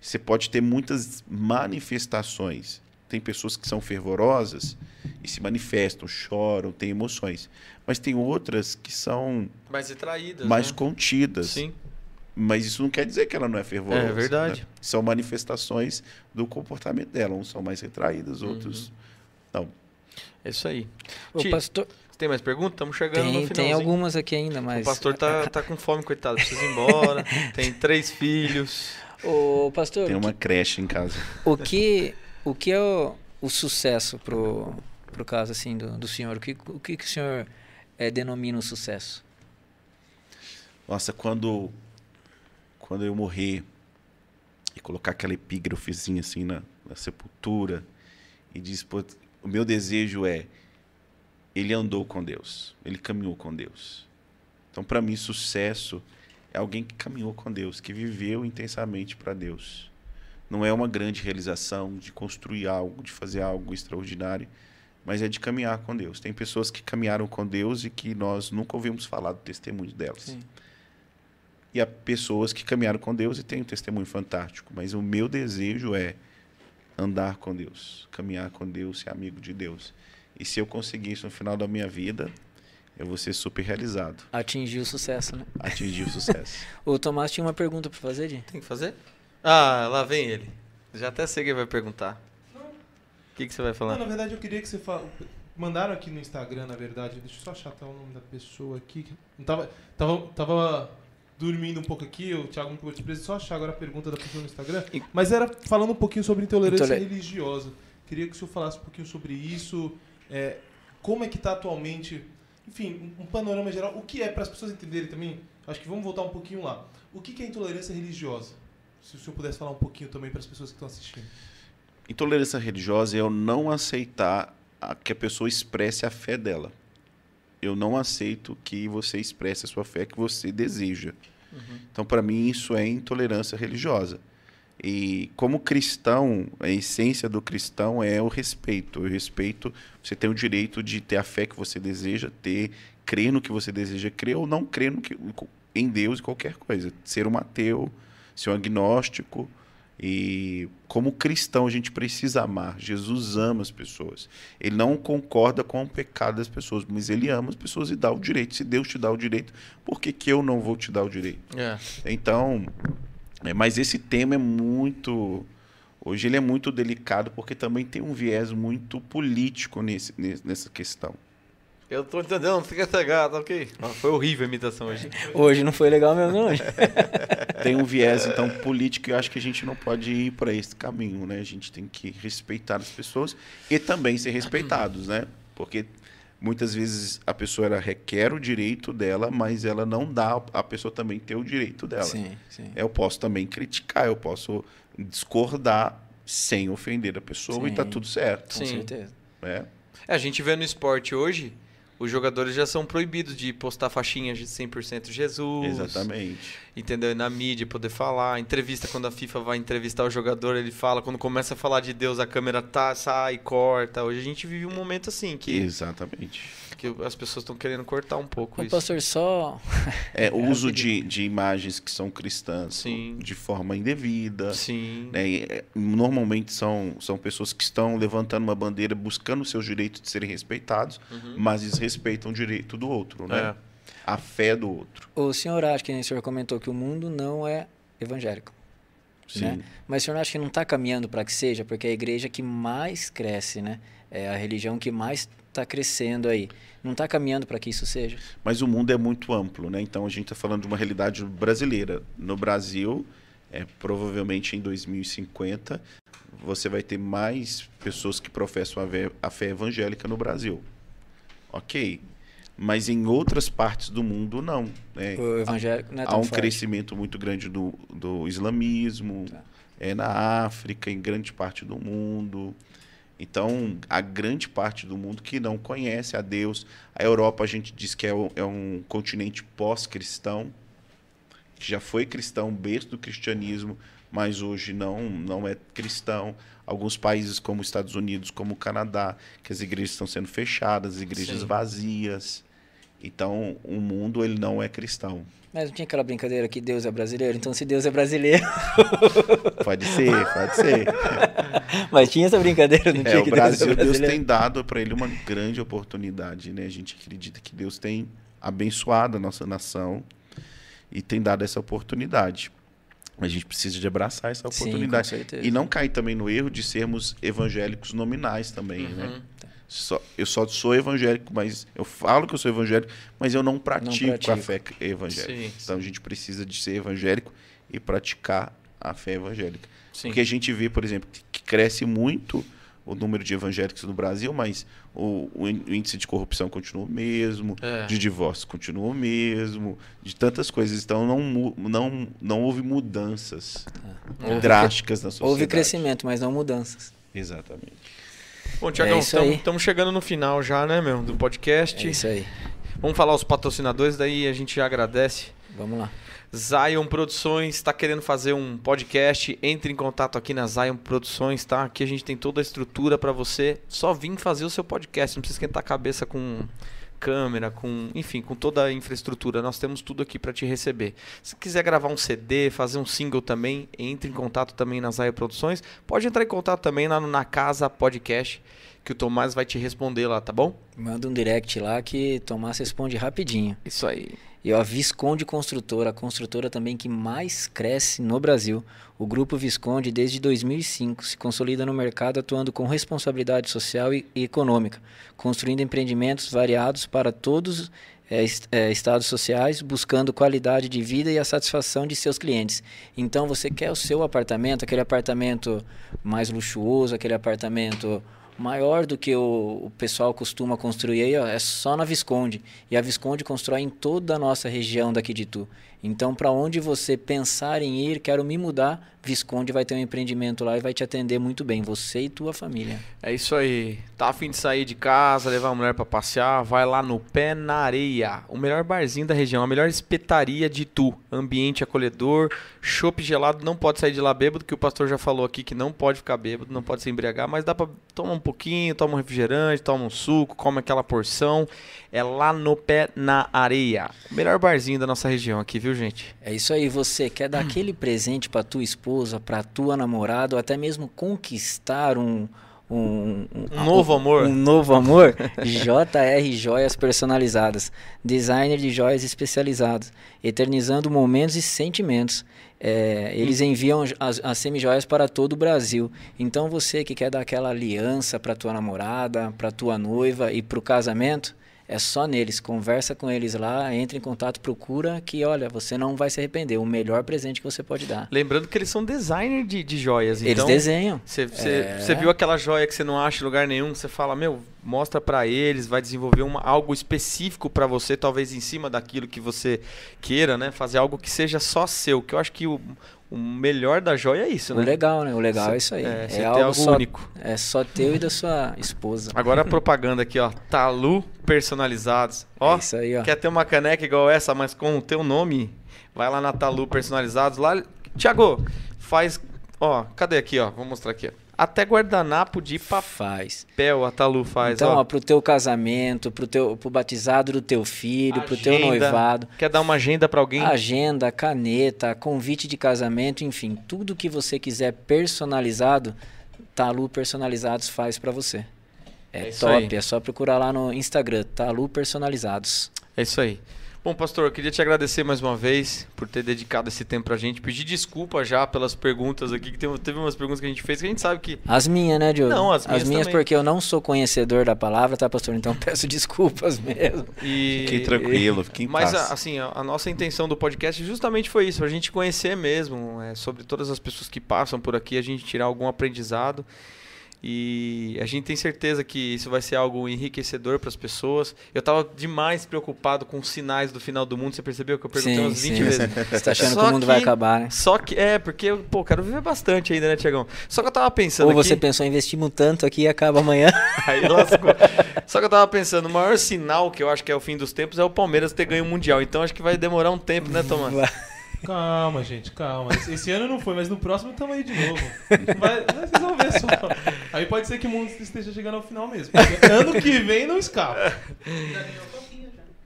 você pode ter muitas manifestações. Tem pessoas que são fervorosas e se manifestam, choram, têm emoções. Mas tem outras que são Mais retraídas. mais né? contidas. Sim. Mas isso não quer dizer que ela não é fervorosa. É verdade. né? São manifestações do comportamento dela. Uns são mais retraídas, Uhum. outros não. É isso aí. O Ti, pastor. Você tem mais perguntas? Estamos chegando no Tem, final. tem algumas aqui ainda, mas. O pastor tá, tá com fome, coitado. Precisa ir embora. tem três filhos. Ô, pastor, Tem uma creche em casa. o que, o que é o, o sucesso pro, pro caso assim do, do senhor? O que, o que, que o senhor eh, denomina o sucesso? Nossa, quando quando eu morrer e colocar aquela epígrafezinha assim na, na sepultura e diz, pô, o meu desejo é ele andou com Deus, ele caminhou com Deus. Então, para mim, sucesso é alguém que caminhou com Deus, que viveu intensamente para Deus. Não é uma grande realização de construir algo, de fazer algo extraordinário, mas é de caminhar com Deus. Tem pessoas que caminharam com Deus e que nós nunca ouvimos falar do testemunho delas. Sim. E há pessoas que caminharam com Deus e têm um testemunho fantástico, mas o meu desejo é andar com Deus, caminhar com Deus, ser amigo de Deus. E se eu conseguir isso no final da minha vida, eu vou ser super realizado, Atingir o sucesso, né? atingir o sucesso. O Tomás tinha uma pergunta pra fazer, Di? Tem que fazer? Ah, lá vem ele. Já até sei quem vai perguntar. O que, que você vai Não, falar? na verdade eu queria que você fala. Mandaram aqui no Instagram, na verdade. Deixa eu só achar até o nome da pessoa aqui. Não tava, tava, tava dormindo um pouco aqui, o Thiago me pegou de surpresa. Só achar agora a pergunta da pessoa no Instagram. Mas era falando um pouquinho sobre intolerância Intole- religiosa. Queria que o senhor falasse um pouquinho sobre isso. é, como é que está atualmente. Enfim, um, um panorama geral. O que é, para as pessoas entenderem também, acho que vamos voltar um pouquinho lá. O que que é intolerância religiosa? Se o senhor pudesse falar um pouquinho também para as pessoas que estão assistindo. Intolerância religiosa é eu não aceitar a- que a pessoa expresse a fé dela. Eu não aceito que você expresse a sua fé que você deseja. Então, para mim, isso é intolerância religiosa. E como cristão, a essência do cristão é o respeito. O respeito, você tem o direito de ter a fé que você deseja ter, crer no que você deseja crer ou não crer no que, em Deus e qualquer coisa. Ser um ateu, ser um agnóstico. E como cristão, a gente precisa amar. Jesus ama as pessoas. Ele não concorda com o pecado das pessoas, mas ele ama as pessoas e dá o direito. Se Deus te dá o direito, por que, que eu não vou te dar o direito? É. Então, é, mas esse tema é muito. Hoje ele é muito delicado porque também tem um viés muito político nesse, nesse- nessa questão. Eu tô entendendo, fica cegado, ok? Foi horrível a imitação hoje. Hoje não foi legal mesmo, não. Tem um viés, então, político e eu acho que a gente não pode ir para esse caminho, né? A gente tem que respeitar as pessoas e também ser respeitados, né? Porque muitas vezes a pessoa ela requer o direito dela, mas ela não dá a pessoa também ter o direito dela. Sim, sim. Eu posso também criticar, eu posso discordar sem ofender a pessoa e Sim. tá tudo certo. Com Sim. certeza. Né? É, a gente vê no esporte hoje, os jogadores já são proibidos de postar faixinhas de 100% Jesus. Exatamente. Entendeu? E na mídia poder falar. Entrevista, quando a FIFA vai entrevistar o jogador, ele fala. Quando começa a falar de Deus, a câmera tá, sai, corta. Hoje a gente vive um momento assim, que, Exatamente. que as pessoas estão querendo cortar um pouco Ô, isso. pastor, só. É, o uso de, de imagens que são cristãs Sim. de forma indevida. Sim. né? É, normalmente são, são pessoas que estão levantando uma bandeira buscando seus direitos de serem respeitados, Uhum. mas desrespeitam o direito do outro, né? É. A fé do outro. O senhor acha que o senhor comentou que o mundo não é evangélico. né? Sim. Mas o senhor acha que não está caminhando para que seja? Porque é a igreja que mais cresce, né? É a religião que mais está crescendo aí. Não está caminhando para que isso seja? Mas o mundo é muito amplo, né? Então a gente está falando de uma realidade brasileira. No Brasil, é, provavelmente em 2050, você vai ter mais pessoas que professam a fé, a fé evangélica no Brasil. Ok. Mas em outras partes do mundo, não. né? O evangélico não é Há tão um forte. crescimento muito grande do, do islamismo, Tá. é na África, em grande parte do mundo. Então, a grande parte do mundo que não conhece a Deus. A Europa, a gente diz que é, o- é um continente pós-cristão, que já foi cristão, berço do cristianismo, mas hoje não, não é cristão. Alguns países, como os Estados Unidos, como o Canadá, que as igrejas estão sendo fechadas, as igrejas Sim. vazias. Então, o mundo ele não é cristão. Mas não tinha aquela brincadeira que Deus é brasileiro? Então, se Deus é brasileiro. Pode ser, pode ser. Mas tinha essa brincadeira, não É, tinha o que Brasil, Deus é Deus tem dado para ele uma grande oportunidade, né? A gente acredita que Deus tem abençoado a nossa nação e tem dado essa oportunidade. Mas a gente precisa de abraçar essa Sim, oportunidade. com certeza. e não cair também no erro de sermos evangélicos nominais também, Uhum. né? Só- eu só sou evangélico, mas eu falo que eu sou evangélico, mas eu não pratico, a pratico. fé evangélica. Sim, Então a gente precisa de ser evangélico e praticar a fé evangélica. Sim. Porque a gente vê, por exemplo, que cresce muito o número de evangélicos no Brasil, mas o, o ín- o índice de corrupção continua o mesmo, É. de divórcio continua o mesmo, de tantas coisas. Então não, não, não houve mudanças É. drásticas na sociedade. Houve crescimento, mas não mudanças. Exatamente. Bom, Tiagão, É aí. estamos chegando no final já, né, meu, do podcast. É isso aí. Vamos falar os patrocinadores, daí a gente já agradece. Vamos lá. Zion Produções está querendo fazer um podcast, entre em contato aqui na Zion Produções, tá? Aqui a gente tem toda a estrutura para você só vir fazer o seu podcast, não precisa esquentar a cabeça com câmera, com, enfim, com toda a infraestrutura. Nós temos tudo aqui para te receber. Se quiser gravar um CD, fazer um single também, entre em contato também na Zion Produções. Pode entrar em contato também lá no Na Casa Podcast, que o Tomás vai te responder lá, tá bom? Manda um direct lá que Tomás responde rapidinho. Isso aí. E ó, Visconde Construtora, a construtora também que mais cresce no Brasil. O grupo Visconde, desde 2005, se consolida no mercado atuando com responsabilidade social e econômica, construindo empreendimentos variados para todos é, estados sociais, buscando qualidade de vida e a satisfação de seus clientes. Então, você quer o seu apartamento, aquele apartamento mais luxuoso, aquele apartamento maior do que o, o pessoal costuma construir aí, ó, é só na Visconde. E a Visconde constrói em toda a nossa região daqui de Itu. Então, para onde você pensar em ir, quero me mudar, Visconde vai ter um empreendimento lá e vai te atender muito bem, você e tua família. É isso aí. Tá afim de sair de casa, levar a mulher pra passear? Vai lá no Pé na Areia, o melhor barzinho da região, a melhor espetaria de Tu. Ambiente acolhedor, chopp gelado, não pode sair de lá bêbado, que o pastor já falou aqui que não pode ficar bêbado, não pode se embriagar, mas dá pra tomar um pouquinho, toma um refrigerante, toma um suco, come aquela porção. É lá no Pé na Areia, o melhor barzinho da nossa região aqui, viu, gente? É isso aí, você quer dar aquele presente para tua esposa, para tua namorada, ou até mesmo conquistar um um, Um novo amor. Um novo amor? JR Joias Personalizadas, designer de joias especializados, eternizando momentos e sentimentos. É, eles enviam as, as semijoias para todo o Brasil. Então você que quer dar aquela aliança para tua namorada, para tua noiva e para o casamento, é só neles. Conversa com eles lá, entra em contato, procura que, olha, você não vai se arrepender. O melhor presente que você pode dar. Lembrando que eles são designer de, de joias, Eles então... desenham. Você É. viu aquela joia que você não acha em lugar nenhum, você fala, meu, mostra pra eles, vai desenvolver uma, algo específico pra você, talvez em cima daquilo que você queira, né? Fazer algo que seja só seu, que eu acho que o, o melhor da joia é isso, O né? legal, né? O legal Cê- é isso aí. é, É, algo, algo só, único. É só teu e da sua esposa. Agora a propaganda aqui, ó, Talu personalizados. Ó, É isso aí, ó. quer ter uma caneca igual essa, mas com o teu nome? Vai lá na Talu personalizados lá. Tiago, faz, ó, cadê aqui, ó? Vou mostrar aqui, ó. Até guardanapo de Faz. papel a Talu faz, Então, ó. ó, pro teu casamento, pro, teu, pro batizado do teu filho, pro teu Agenda. noivado, Quer dar uma agenda pra alguém? agenda, caneta, convite de casamento, enfim, tudo que você quiser personalizado, Talu Personalizados faz pra você. É, É top, aí. é só procurar lá no Instagram, Talu Personalizados. É isso aí. Bom, pastor, eu queria te agradecer mais uma vez por ter dedicado esse tempo pra gente. Pedir desculpa já pelas perguntas aqui, que teve, umas perguntas que a gente fez que a gente sabe que. As minhas, né, Diogo? Não, as minhas também. porque eu não sou conhecedor da palavra, tá, pastor? Então peço desculpas mesmo. E, Fiquem tranquilo, fiquem em Mas, paz. a- assim, a, a nossa intenção do podcast justamente foi isso, a gente conhecer mesmo é, sobre todas as pessoas que passam por aqui, a gente tirar algum aprendizado. E a gente tem certeza que isso vai ser algo enriquecedor para as pessoas. Eu tava demais preocupado com os sinais do final do mundo. Você percebeu que eu perguntei Sim, umas 20 sim. vezes? Você tá achando Só que o mundo vai que- acabar, né? Só que, é, porque, eu, pô, quero viver bastante ainda, né, Tiagão? Só que eu tava pensando Ou você aqui... pensou, investimos tanto aqui e acaba amanhã. Aí lascou. Só que eu tava pensando, o maior sinal que eu acho que é o fim dos tempos é o Palmeiras ter ganho o Mundial. Então acho que vai demorar um tempo, né, Tomás? Calma, gente, calma. Esse, ano não foi, mas no próximo estamos aí de novo. Vai, vocês vão ver só. Aí pode ser que o mundo esteja chegando ao final mesmo. porque ano que vem não escapa.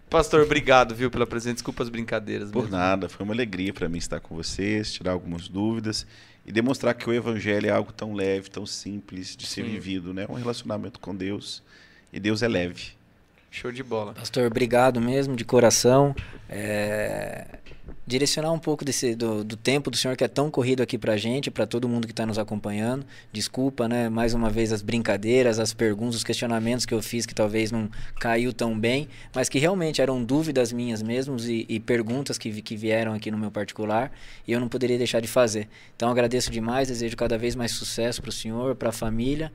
Pastor, obrigado, viu, pela presença. Desculpa as brincadeiras. Por mesmo. nada, foi uma alegria para mim estar com vocês, tirar algumas dúvidas e demonstrar que o evangelho é algo tão leve, tão simples de ser Sim. vivido, né? Um relacionamento com Deus e Deus é leve. Show de bola. Pastor, obrigado mesmo, de coração. É, Direcionar um pouco desse, do, do tempo do senhor que é tão corrido aqui pra gente, pra todo mundo que está nos acompanhando. Desculpa, né? Mais uma vez as brincadeiras, as perguntas, os questionamentos que eu fiz que talvez não caiu tão bem, mas que realmente eram dúvidas minhas mesmos e, e perguntas que, que vieram aqui no meu particular e eu não poderia deixar de fazer. Então agradeço demais, desejo cada vez mais sucesso para o senhor, para a família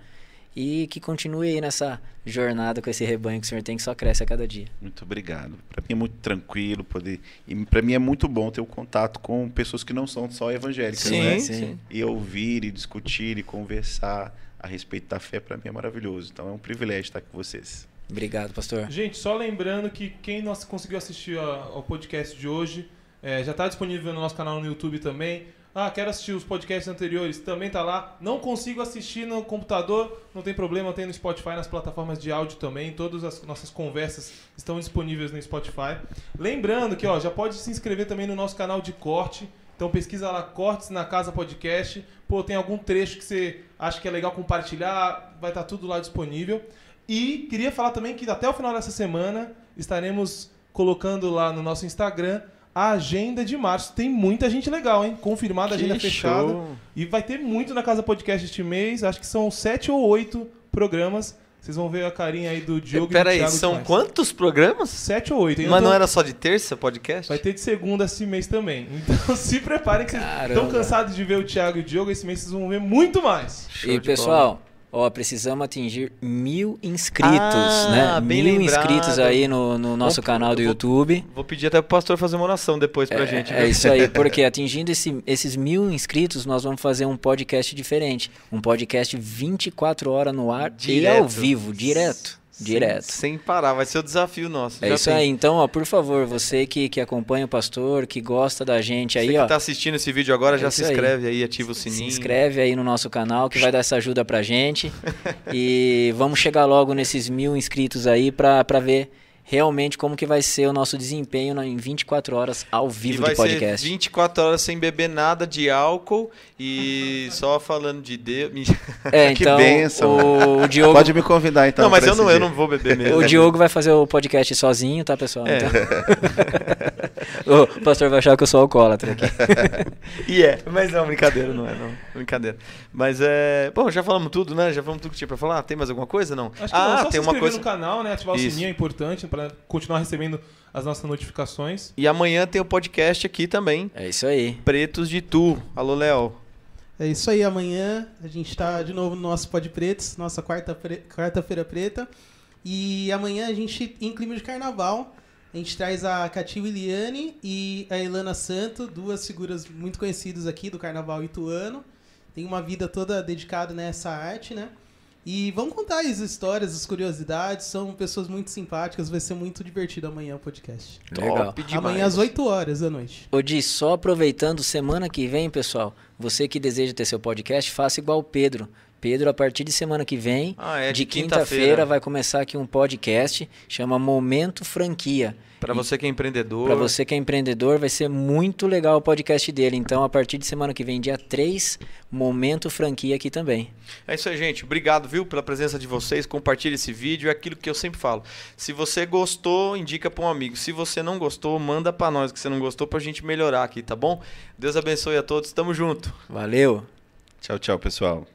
e que continue aí nessa jornada com esse rebanho que o senhor tem que só cresce a cada dia. Muito obrigado. Para mim é muito tranquilo poder e para mim é muito bom ter o contato com pessoas que não são só evangélicas, Sim, né? sim. E ouvir e discutir e conversar a respeito da fé para mim é maravilhoso. Então é um privilégio estar com vocês. Obrigado, pastor. Gente, só lembrando que quem não conseguiu assistir ao podcast de hoje, é, já está disponível no nosso canal no YouTube também. Ah, quero assistir os podcasts anteriores, também tá lá. Não consigo assistir no computador, não tem problema, tem no Spotify, nas plataformas de áudio também. Todas as nossas conversas estão disponíveis no Spotify. Lembrando que ó, já pode se inscrever também no nosso canal de corte. Então pesquisa lá Cortes na Casa Podcast. Pô, tem algum trecho que você acha que é legal compartilhar, vai estar tudo lá disponível. E queria falar também que até o final dessa semana estaremos colocando lá no nosso Instagram a agenda de março. Tem muita gente legal, hein? Confirmada a agenda Que fechada. show. E vai ter muito na Casa Podcast este mês. Acho que são sete ou oito programas. Vocês vão ver a carinha aí do Diogo e do Pera aí, são quantos programas? Sete ou oito. hein? Mas tô- não era só de terça podcast? Vai ter de segunda esse mês também. Então se preparem que vocês Caramba. estão cansados de ver o Thiago e o Diogo. Esse mês vocês vão ver muito mais. Show E pessoal, ó, precisamos atingir mil inscritos, Ah, né? Mil lembrado. inscritos aí no, no nosso Vou- canal do vou- YouTube. Vou pedir até pro pastor fazer uma oração depois pra gente. É viu? isso aí, porque atingindo esse- esses mil inscritos, nós vamos fazer um podcast diferente. Um podcast 24 horas no ar e ao vivo, direto. Sem- Direto. Sem parar, vai ser o desafio nosso. É isso tem. aí. Então, ó, por favor, você que, que acompanha o pastor, que gosta da gente aí, Você que ó. tá assistindo esse vídeo agora, É já se aí. inscreve aí, ativa o Se sininho. inscreve aí no nosso canal que vai dar essa ajuda pra gente. e vamos chegar logo nesses mil inscritos aí pra, pra ver realmente como que vai ser o nosso desempenho em 24 horas ao E vivo vai de podcast. ser 24 horas sem beber nada de álcool e só falando de Deus. É, Que então bênção. o, o Diogo, Pode me convidar então. não, mas eu não, eu não vou beber mesmo. o Diogo vai fazer o podcast sozinho, tá, pessoal? É. Então- o pastor vai achar que eu sou alcoólatra aqui. E é, mas não, brincadeira, não é, não. Brincadeira. Mas é. Bom, já falamos tudo, né? Já falamos tudo que tinha pra falar. Tem mais alguma coisa? Não? Acho que ah, não, só tem se uma coisa. no canal, né? Ativar Isso. o sininho é importante para continuar recebendo as nossas notificações. E amanhã tem o podcast aqui também. É isso aí. Pretos de Tu. Alô, Léo. É isso aí, amanhã a gente tá de novo no nosso Pod Pretos, nossa quarta-feira quarta preta. E amanhã a gente, em clima de carnaval, a gente traz a Cati Williane e a Elana Santo, duas figuras muito conhecidas aqui do carnaval ituano. Tem uma vida toda dedicada nessa arte, né? E vamos contar as histórias, as curiosidades, são pessoas muito simpáticas, vai ser muito divertido amanhã o podcast. Legal. Top demais. Amanhã às 8 horas da noite. Ô Di, só aproveitando, semana que vem, pessoal, você que deseja ter seu podcast, faça igual o Pedro. Pedro, a partir de semana que vem, Ah, é de de quinta-feira, quinta-feira. vai começar aqui um podcast, chama Momento Franquia. Para você que é empreendedor. Para você que é empreendedor, vai ser muito legal o podcast dele. Então, a partir de semana que vem, dia 3, Momento Franquia aqui também. É isso aí, gente. Obrigado, viu, pela presença de vocês. Compartilhe esse vídeo. É aquilo que eu sempre falo. Se você gostou, indica para um amigo. Se você não gostou, manda para nós que você não gostou pra gente melhorar aqui, tá bom? Deus abençoe a todos. Tamo junto. Valeu! Tchau, tchau, pessoal.